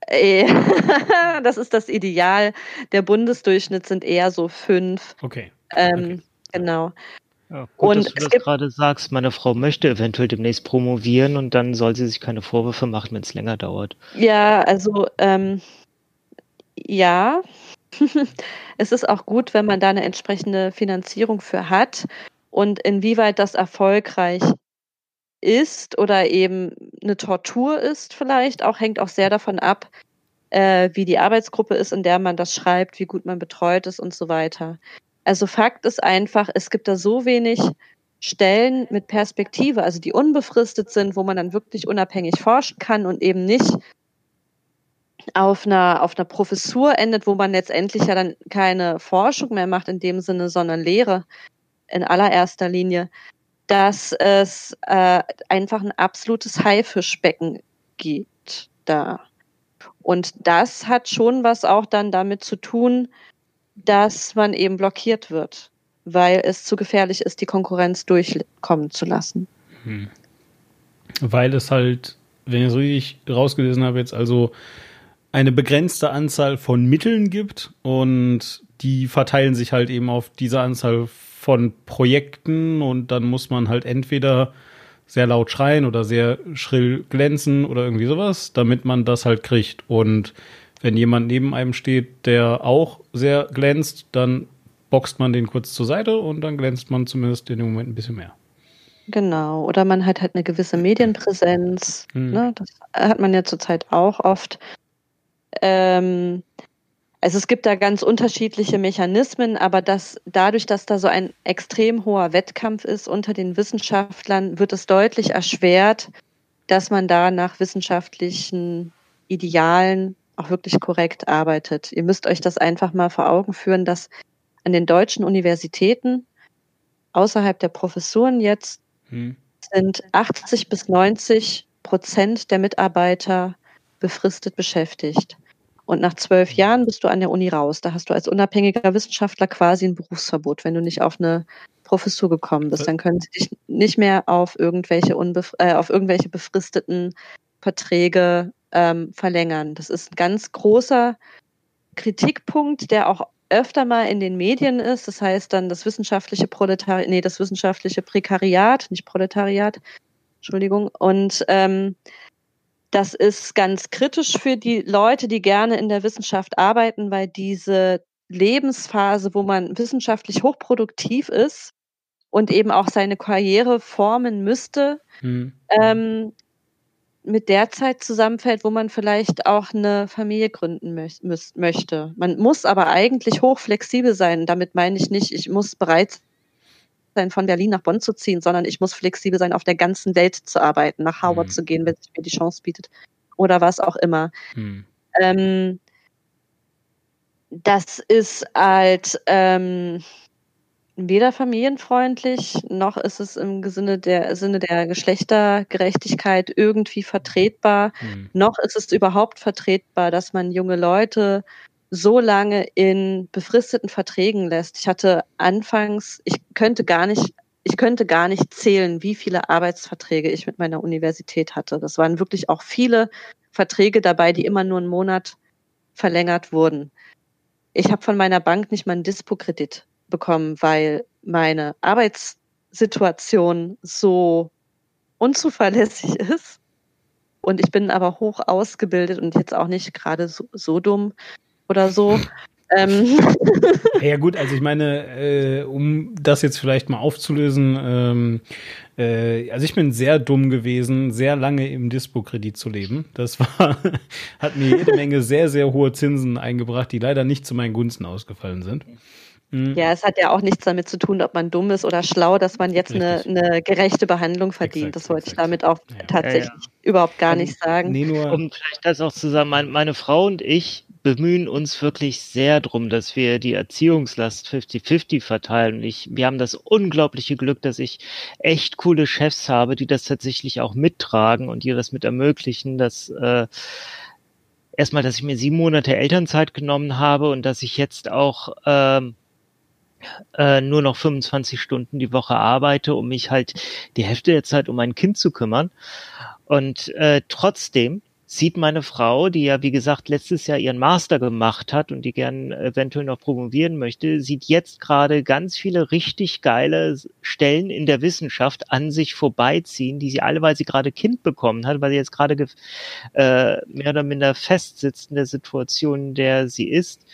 Äh, *laughs* das ist das Ideal. Der Bundesdurchschnitt sind eher so fünf. Okay. Ähm, okay. Genau. Ja, gut, und dass du das gerade sagst, meine Frau möchte eventuell demnächst promovieren und dann soll sie sich keine Vorwürfe machen, wenn es länger dauert. Ja, also ähm, ja, *laughs* es ist auch gut, wenn man da eine entsprechende Finanzierung für hat und inwieweit das erfolgreich ist oder eben eine Tortur ist vielleicht, auch hängt auch sehr davon ab, äh, wie die Arbeitsgruppe ist, in der man das schreibt, wie gut man betreut ist und so weiter. Also Fakt ist einfach, es gibt da so wenig Stellen mit Perspektive, also die unbefristet sind, wo man dann wirklich unabhängig forschen kann und eben nicht auf einer, auf einer Professur endet, wo man letztendlich ja dann keine Forschung mehr macht in dem Sinne, sondern Lehre in allererster Linie, dass es äh, einfach ein absolutes Haifischbecken gibt da. Und das hat schon was auch dann damit zu tun, dass man eben blockiert wird, weil es zu gefährlich ist, die Konkurrenz durchkommen zu lassen. Hm. Weil es halt, wenn ich es richtig rausgelesen habe, jetzt also eine begrenzte Anzahl von Mitteln gibt und die verteilen sich halt eben auf diese Anzahl von Projekten und dann muss man halt entweder sehr laut schreien oder sehr schrill glänzen oder irgendwie sowas, damit man das halt kriegt. Und wenn jemand neben einem steht, der auch sehr glänzt, dann boxt man den kurz zur Seite und dann glänzt man zumindest in dem Moment ein bisschen mehr. Genau, oder man hat halt eine gewisse Medienpräsenz. Hm. Ne? Das hat man ja zurzeit auch oft. Ähm, also es gibt da ganz unterschiedliche Mechanismen, aber das, dadurch, dass da so ein extrem hoher Wettkampf ist unter den Wissenschaftlern, wird es deutlich erschwert, dass man da nach wissenschaftlichen Idealen auch wirklich korrekt arbeitet. Ihr müsst euch das einfach mal vor Augen führen, dass an den deutschen Universitäten außerhalb der Professuren jetzt hm. sind 80 bis 90 Prozent der Mitarbeiter befristet beschäftigt. Und nach zwölf Jahren bist du an der Uni raus. Da hast du als unabhängiger Wissenschaftler quasi ein Berufsverbot, wenn du nicht auf eine Professur gekommen bist. Dann können sie dich nicht mehr auf irgendwelche, unbef äh, auf irgendwelche befristeten Verträge ähm, verlängern. Das ist ein ganz großer Kritikpunkt, der auch öfter mal in den Medien ist. Das heißt dann das wissenschaftliche Proletariat, nee, das wissenschaftliche Prekariat, nicht Proletariat, Entschuldigung. Und ähm, das ist ganz kritisch für die Leute, die gerne in der Wissenschaft arbeiten, weil diese Lebensphase, wo man wissenschaftlich hochproduktiv ist und eben auch seine Karriere formen müsste, hm. ähm, mit der Zeit zusammenfällt, wo man vielleicht auch eine Familie gründen mö möchte. Man muss aber eigentlich hochflexibel sein. Damit meine ich nicht, ich muss bereit sein, von Berlin nach Bonn zu ziehen, sondern ich muss flexibel sein, auf der ganzen Welt zu arbeiten, nach Harvard mhm. zu gehen, wenn sich mir die Chance bietet oder was auch immer. Mhm. Ähm, das ist halt ähm, weder familienfreundlich, noch ist es im Sinne der, Sinne der Geschlechtergerechtigkeit irgendwie vertretbar, mhm. noch ist es überhaupt vertretbar, dass man junge Leute so lange in befristeten Verträgen lässt. Ich hatte anfangs, ich könnte gar nicht, ich könnte gar nicht zählen, wie viele Arbeitsverträge ich mit meiner Universität hatte. Das waren wirklich auch viele Verträge dabei, die immer nur einen Monat verlängert wurden. Ich habe von meiner Bank nicht mal einen Dispo-Kredit bekommen, weil meine Arbeitssituation so unzuverlässig *laughs* ist. Und ich bin aber hoch ausgebildet und jetzt auch nicht gerade so, so dumm oder so. Ähm. *laughs* Ja gut, also ich meine, äh, um das jetzt vielleicht mal aufzulösen, ähm, äh, also ich bin sehr dumm gewesen, sehr lange im Dispo-Kredit zu leben. Das war, *laughs* hat mir jede Menge sehr, sehr hohe Zinsen eingebracht, die leider nicht zu meinen Gunsten ausgefallen sind. Mhm. Ja, es hat ja auch nichts damit zu tun, ob man dumm ist oder schlau, dass man jetzt eine, eine, gerechte Behandlung verdient. Exakt, das wollte exakt. ich damit auch ja. tatsächlich ja, ja. überhaupt gar um, nicht sagen. Nee, nur um vielleicht das auch zu sagen, meine, meine Frau und ich bemühen uns wirklich sehr drum, dass wir die Erziehungslast 50-50 verteilen. Ich, wir haben das unglaubliche Glück, dass ich echt coole Chefs habe, die das tatsächlich auch mittragen und die das mit ermöglichen, dass äh, erstmal, dass ich mir sieben Monate Elternzeit genommen habe und dass ich jetzt auch ähm, äh, nur noch 25 Stunden die Woche arbeite, um mich halt die Hälfte der Zeit um mein Kind zu kümmern. Und äh, trotzdem sieht meine Frau, die ja wie gesagt letztes Jahr ihren Master gemacht hat und die gern eventuell noch promovieren möchte, sieht jetzt gerade ganz viele richtig geile Stellen in der Wissenschaft an sich vorbeiziehen, die sie alle, weil sie gerade Kind bekommen hat, weil sie jetzt gerade äh, mehr oder minder festsitzt in der Situation, in der sie ist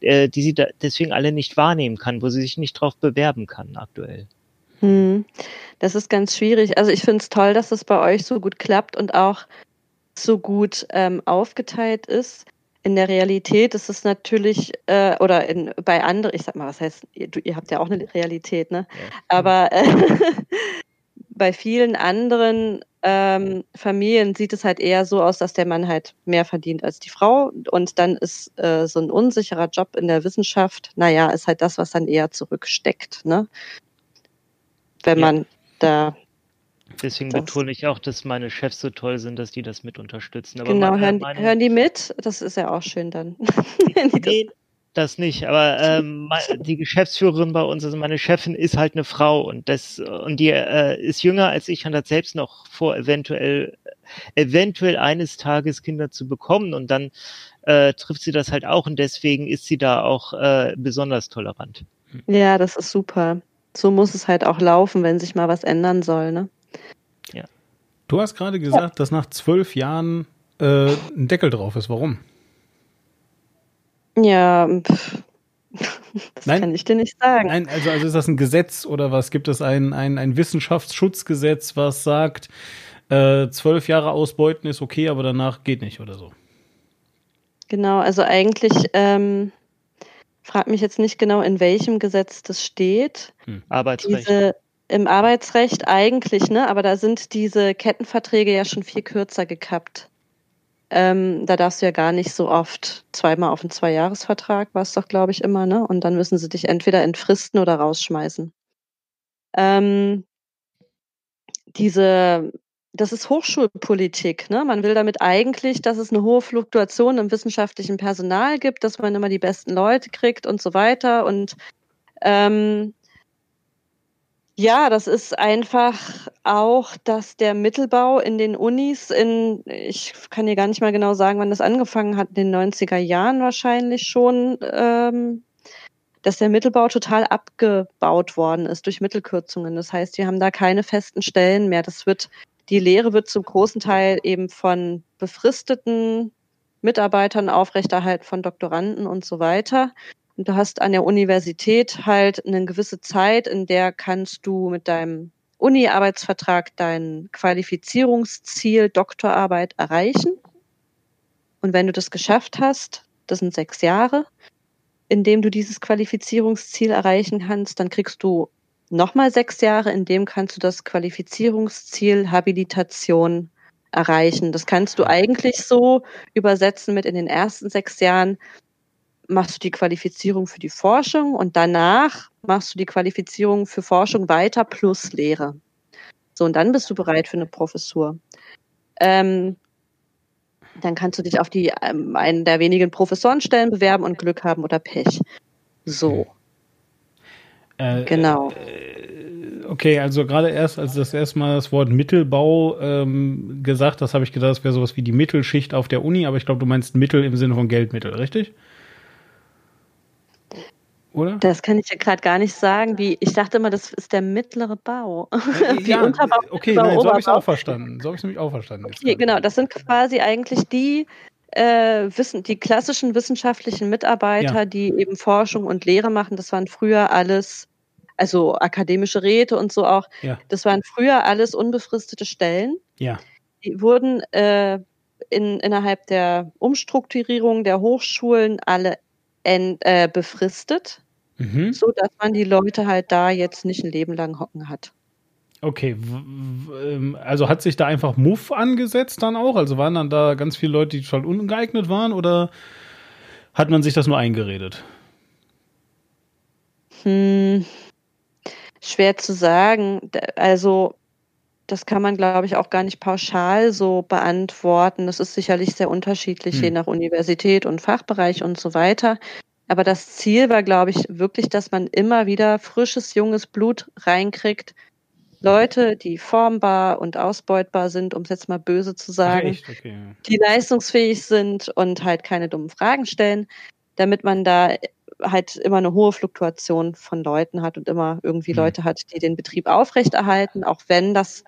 äh, die sie da deswegen alle nicht wahrnehmen kann, wo sie sich nicht drauf bewerben kann aktuell. Hm. Das ist ganz schwierig. Also ich finde es toll, dass es bei euch so gut klappt und auch so gut ähm, aufgeteilt ist. In der Realität ist es natürlich, äh, oder in, bei anderen, ich sag mal, was heißt, ihr, ihr habt ja auch eine Realität, ne? Ja. Aber äh, *laughs* bei vielen anderen ähm, Familien sieht es halt eher so aus, dass der Mann halt mehr verdient als die Frau. Und dann ist äh, so ein unsicherer Job in der Wissenschaft, naja, ist halt das, was dann eher zurücksteckt, ne? Wenn ja. man da. Deswegen das, betone ich auch, dass meine Chefs so toll sind, dass die das mit unterstützen. Aber genau, hören, hören die mit? Das ist ja auch schön dann. *laughs* nee, das nicht, aber ähm, die Geschäftsführerin bei uns, also meine Chefin, ist halt eine Frau und das und die äh, ist jünger als ich und hat selbst noch vor, eventuell eventuell eines Tages Kinder zu bekommen und dann äh, trifft sie das halt auch und deswegen ist sie da auch äh, besonders tolerant. Ja, das ist super. So muss es halt auch laufen, wenn sich mal was ändern soll, ne? Ja. Du hast gerade gesagt, ja. dass nach zwölf Jahren äh, ein Deckel drauf ist. Warum? Ja, pff. *laughs* das nein, kann ich dir nicht sagen. Nein, also, also ist das ein Gesetz oder was? Gibt es ein, ein, ein Wissenschaftsschutzgesetz, was sagt, äh, zwölf Jahre ausbeuten ist okay, aber danach geht nicht oder so? Genau, also eigentlich, ähm, frag mich jetzt nicht genau, in welchem Gesetz das steht. Hm. Arbeitsrecht. Diese, Im Arbeitsrecht eigentlich, ne? Aber da sind diese Kettenverträge ja schon viel kürzer gekappt. Ähm, da darfst du ja gar nicht so oft zweimal auf einen Zweijahresvertrag, war es doch, glaube ich, immer, ne? Und dann müssen sie dich entweder entfristen oder rausschmeißen. Ähm, diese, das ist Hochschulpolitik, ne? Man will damit eigentlich, dass es eine hohe Fluktuation im wissenschaftlichen Personal gibt, dass man immer die besten Leute kriegt und so weiter. Und ähm, ja, das ist einfach auch, dass der Mittelbau in den Unis in, ich kann dir gar nicht mal genau sagen, wann das angefangen hat, in den 90er Jahren wahrscheinlich schon, ähm, dass der Mittelbau total abgebaut worden ist durch Mittelkürzungen. Das heißt, wir haben da keine festen Stellen mehr. Das wird, die Lehre wird zum großen Teil eben von befristeten Mitarbeitern aufrechterhalten, von Doktoranden und so weiter. Und du hast an der Universität halt eine gewisse Zeit, in der kannst du mit deinem Uni-Arbeitsvertrag dein Qualifizierungsziel Doktorarbeit erreichen. Und wenn du das geschafft hast, das sind sechs Jahre, in dem du dieses Qualifizierungsziel erreichen kannst, dann kriegst du nochmal sechs Jahre, in dem kannst du das Qualifizierungsziel Habilitation erreichen. Das kannst du eigentlich so übersetzen mit in den ersten sechs Jahren machst du die Qualifizierung für die Forschung und danach machst du die Qualifizierung für Forschung weiter plus Lehre. So, und dann bist du bereit für eine Professur. Ähm, dann kannst du dich auf die ähm, einen der wenigen Professorenstellen bewerben und Glück haben oder Pech. So. Äh, genau. Äh, okay, also gerade erst, als das erstmal das Wort Mittelbau ähm, gesagt, das habe ich gedacht, das wäre sowas wie die Mittelschicht auf der Uni, aber ich glaube, du meinst Mittel im Sinne von Geldmittel, richtig? Oder? Das kann ich ja gerade gar nicht sagen. Wie, ich dachte immer, das ist der mittlere Bau. *laughs* Ja, Unterbau, okay, nein, so habe ich es auch verstanden. So habe ich es nämlich auch verstanden. Okay, genau, das sind quasi eigentlich die, äh, wissen, die klassischen wissenschaftlichen Mitarbeiter, ja. die eben Forschung und Lehre machen. Das waren früher alles, also akademische Räte und so auch. Ja. Das waren früher alles unbefristete Stellen. Ja. Die wurden äh, in, innerhalb der Umstrukturierung der Hochschulen alle en, äh, befristet mhm. so dass man die Leute halt da jetzt nicht ein Leben lang hocken hat. Okay, ähm, also hat sich da einfach Muff angesetzt dann auch? Also waren dann da ganz viele Leute, die total ungeeignet waren oder hat man sich das nur eingeredet? Hm, schwer zu sagen. Also das kann man, glaube ich, auch gar nicht pauschal so beantworten. Das ist sicherlich sehr unterschiedlich, hm. je nach Universität und Fachbereich und so weiter. Aber das Ziel war, glaube ich, wirklich, dass man immer wieder frisches, junges Blut reinkriegt, Leute, die formbar und ausbeutbar sind, um es jetzt mal böse zu sagen, okay. die leistungsfähig sind und halt keine dummen Fragen stellen, damit man da halt immer eine hohe Fluktuation von Leuten hat und immer irgendwie mhm. Leute hat, die den Betrieb aufrechterhalten, auch wenn das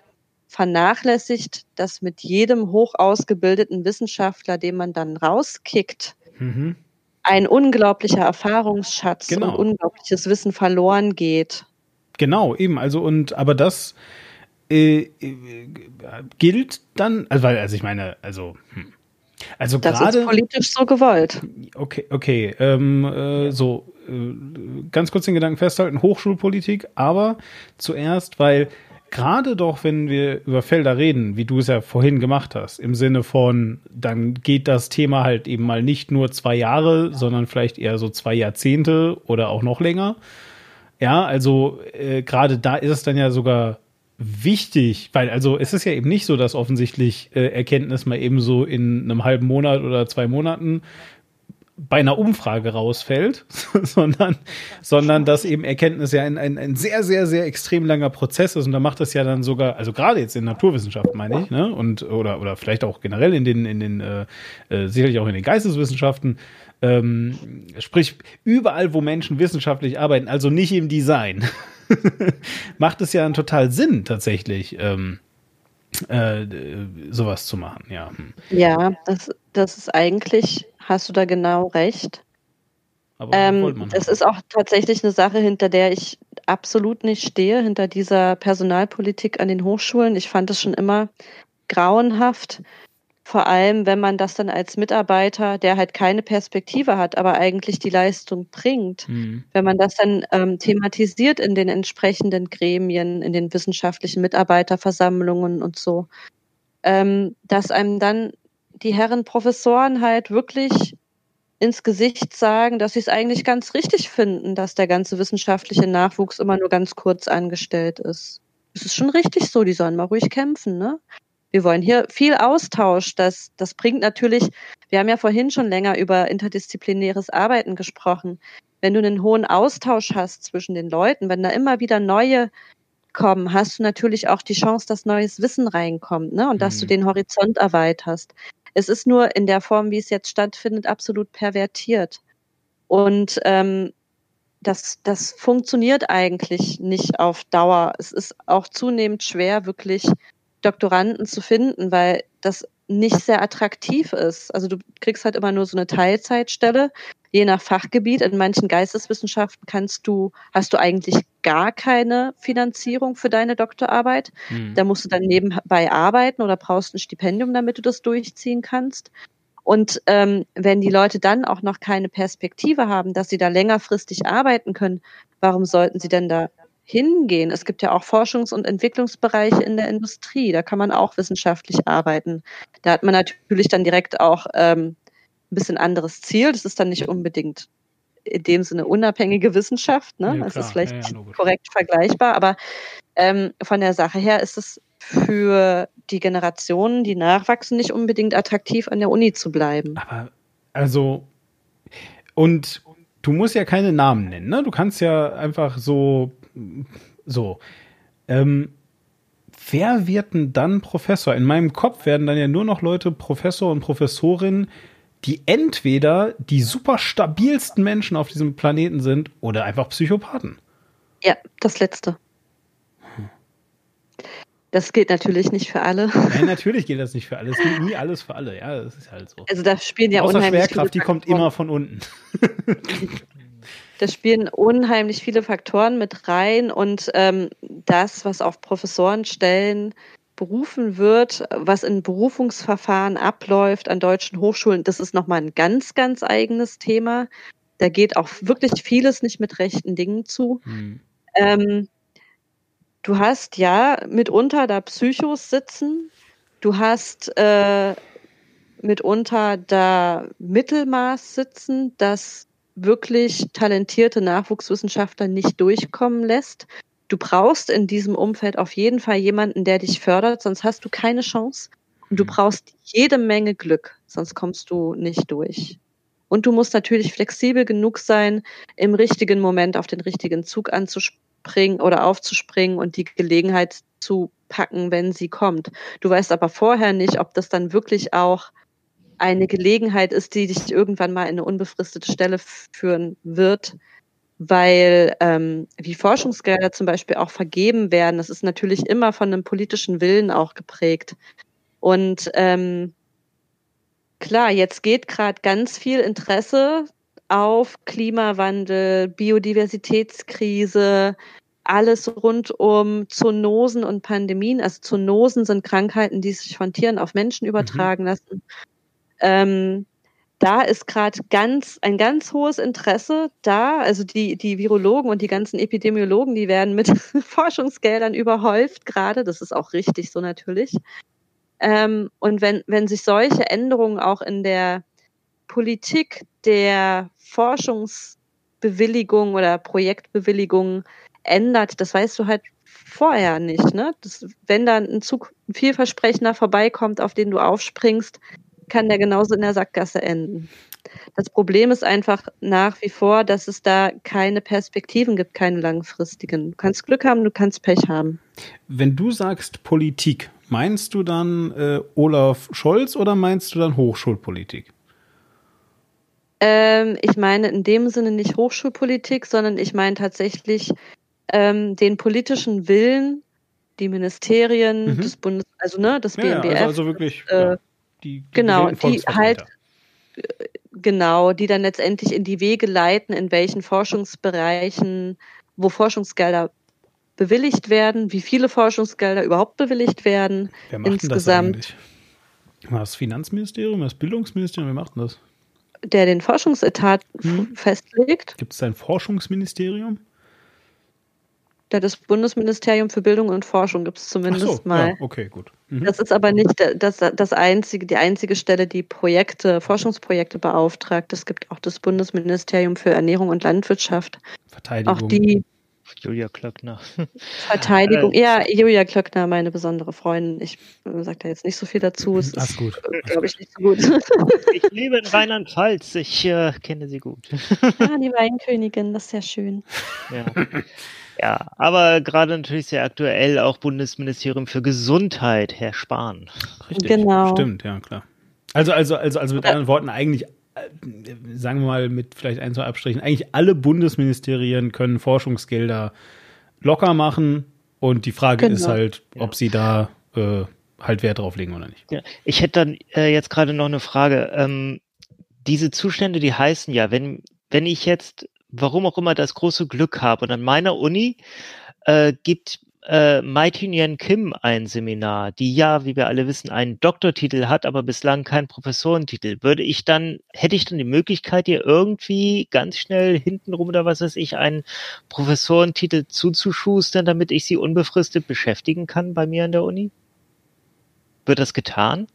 vernachlässigt, dass mit jedem hoch ausgebildeten Wissenschaftler, den man dann rauskickt, mhm. Ein unglaublicher Erfahrungsschatz genau. und unglaubliches Wissen verloren geht. Genau, eben. Also und aber das äh, äh, gilt dann, also weil, also ich meine, also hm. also das gerade ist politisch so gewollt. Okay, okay, ähm, äh, so äh, ganz kurz den Gedanken festhalten: Hochschulpolitik, aber zuerst, weil gerade doch, wenn wir über Felder reden, wie du es ja vorhin gemacht hast, im Sinne von, dann geht das Thema halt eben mal nicht nur zwei Jahre, sondern vielleicht eher so zwei Jahrzehnte oder auch noch länger. Ja, also äh, gerade da ist es dann ja sogar wichtig, weil also es ist ja eben nicht so, dass offensichtlich äh, Erkenntnis mal eben so in einem halben Monat oder zwei Monaten bei einer Umfrage rausfällt, *laughs* sondern, sondern dass eben Erkenntnis ja ein, ein, ein sehr, sehr, sehr extrem langer Prozess ist und da macht es ja dann sogar, also gerade jetzt in Naturwissenschaften meine ich, ne, und oder oder vielleicht auch generell in den in den äh, äh, sicherlich auch in den Geisteswissenschaften, ähm, sprich, überall, wo Menschen wissenschaftlich arbeiten, also nicht im Design, *laughs* macht es ja dann total Sinn, tatsächlich ähm, äh, sowas zu machen, ja. Hm. Ja, das, das ist eigentlich, hast du da genau recht. Aber ähm, das ist auch tatsächlich eine Sache, hinter der ich absolut nicht stehe, hinter dieser Personalpolitik an den Hochschulen. Ich fand es schon immer grauenhaft, vor allem, wenn man das dann als Mitarbeiter, der halt keine Perspektive hat, aber eigentlich die Leistung bringt, mhm. wenn man das dann ähm, thematisiert in den entsprechenden Gremien, in den wissenschaftlichen Mitarbeiterversammlungen und so, ähm, dass einem dann die Herren Professoren halt wirklich ins Gesicht sagen, dass sie es eigentlich ganz richtig finden, dass der ganze wissenschaftliche Nachwuchs immer nur ganz kurz angestellt ist. Es ist schon richtig so, die sollen mal ruhig kämpfen, ne? Wir wollen hier viel Austausch. Das, das bringt natürlich, wir haben ja vorhin schon länger über interdisziplinäres Arbeiten gesprochen. Wenn du einen hohen Austausch hast zwischen den Leuten, wenn da immer wieder neue kommen, hast du natürlich auch die Chance, dass neues Wissen reinkommt ne? und mhm. dass du mhm. den Horizont erweiterst. Es ist nur in der Form, wie es jetzt stattfindet, absolut pervertiert. Und ähm, das, das funktioniert eigentlich nicht auf Dauer. Es ist auch zunehmend schwer, wirklich Doktoranden zu finden, weil das nicht sehr attraktiv ist. Also du kriegst halt immer nur so eine Teilzeitstelle, je nach Fachgebiet. In manchen Geisteswissenschaften kannst du, hast du eigentlich gar keine Finanzierung für deine Doktorarbeit. Mhm. Da musst du dann nebenbei arbeiten oder brauchst ein Stipendium, damit du das durchziehen kannst. Und ähm, wenn die Leute dann auch noch keine Perspektive haben, dass sie da längerfristig arbeiten können, warum sollten sie denn da hingehen. Es gibt ja auch Forschungs- und Entwicklungsbereiche in der Industrie, da kann man auch wissenschaftlich arbeiten. Da hat man natürlich dann direkt auch ähm, ein bisschen anderes Ziel. Das ist dann nicht unbedingt in dem Sinne unabhängige Wissenschaft. Ne? Ja, das ist vielleicht ja, ja, korrekt vergleichbar, aber ähm, von der Sache her ist es für die Generationen, die nachwachsen, nicht unbedingt attraktiv, an der Uni zu bleiben. Aber also und du musst ja keine Namen nennen, ne? Du kannst ja einfach so so. Ähm, wer wird denn dann Professor? In meinem Kopf werden dann ja nur noch Leute Professor und Professorin, die entweder die super stabilsten Menschen auf diesem Planeten sind oder einfach Psychopathen. Ja, das letzte. Das gilt natürlich nicht für alle. Nein, natürlich gilt das nicht für alle. Es gilt nie alles für alle. Ja, das ist halt so. Also da spielen ja Außer unheimlich Schwerkraft, die kommt immer von unten. *laughs* Da spielen unheimlich viele Faktoren mit rein und ähm, das, was auf Professorenstellen berufen wird, was in Berufungsverfahren abläuft an deutschen Hochschulen, das ist nochmal ein ganz, ganz eigenes Thema. da geht auch wirklich vieles nicht mit rechten Dingen zu. Mhm. Ähm, du hast ja mitunter da Psychos sitzen, du hast äh, mitunter da Mittelmaß sitzen, das wirklich talentierte Nachwuchswissenschaftler nicht durchkommen lässt. Du brauchst in diesem Umfeld auf jeden Fall jemanden, der dich fördert, sonst hast du keine Chance. Und du mhm. brauchst jede Menge Glück, sonst kommst du nicht durch. Und du musst natürlich flexibel genug sein, im richtigen Moment auf den richtigen Zug anzuspringen oder aufzuspringen und die Gelegenheit zu packen, wenn sie kommt. Du weißt aber vorher nicht, ob das dann wirklich auch eine Gelegenheit ist, die dich irgendwann mal in eine unbefristete Stelle führen wird, weil ähm, wie Forschungsgelder zum Beispiel auch vergeben werden, das ist natürlich immer von einem politischen Willen auch geprägt. Und ähm, klar, jetzt geht gerade ganz viel Interesse auf Klimawandel, Biodiversitätskrise, alles rund um Zoonosen und Pandemien. Also Zoonosen sind Krankheiten, die sich von Tieren auf Menschen mhm. übertragen mhm. lassen. Ähm, da ist gerade ganz ein ganz hohes Interesse da. Also die, die Virologen und die ganzen Epidemiologen, die werden mit *laughs* Forschungsgeldern überhäuft gerade. Das ist auch richtig so natürlich. Ähm, und wenn, wenn sich solche Änderungen auch in der Politik der Forschungsbewilligung oder Projektbewilligung ändert, das weißt du halt vorher nicht. Ne? Das, wenn da ein Zug, ein vielversprechender vorbeikommt, auf den du aufspringst, kann der genauso in der Sackgasse enden. Das Problem ist einfach nach wie vor, dass es da keine Perspektiven gibt, keine langfristigen. Du kannst Glück haben, du kannst Pech haben. Wenn du sagst Politik, meinst du dann äh, Olaf Scholz oder meinst du dann Hochschulpolitik? Ähm, ich meine in dem Sinne nicht Hochschulpolitik, sondern ich meine tatsächlich ähm, den politischen Willen, die Ministerien, mhm. des Bundes, also ne, das BMBF. Ja, also, also wirklich. Äh, ja die, die genau, die halt genau, die dann letztendlich in die Wege leiten, in welchen Forschungsbereichen, wo Forschungsgelder bewilligt werden, wie viele Forschungsgelder überhaupt bewilligt werden. Wer macht insgesamt. das eigentlich? Das Finanzministerium, das Bildungsministerium, wer macht denn das? Der den Forschungsetat hm. festlegt. Gibt es ein Forschungsministerium? Das Bundesministerium für Bildung und Forschung gibt es zumindest so, mal. Ja, okay, gut. Mhm. Das ist aber nicht das, das einzige, die einzige Stelle, die Projekte, Forschungsprojekte beauftragt. Es gibt auch das Bundesministerium für Ernährung und Landwirtschaft. Verteidigung. Auch die Julia Klöckner. *laughs* Verteidigung, äh, ja, Julia Klöckner, meine besondere Freundin. Ich äh, sage da jetzt nicht so viel dazu. Es ist, gut. Äh, glaube ich, nicht so gut. *laughs* ich lebe in Rheinland-Pfalz. Ich äh, kenne sie gut. ja, die Weinkönigin, das ist sehr schön. Ja. Ja, aber gerade natürlich sehr aktuell auch Bundesministerium für Gesundheit, Herr Spahn. Richtig, genau. stimmt, ja klar. Also, also, also, also mit anderen Worten eigentlich, äh, sagen wir mal mit vielleicht ein, zwei Abstrichen, eigentlich alle Bundesministerien können Forschungsgelder locker machen und die Frage genau. ist halt, ob ja. sie da äh, halt Wert drauf legen oder nicht. Ja. Ich hätte dann äh, jetzt gerade noch eine Frage. Ähm, diese Zustände, die heißen ja, wenn, wenn ich jetzt warum auch immer das große Glück habe. Und an meiner Uni äh, gibt äh, Mai Tin Kim ein Seminar, die ja, wie wir alle wissen, einen Doktortitel hat, aber bislang keinen Professorentitel. Würde ich dann, hätte ich dann die Möglichkeit, ihr irgendwie ganz schnell hintenrum oder was weiß ich, einen Professorentitel zuzuschustern, damit ich sie unbefristet beschäftigen kann bei mir an der Uni? Wird das getan?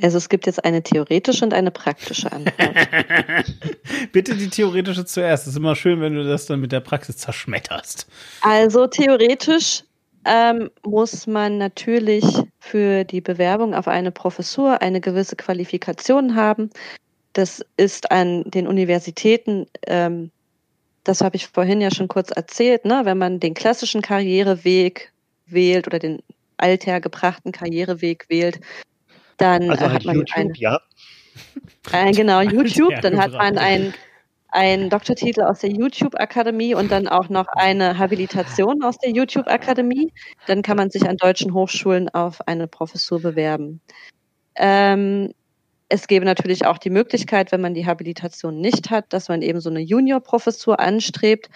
Also es gibt jetzt eine theoretische und eine praktische Antwort. *laughs* Bitte die theoretische zuerst. Es ist immer schön, wenn du das dann mit der Praxis zerschmetterst. Also theoretisch ähm, muss man natürlich für die Bewerbung auf eine Professur eine gewisse Qualifikation haben. Das ist an den Universitäten, ähm, das habe ich vorhin ja schon kurz erzählt, ne? wenn man den klassischen Karriereweg wählt oder den althergebrachten Karriereweg wählt, dann also hat man YouTube, eine, ja. Äh, genau, *laughs* YouTube, dann hat man einen ein Doktortitel aus der YouTube-Akademie und dann auch noch eine Habilitation aus der YouTube-Akademie. Dann kann man sich an deutschen Hochschulen auf eine Professur bewerben. Ähm, es gäbe natürlich auch die Möglichkeit, wenn man die Habilitation nicht hat, dass man eben so eine Junior-Professur anstrebt.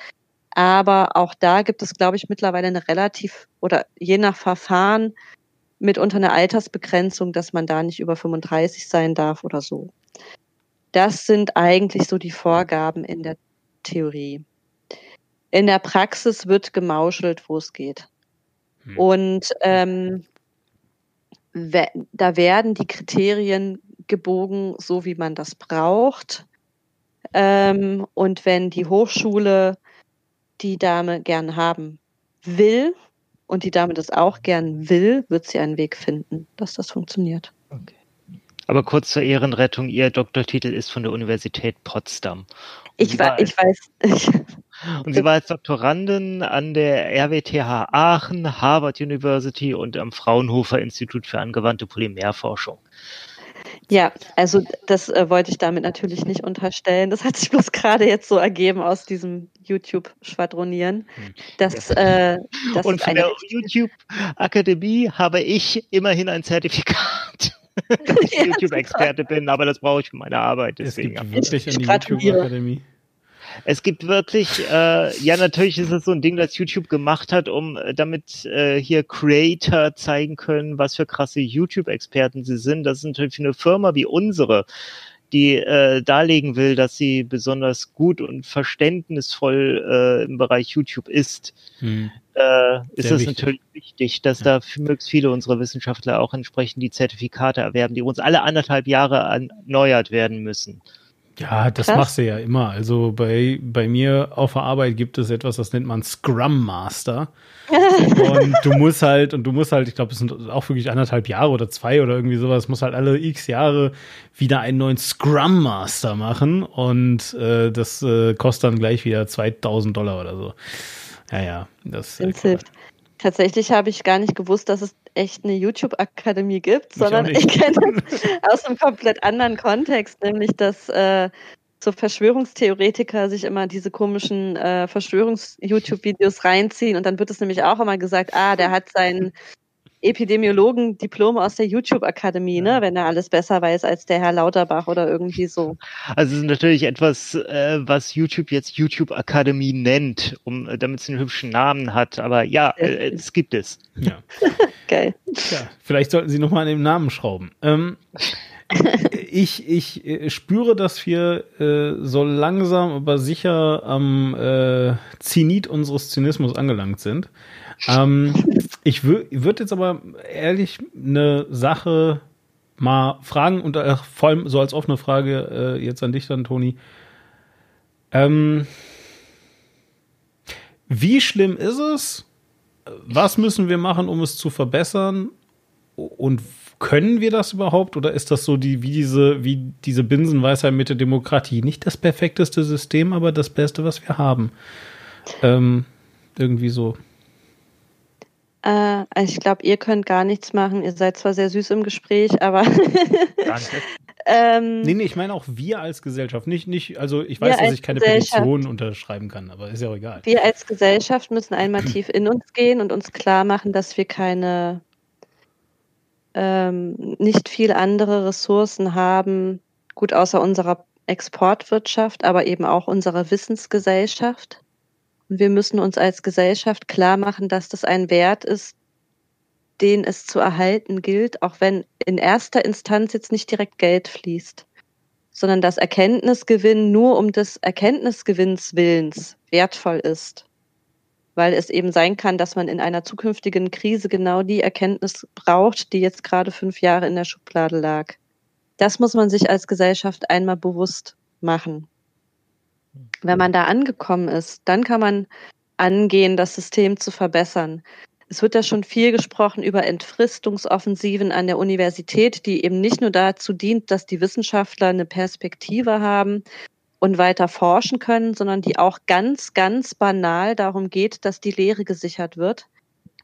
Aber auch da gibt es, glaube ich, mittlerweile eine relativ oder je nach Verfahren mitunter eine Altersbegrenzung, dass man da nicht über 35 sein darf oder so. Das sind eigentlich so die Vorgaben in der Theorie. In der Praxis wird gemauschelt, wo es geht. Hm. Und ähm, da werden die Kriterien gebogen, so wie man das braucht. Ähm, und wenn die Hochschule die Dame gern haben will und die Dame das auch gern will, wird sie einen Weg finden, dass das funktioniert. Okay. Aber kurz zur Ehrenrettung, Ihr Doktortitel ist von der Universität Potsdam. Ich, war, ich weiß. *laughs* Und sie war als Doktorandin an der RWTH Aachen, Harvard University und am Fraunhofer Institut für angewandte Polymerforschung. Ja, also das äh, wollte ich damit natürlich nicht unterstellen. Das hat sich bloß gerade jetzt so ergeben aus diesem YouTube-Schwadronieren. Hm. Dass, äh, das Und von der YouTube-Akademie habe ich immerhin ein Zertifikat. dass ich *laughs* ja, YouTube-Experte bin, aber das brauche ich für meine Arbeit. Deswegen. Es gibt wirklich die YouTube-Akademie. Es gibt wirklich, äh, ja, natürlich ist es so ein Ding, das YouTube gemacht hat, um äh, damit äh, hier Creator zeigen können, was für krasse YouTube-Experten sie sind. Das ist natürlich für eine Firma wie unsere, die äh, darlegen will, dass sie besonders gut und verständnisvoll äh, im Bereich YouTube ist, hm. äh, ist es natürlich wichtig, dass ja. da möglichst viele unserer Wissenschaftler auch entsprechend die Zertifikate erwerben, die uns alle anderthalb Jahre erneuert werden müssen. Ja, das Krass. machst du ja immer. Also bei, bei mir auf der Arbeit gibt es etwas, das nennt man Scrum Master. und du *laughs* musst halt, und du musst halt, ich glaube, es sind auch wirklich anderthalb Jahre oder zwei oder irgendwie sowas, musst halt alle x Jahre wieder einen neuen Scrum Master machen und äh, das äh, kostet dann gleich wieder 2000 Dollar oder so. Ja, ja, das hilft. Tatsächlich habe ich gar nicht gewusst, dass es echt eine YouTube-Akademie gibt, sondern ich, ich kenne es *laughs* aus einem komplett anderen Kontext, nämlich dass äh, so Verschwörungstheoretiker sich immer diese komischen äh, Verschwörungs-YouTube-Videos reinziehen und dann wird es nämlich auch immer gesagt, ah, der hat seinen Epidemiologen-Diplom aus der YouTube-Akademie, ne, wenn er alles besser weiß als der Herr Lauterbach oder irgendwie so. Also es ist natürlich etwas, äh, was YouTube jetzt YouTube-Akademie nennt, um, äh, damit es einen hübschen Namen hat. Aber ja, äh, es gibt es. Ja. *laughs* Geil. Ja, vielleicht sollten Sie nochmal an dem Namen schrauben. Ähm, *laughs* ich, ich äh, spüre, dass wir äh, so langsam aber sicher am äh, Zenit unseres Zynismus angelangt sind. Ähm, ich würde jetzt aber ehrlich eine Sache mal fragen und äh, vor allem so als offene Frage äh, jetzt an dich dann, Toni. Ähm, wie schlimm ist es? Was müssen wir machen, um es zu verbessern? Und können wir das überhaupt? Oder ist das so die, wie diese, wie diese Binsenweisheit mit der Demokratie? Nicht das perfekteste System, aber das Beste, was wir haben. Ähm, irgendwie so. Äh, also ich glaube, ihr könnt gar nichts machen. Ihr seid zwar sehr süß im Gespräch, aber. *laughs* Danke. ähm, nee, nee, ich meine auch wir als Gesellschaft. Nicht, nicht, also ich weiß, dass ich keine Petition unterschreiben kann, aber ist ja auch egal. Wir als Gesellschaft müssen einmal tief in uns gehen und uns klar machen, dass wir keine, ähm, nicht viel andere Ressourcen haben, gut außer unserer Exportwirtschaft, aber eben auch unserer Wissensgesellschaft. Und wir müssen uns als Gesellschaft klar machen, dass das ein Wert ist, den es zu erhalten gilt, auch wenn in erster Instanz jetzt nicht direkt Geld fließt, sondern dass Erkenntnisgewinn nur um des Erkenntnisgewinns willens wertvoll ist, weil es eben sein kann, dass man in einer zukünftigen Krise genau die Erkenntnis braucht, die jetzt gerade fünf Jahre in der Schublade lag. Das muss man sich als Gesellschaft einmal bewusst machen. Wenn man da angekommen ist, dann kann man angehen, das System zu verbessern. Es wird ja schon viel gesprochen über Entfristungsoffensiven an der Universität, die eben nicht nur dazu dient, dass die Wissenschaftler eine Perspektive haben und weiter forschen können, sondern die auch ganz, ganz banal darum geht, dass die Lehre gesichert wird,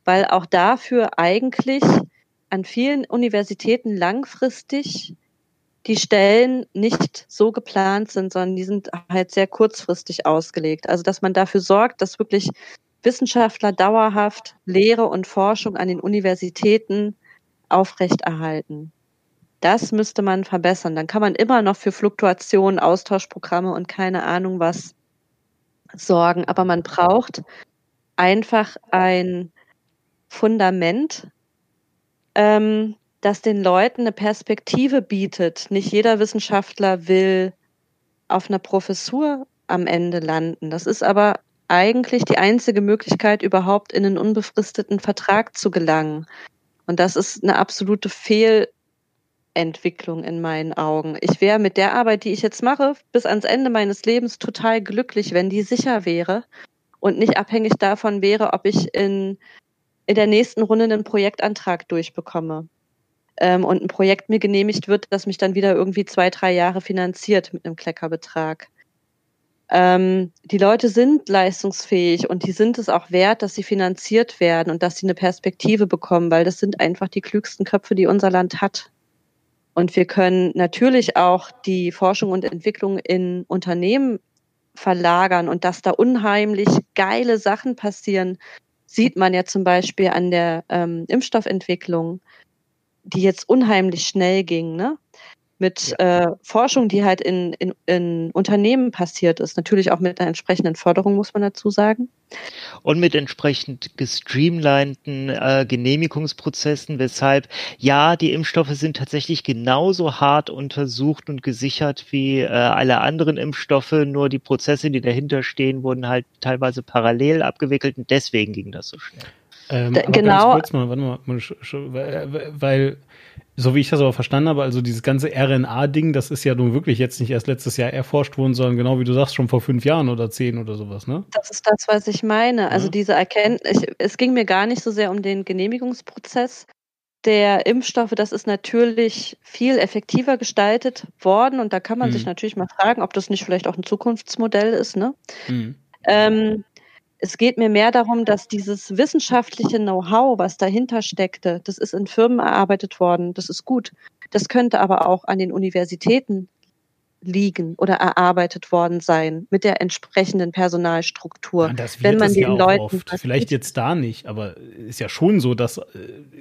weil auch dafür eigentlich an vielen Universitäten langfristig die Stellen nicht so geplant sind, sondern die sind halt sehr kurzfristig ausgelegt. Also dass man dafür sorgt, dass wirklich Wissenschaftler dauerhaft Lehre und Forschung an den Universitäten aufrechterhalten. Das müsste man verbessern. Dann kann man immer noch für Fluktuationen, Austauschprogramme und keine Ahnung was sorgen. Aber man braucht einfach ein Fundament, ähm, das den Leuten eine Perspektive bietet. Nicht jeder Wissenschaftler will auf einer Professur am Ende landen. Das ist aber eigentlich die einzige Möglichkeit, überhaupt in einen unbefristeten Vertrag zu gelangen. Und das ist eine absolute Fehlentwicklung in meinen Augen. Ich wäre mit der Arbeit, die ich jetzt mache, bis ans Ende meines Lebens total glücklich, wenn die sicher wäre und nicht abhängig davon wäre, ob ich in, in der nächsten Runde einen Projektantrag durchbekomme ähm, und ein Projekt mir genehmigt wird, das mich dann wieder irgendwie zwei, drei Jahre finanziert mit einem Kleckerbetrag. Ähm, die Leute sind leistungsfähig und die sind es auch wert, dass sie finanziert werden und dass sie eine Perspektive bekommen, weil das sind einfach die klügsten Köpfe, die unser Land hat. Und wir können natürlich auch die Forschung und Entwicklung in Unternehmen verlagern und dass da unheimlich geile Sachen passieren, sieht man ja zum Beispiel an der ähm, Impfstoffentwicklung, die jetzt unheimlich schnell ging. Ne? mit ja. äh, Forschung, die halt in, in, in Unternehmen passiert ist. Natürlich auch mit einer entsprechenden Förderung, muss man dazu sagen. Und mit entsprechend gestreamlinten äh, Genehmigungsprozessen, weshalb ja, die Impfstoffe sind tatsächlich genauso hart untersucht und gesichert wie äh, alle anderen Impfstoffe, nur die Prozesse, die dahinter stehen, wurden halt teilweise parallel abgewickelt und deswegen ging das so schnell. Ähm, genau. Kurz mal, warte mal, weil, weil so wie ich das aber verstanden habe, also dieses ganze RNA-Ding, das ist ja nun wirklich jetzt nicht erst letztes Jahr erforscht worden, sondern genau wie du sagst, schon vor fünf Jahren oder zehn oder sowas, ne? Das ist das, was ich meine. Also ja. diese Erkenntnis, es ging mir gar nicht so sehr um den Genehmigungsprozess der Impfstoffe, das ist natürlich viel effektiver gestaltet worden und da kann man mhm. sich natürlich mal fragen, ob das nicht vielleicht auch ein Zukunftsmodell ist, ne? Mhm. Ähm, es geht mir mehr darum, dass dieses wissenschaftliche Know-how, was dahinter steckte, das ist in Firmen erarbeitet worden, das ist gut. Das könnte aber auch an den Universitäten liegen oder erarbeitet worden sein mit der entsprechenden Personalstruktur. Ja, das wird wenn man den ja Leuten oft. vielleicht jetzt da nicht, aber ist ja schon so, dass äh,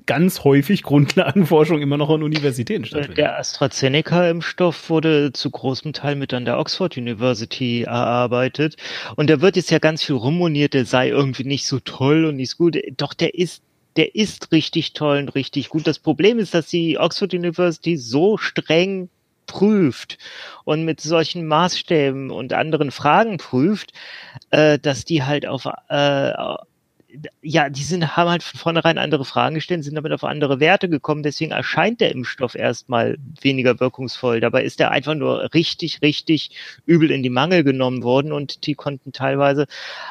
ganz häufig Grundlagenforschung immer noch an Universitäten äh, stattfindet. Der AstraZeneca-Impfstoff wurde zu großem Teil mit an der Oxford University erarbeitet und da wird jetzt ja ganz viel rummoniert, der sei irgendwie nicht so toll und nicht so gut. Doch der ist der ist richtig toll und richtig gut. Das Problem ist, dass die Oxford University so streng prüft und mit solchen Maßstäben und anderen Fragen prüft, äh, dass die halt auf äh, ja, die sind, haben halt von vornherein andere Fragen gestellt, sind damit auf andere Werte gekommen. Deswegen erscheint der Impfstoff erstmal weniger wirkungsvoll. Dabei ist er einfach nur richtig, richtig übel in die Mangel genommen worden und die konnten teilweise,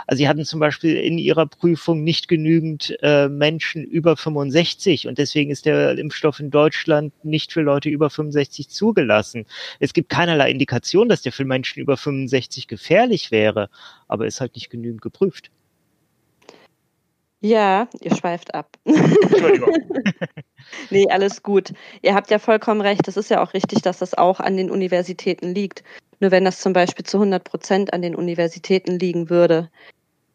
also sie hatten zum Beispiel in ihrer Prüfung nicht genügend äh, Menschen über 65 und deswegen ist der Impfstoff in Deutschland nicht für Leute über 65 zugelassen. Es gibt keinerlei Indikation, dass der für Menschen über 65 gefährlich wäre, aber ist halt nicht genügend geprüft. Ja, ihr schweift ab. Entschuldigung. *laughs* nee, alles gut. Ihr habt ja vollkommen recht. Es ist ja auch richtig, dass das auch an den Universitäten liegt. Nur wenn das zum Beispiel zu 100 Prozent an den Universitäten liegen würde,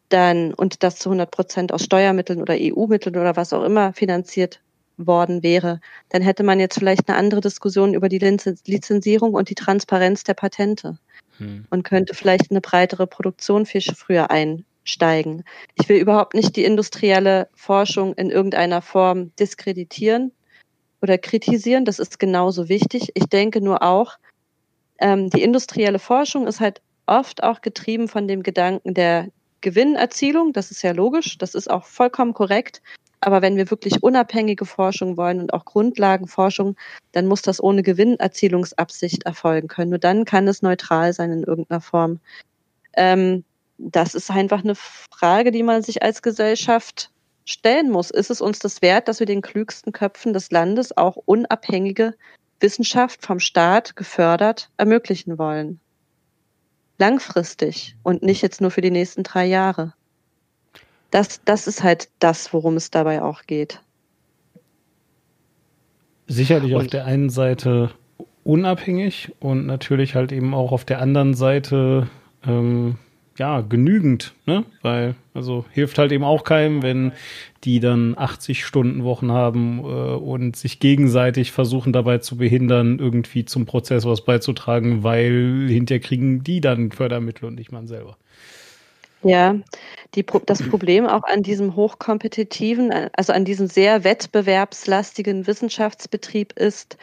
dann und das zu 100 Prozent aus Steuermitteln oder EU-Mitteln oder was auch immer finanziert worden wäre, dann hätte man jetzt vielleicht eine andere Diskussion über die Lizenzierung und die Transparenz der Patente hm. und könnte vielleicht eine breitere Produktion viel früher ein, steigen. Ich will überhaupt nicht die industrielle Forschung in irgendeiner Form diskreditieren oder kritisieren. Das ist genauso wichtig. Ich denke nur auch, ähm, die industrielle Forschung ist halt oft auch getrieben von dem Gedanken der Gewinnerzielung. Das ist ja logisch. Das ist auch vollkommen korrekt. Aber wenn wir wirklich unabhängige Forschung wollen und auch Grundlagenforschung, dann muss das ohne Gewinnerzielungsabsicht erfolgen können. Nur dann kann es neutral sein in irgendeiner Form. Ähm, das ist einfach eine Frage, die man sich als Gesellschaft stellen muss. Ist es uns das wert, dass wir den klügsten Köpfen des Landes auch unabhängige Wissenschaft vom Staat gefördert ermöglichen wollen? Langfristig und nicht jetzt nur für die nächsten drei Jahre. Das, das ist halt das, worum es dabei auch geht. Sicherlich und auf der einen Seite unabhängig und natürlich halt eben auch auf der anderen Seite ähm, ja, genügend, ne? Weil, also hilft halt eben auch keinem, wenn die dann 80 Stunden Wochen haben äh, und sich gegenseitig versuchen dabei zu behindern, irgendwie zum Prozess was beizutragen, weil hinterher kriegen die dann Fördermittel und nicht man selber. Ja, die, das Problem auch an diesem hochkompetitiven, also an diesem sehr wettbewerbslastigen Wissenschaftsbetrieb ist,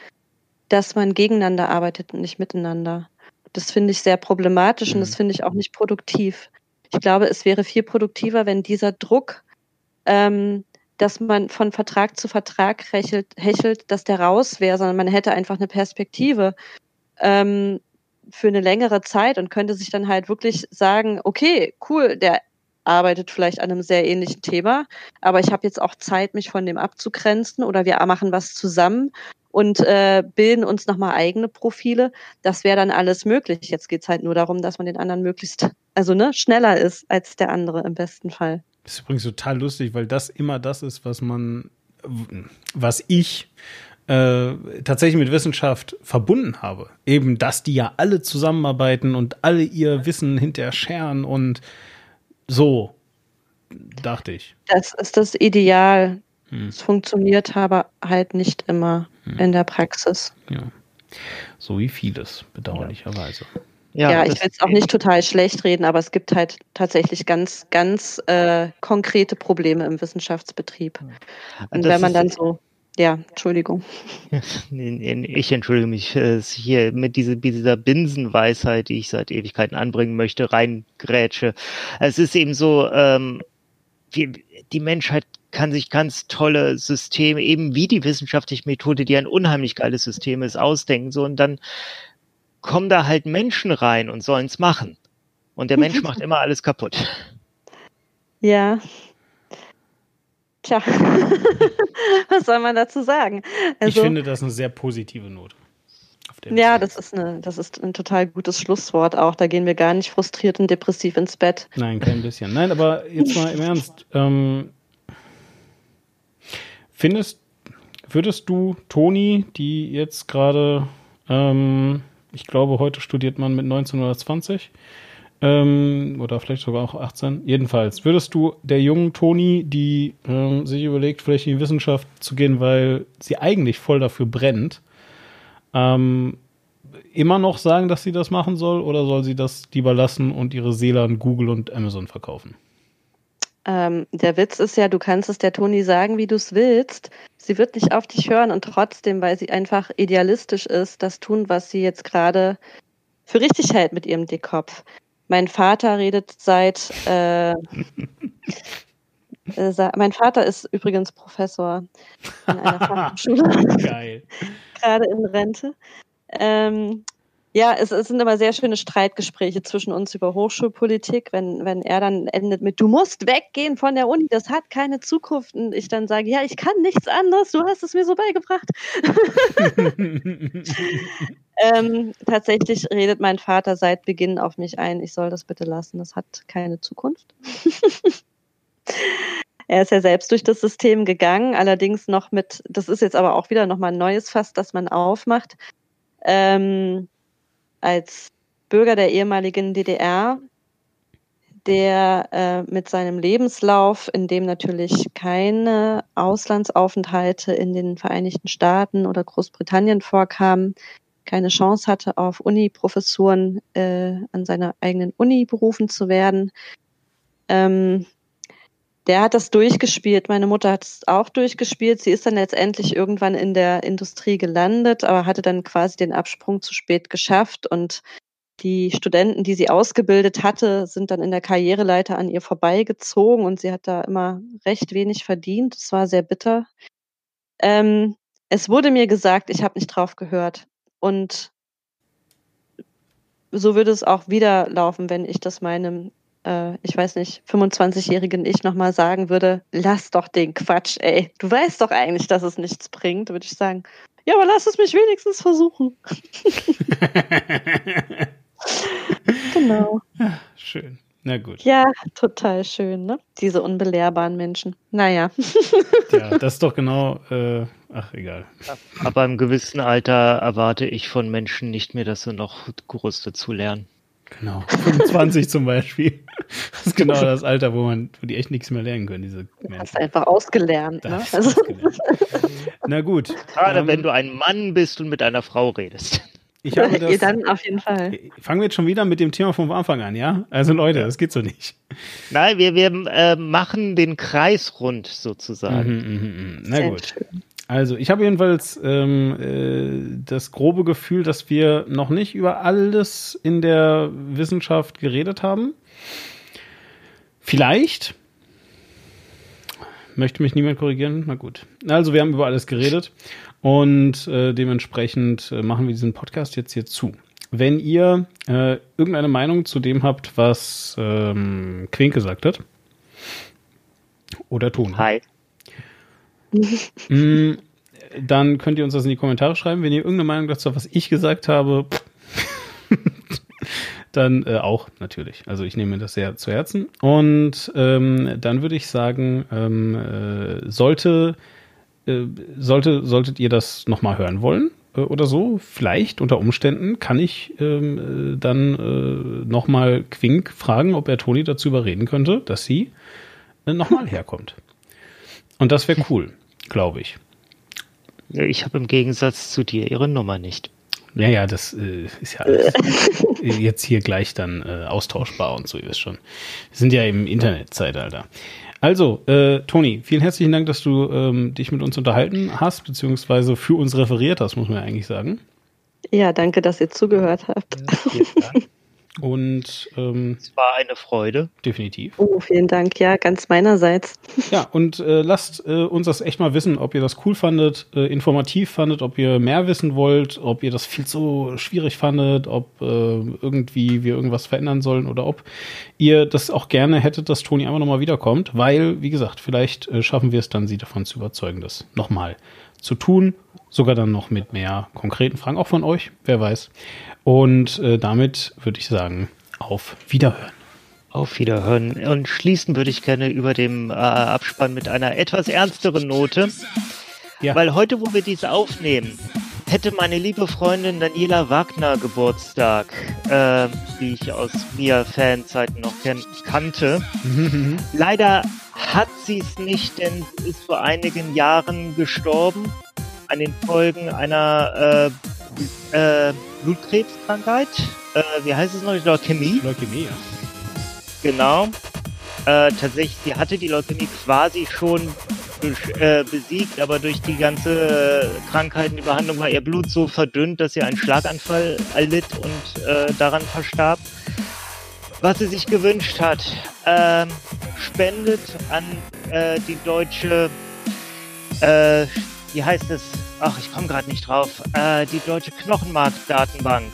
dass man gegeneinander arbeitet und nicht miteinander. Das finde ich sehr problematisch mhm. und das mhm. finde ich auch nicht produktiv. Ich glaube, es wäre viel produktiver, wenn dieser Druck, ähm, dass man von Vertrag zu Vertrag hechelt, hechelt dass der raus wäre, sondern man hätte einfach eine Perspektive ähm, für eine längere Zeit und könnte sich dann halt wirklich sagen, okay, cool, der arbeitet vielleicht an einem sehr ähnlichen Thema, aber ich habe jetzt auch Zeit, mich von dem abzugrenzen oder wir machen was zusammen und äh, bilden uns nochmal eigene Profile. Das wäre dann alles möglich. Jetzt geht's halt nur darum, dass man den anderen möglichst, also ne, schneller ist als der andere im besten Fall. Das ist übrigens total lustig, weil das immer das ist, was man, was ich äh, tatsächlich mit Wissenschaft verbunden habe. Eben, dass die ja alle zusammenarbeiten und alle ihr Wissen hinterher scheren und so, dachte ich. Das ist das Ideal. Hm. Es funktioniert aber halt nicht immer hm. in der Praxis. Ja. So wie vieles, bedauerlicherweise. Ja, ja ich will es auch nicht total schlecht reden, aber es gibt halt tatsächlich ganz, ganz äh, konkrete Probleme im Wissenschaftsbetrieb. Und das wenn man dann so ja, Entschuldigung. *laughs* Ich entschuldige mich äh, hier mit dieser, dieser Binsenweisheit, die ich seit Ewigkeiten anbringen möchte, reingrätsche. Es ist eben so, ähm, wie, die Menschheit kann sich ganz tolle Systeme, eben wie die wissenschaftliche Methode, die ein unheimlich geiles System ist, ausdenken. So, und dann kommen da halt Menschen rein und sollen es machen. Und der Mensch *laughs* macht immer alles kaputt. Ja, Tja, *laughs* was soll man dazu sagen? Also, ich finde das eine sehr positive Note. Ja, das ist, eine, das ist ein total gutes Schlusswort auch. Da gehen wir gar nicht frustriert und depressiv ins Bett. Nein, kein bisschen. Nein, aber jetzt mal im Ernst. Ähm, findest, würdest du Toni, die jetzt gerade, ähm, ich glaube, heute studiert man mit 19 oder 20, ähm, oder vielleicht sogar auch 18. Jedenfalls, würdest du der jungen Toni, die ähm, sich überlegt, vielleicht in die Wissenschaft zu gehen, weil sie eigentlich voll dafür brennt, ähm, immer noch sagen, dass sie das machen soll oder soll sie das lieber lassen und ihre Seele an Google und Amazon verkaufen? Ähm, der Witz ist ja, du kannst es der Toni sagen, wie du es willst. Sie wird nicht auf dich hören und trotzdem, weil sie einfach idealistisch ist, das tun, was sie jetzt gerade für richtig hält mit ihrem Dickkopf. Mein Vater redet seit. Äh, *laughs* mein Vater ist übrigens Professor an einer *laughs* Fachhochschule. Geil. Gerade in Rente. Ähm, ja, es, es, sind immer sehr schöne Streitgespräche zwischen uns über Hochschulpolitik, wenn, wenn er dann endet mit, du musst weggehen von der Uni, das hat keine Zukunft. Und ich dann sage, ja, ich kann nichts anderes, du hast es mir so beigebracht. *laughs* ähm, tatsächlich redet mein Vater seit Beginn auf mich ein, ich soll das bitte lassen, das hat keine Zukunft. *laughs* er ist ja selbst durch das System gegangen, allerdings noch mit, das ist jetzt aber auch wieder nochmal ein neues Fass, das man aufmacht. Ähm, als Bürger der ehemaligen DDR, der äh, mit seinem Lebenslauf, in dem natürlich keine Auslandsaufenthalte in den Vereinigten Staaten oder Großbritannien vorkamen, keine Chance hatte, auf Uni-Professuren äh, an seiner eigenen Uni berufen zu werden. Ähm, der hat das durchgespielt. Meine Mutter hat es auch durchgespielt. Sie ist dann letztendlich irgendwann in der Industrie gelandet, aber hatte dann quasi den Absprung zu spät geschafft. Und die Studenten, die sie ausgebildet hatte, sind dann in der Karriereleiter an ihr vorbeigezogen und sie hat da immer recht wenig verdient. Es war sehr bitter. Ähm, es wurde mir gesagt, ich habe nicht drauf gehört. Und so würde es auch wieder laufen, wenn ich das meinem äh, ich weiß nicht, 25-jährigen Ich nochmal sagen würde, lass doch den Quatsch, ey. Du weißt doch eigentlich, dass es nichts bringt, würde ich sagen, ja, aber lass es mich wenigstens versuchen. *laughs* genau. Ja, schön. Na gut. Ja, total schön, ne? Diese unbelehrbaren Menschen. Naja. *laughs* ja, das ist doch genau, äh, ach, egal. Aber im gewissen Alter erwarte ich von Menschen nicht mehr, dass sie noch groß dazu lernen. Genau. 25 zum Beispiel. *laughs* Das ist genau das Alter, wo man, wo die echt nichts mehr lernen können, diese Menschen. Hast einfach ausgelernt, ne? Also. Ausgelernt. Na gut. Gerade ähm, wenn du ein Mann bist und mit einer Frau redest. Ich habe das, dann auf jeden Fall. Fangen wir jetzt schon wieder mit dem Thema vom Anfang an, ja? Also Leute, das geht so nicht. Nein, wir, wir äh, machen den Kreis rund sozusagen. Mhm, mh, mh. Na Sehr gut. Schön. Also, ich habe jedenfalls ähm, äh, das grobe Gefühl, dass wir noch nicht über alles in der Wissenschaft geredet haben. Vielleicht. Möchte mich niemand korrigieren? Na gut. Also, wir haben über alles geredet und äh, dementsprechend äh, machen wir diesen Podcast jetzt hier zu. Wenn ihr äh, irgendeine Meinung zu dem habt, was ähm, Quink gesagt hat, oder tun. Hi. Mm, dann könnt ihr uns das in die Kommentare schreiben. Wenn ihr irgendeine Meinung dazu habt, was ich gesagt habe, *laughs* dann äh, auch natürlich. Also ich nehme das sehr zu Herzen. Und ähm, dann würde ich sagen, ähm, äh, sollte, äh, sollte, solltet ihr das nochmal hören wollen äh, oder so, vielleicht unter Umständen kann ich ähm, äh, dann äh, nochmal Quink fragen, ob er Toni dazu überreden könnte, dass sie äh, nochmal herkommt. Und das wäre cool, glaube ich. Ich habe im Gegensatz zu dir ihre Nummer nicht. Ja, ja, das äh, ist ja alles *laughs* jetzt hier gleich dann äh, austauschbar und so, ihr wisst schon. Wir sind ja im Internetzeitalter. Also, äh, Toni, vielen herzlichen Dank, dass du ähm, dich mit uns unterhalten hast, beziehungsweise für uns referiert hast, muss man ja eigentlich sagen. Ja, danke, dass ihr zugehört habt. Ja, *laughs* Und ähm, es war eine Freude. definitiv. Oh, vielen Dank. Ja, ganz meinerseits. *laughs* Ja, und äh, lasst äh, uns das echt mal wissen, ob ihr das cool fandet, äh, informativ fandet, ob ihr mehr wissen wollt, ob ihr das viel zu schwierig fandet, ob äh, irgendwie wir irgendwas verändern sollen oder ob ihr das auch gerne hättet, dass Toni einfach nochmal wiederkommt, weil, wie gesagt, vielleicht äh, schaffen wir es dann, sie davon zu überzeugen, das nochmal zu tun. Sogar dann noch mit mehr konkreten Fragen, auch von euch, wer weiß. Und äh, damit würde ich sagen, auf Wiederhören. Auf Wiederhören. Und schließen würde ich gerne über dem äh, Abspann mit einer etwas ernsteren Note. Ja. Weil heute, wo wir dies aufnehmen, hätte meine liebe Freundin Daniela Wagner Geburtstag, äh, die ich aus Mia-Fanzeiten noch kenn kannte. Leider hat sie es nicht, denn sie ist vor einigen Jahren gestorben an den Folgen einer äh, äh, Blutkrebskrankheit. Äh, wie heißt es noch? Leukämie. Leukämie, ja. Genau. Äh, tatsächlich, sie hatte die Leukämie quasi schon äh, besiegt, aber durch die ganze äh, Krankheitenüberhandlung war ihr Blut so verdünnt, dass sie einen Schlaganfall erlitt und äh, daran verstarb. Was sie sich gewünscht hat, ähm, spendet an äh, die deutsche, äh, wie heißt es? Ach, ich komme gerade nicht drauf. Äh, die deutsche Knochenmarkdatenbank.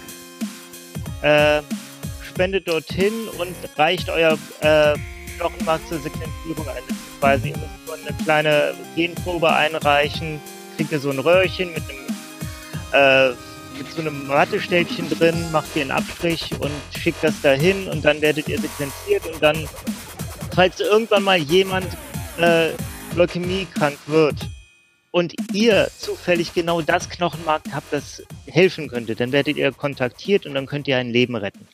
Äh, spendet dorthin und reicht euer äh, Knochenmark zur Sequenzierung ein. Beziehungsweise ihr müsst nur eine kleine Genprobe einreichen, kriegt ihr so ein Röhrchen mit einem äh, mit so einem Wattestäbchen drin, macht ihr einen Abstrich und schickt das dahin und dann werdet ihr sequenziert und dann, falls irgendwann mal jemand äh, Leukämie krank wird und ihr zufällig genau das Knochenmark habt, das helfen könnte, dann werdet ihr kontaktiert und dann könnt ihr ein Leben retten.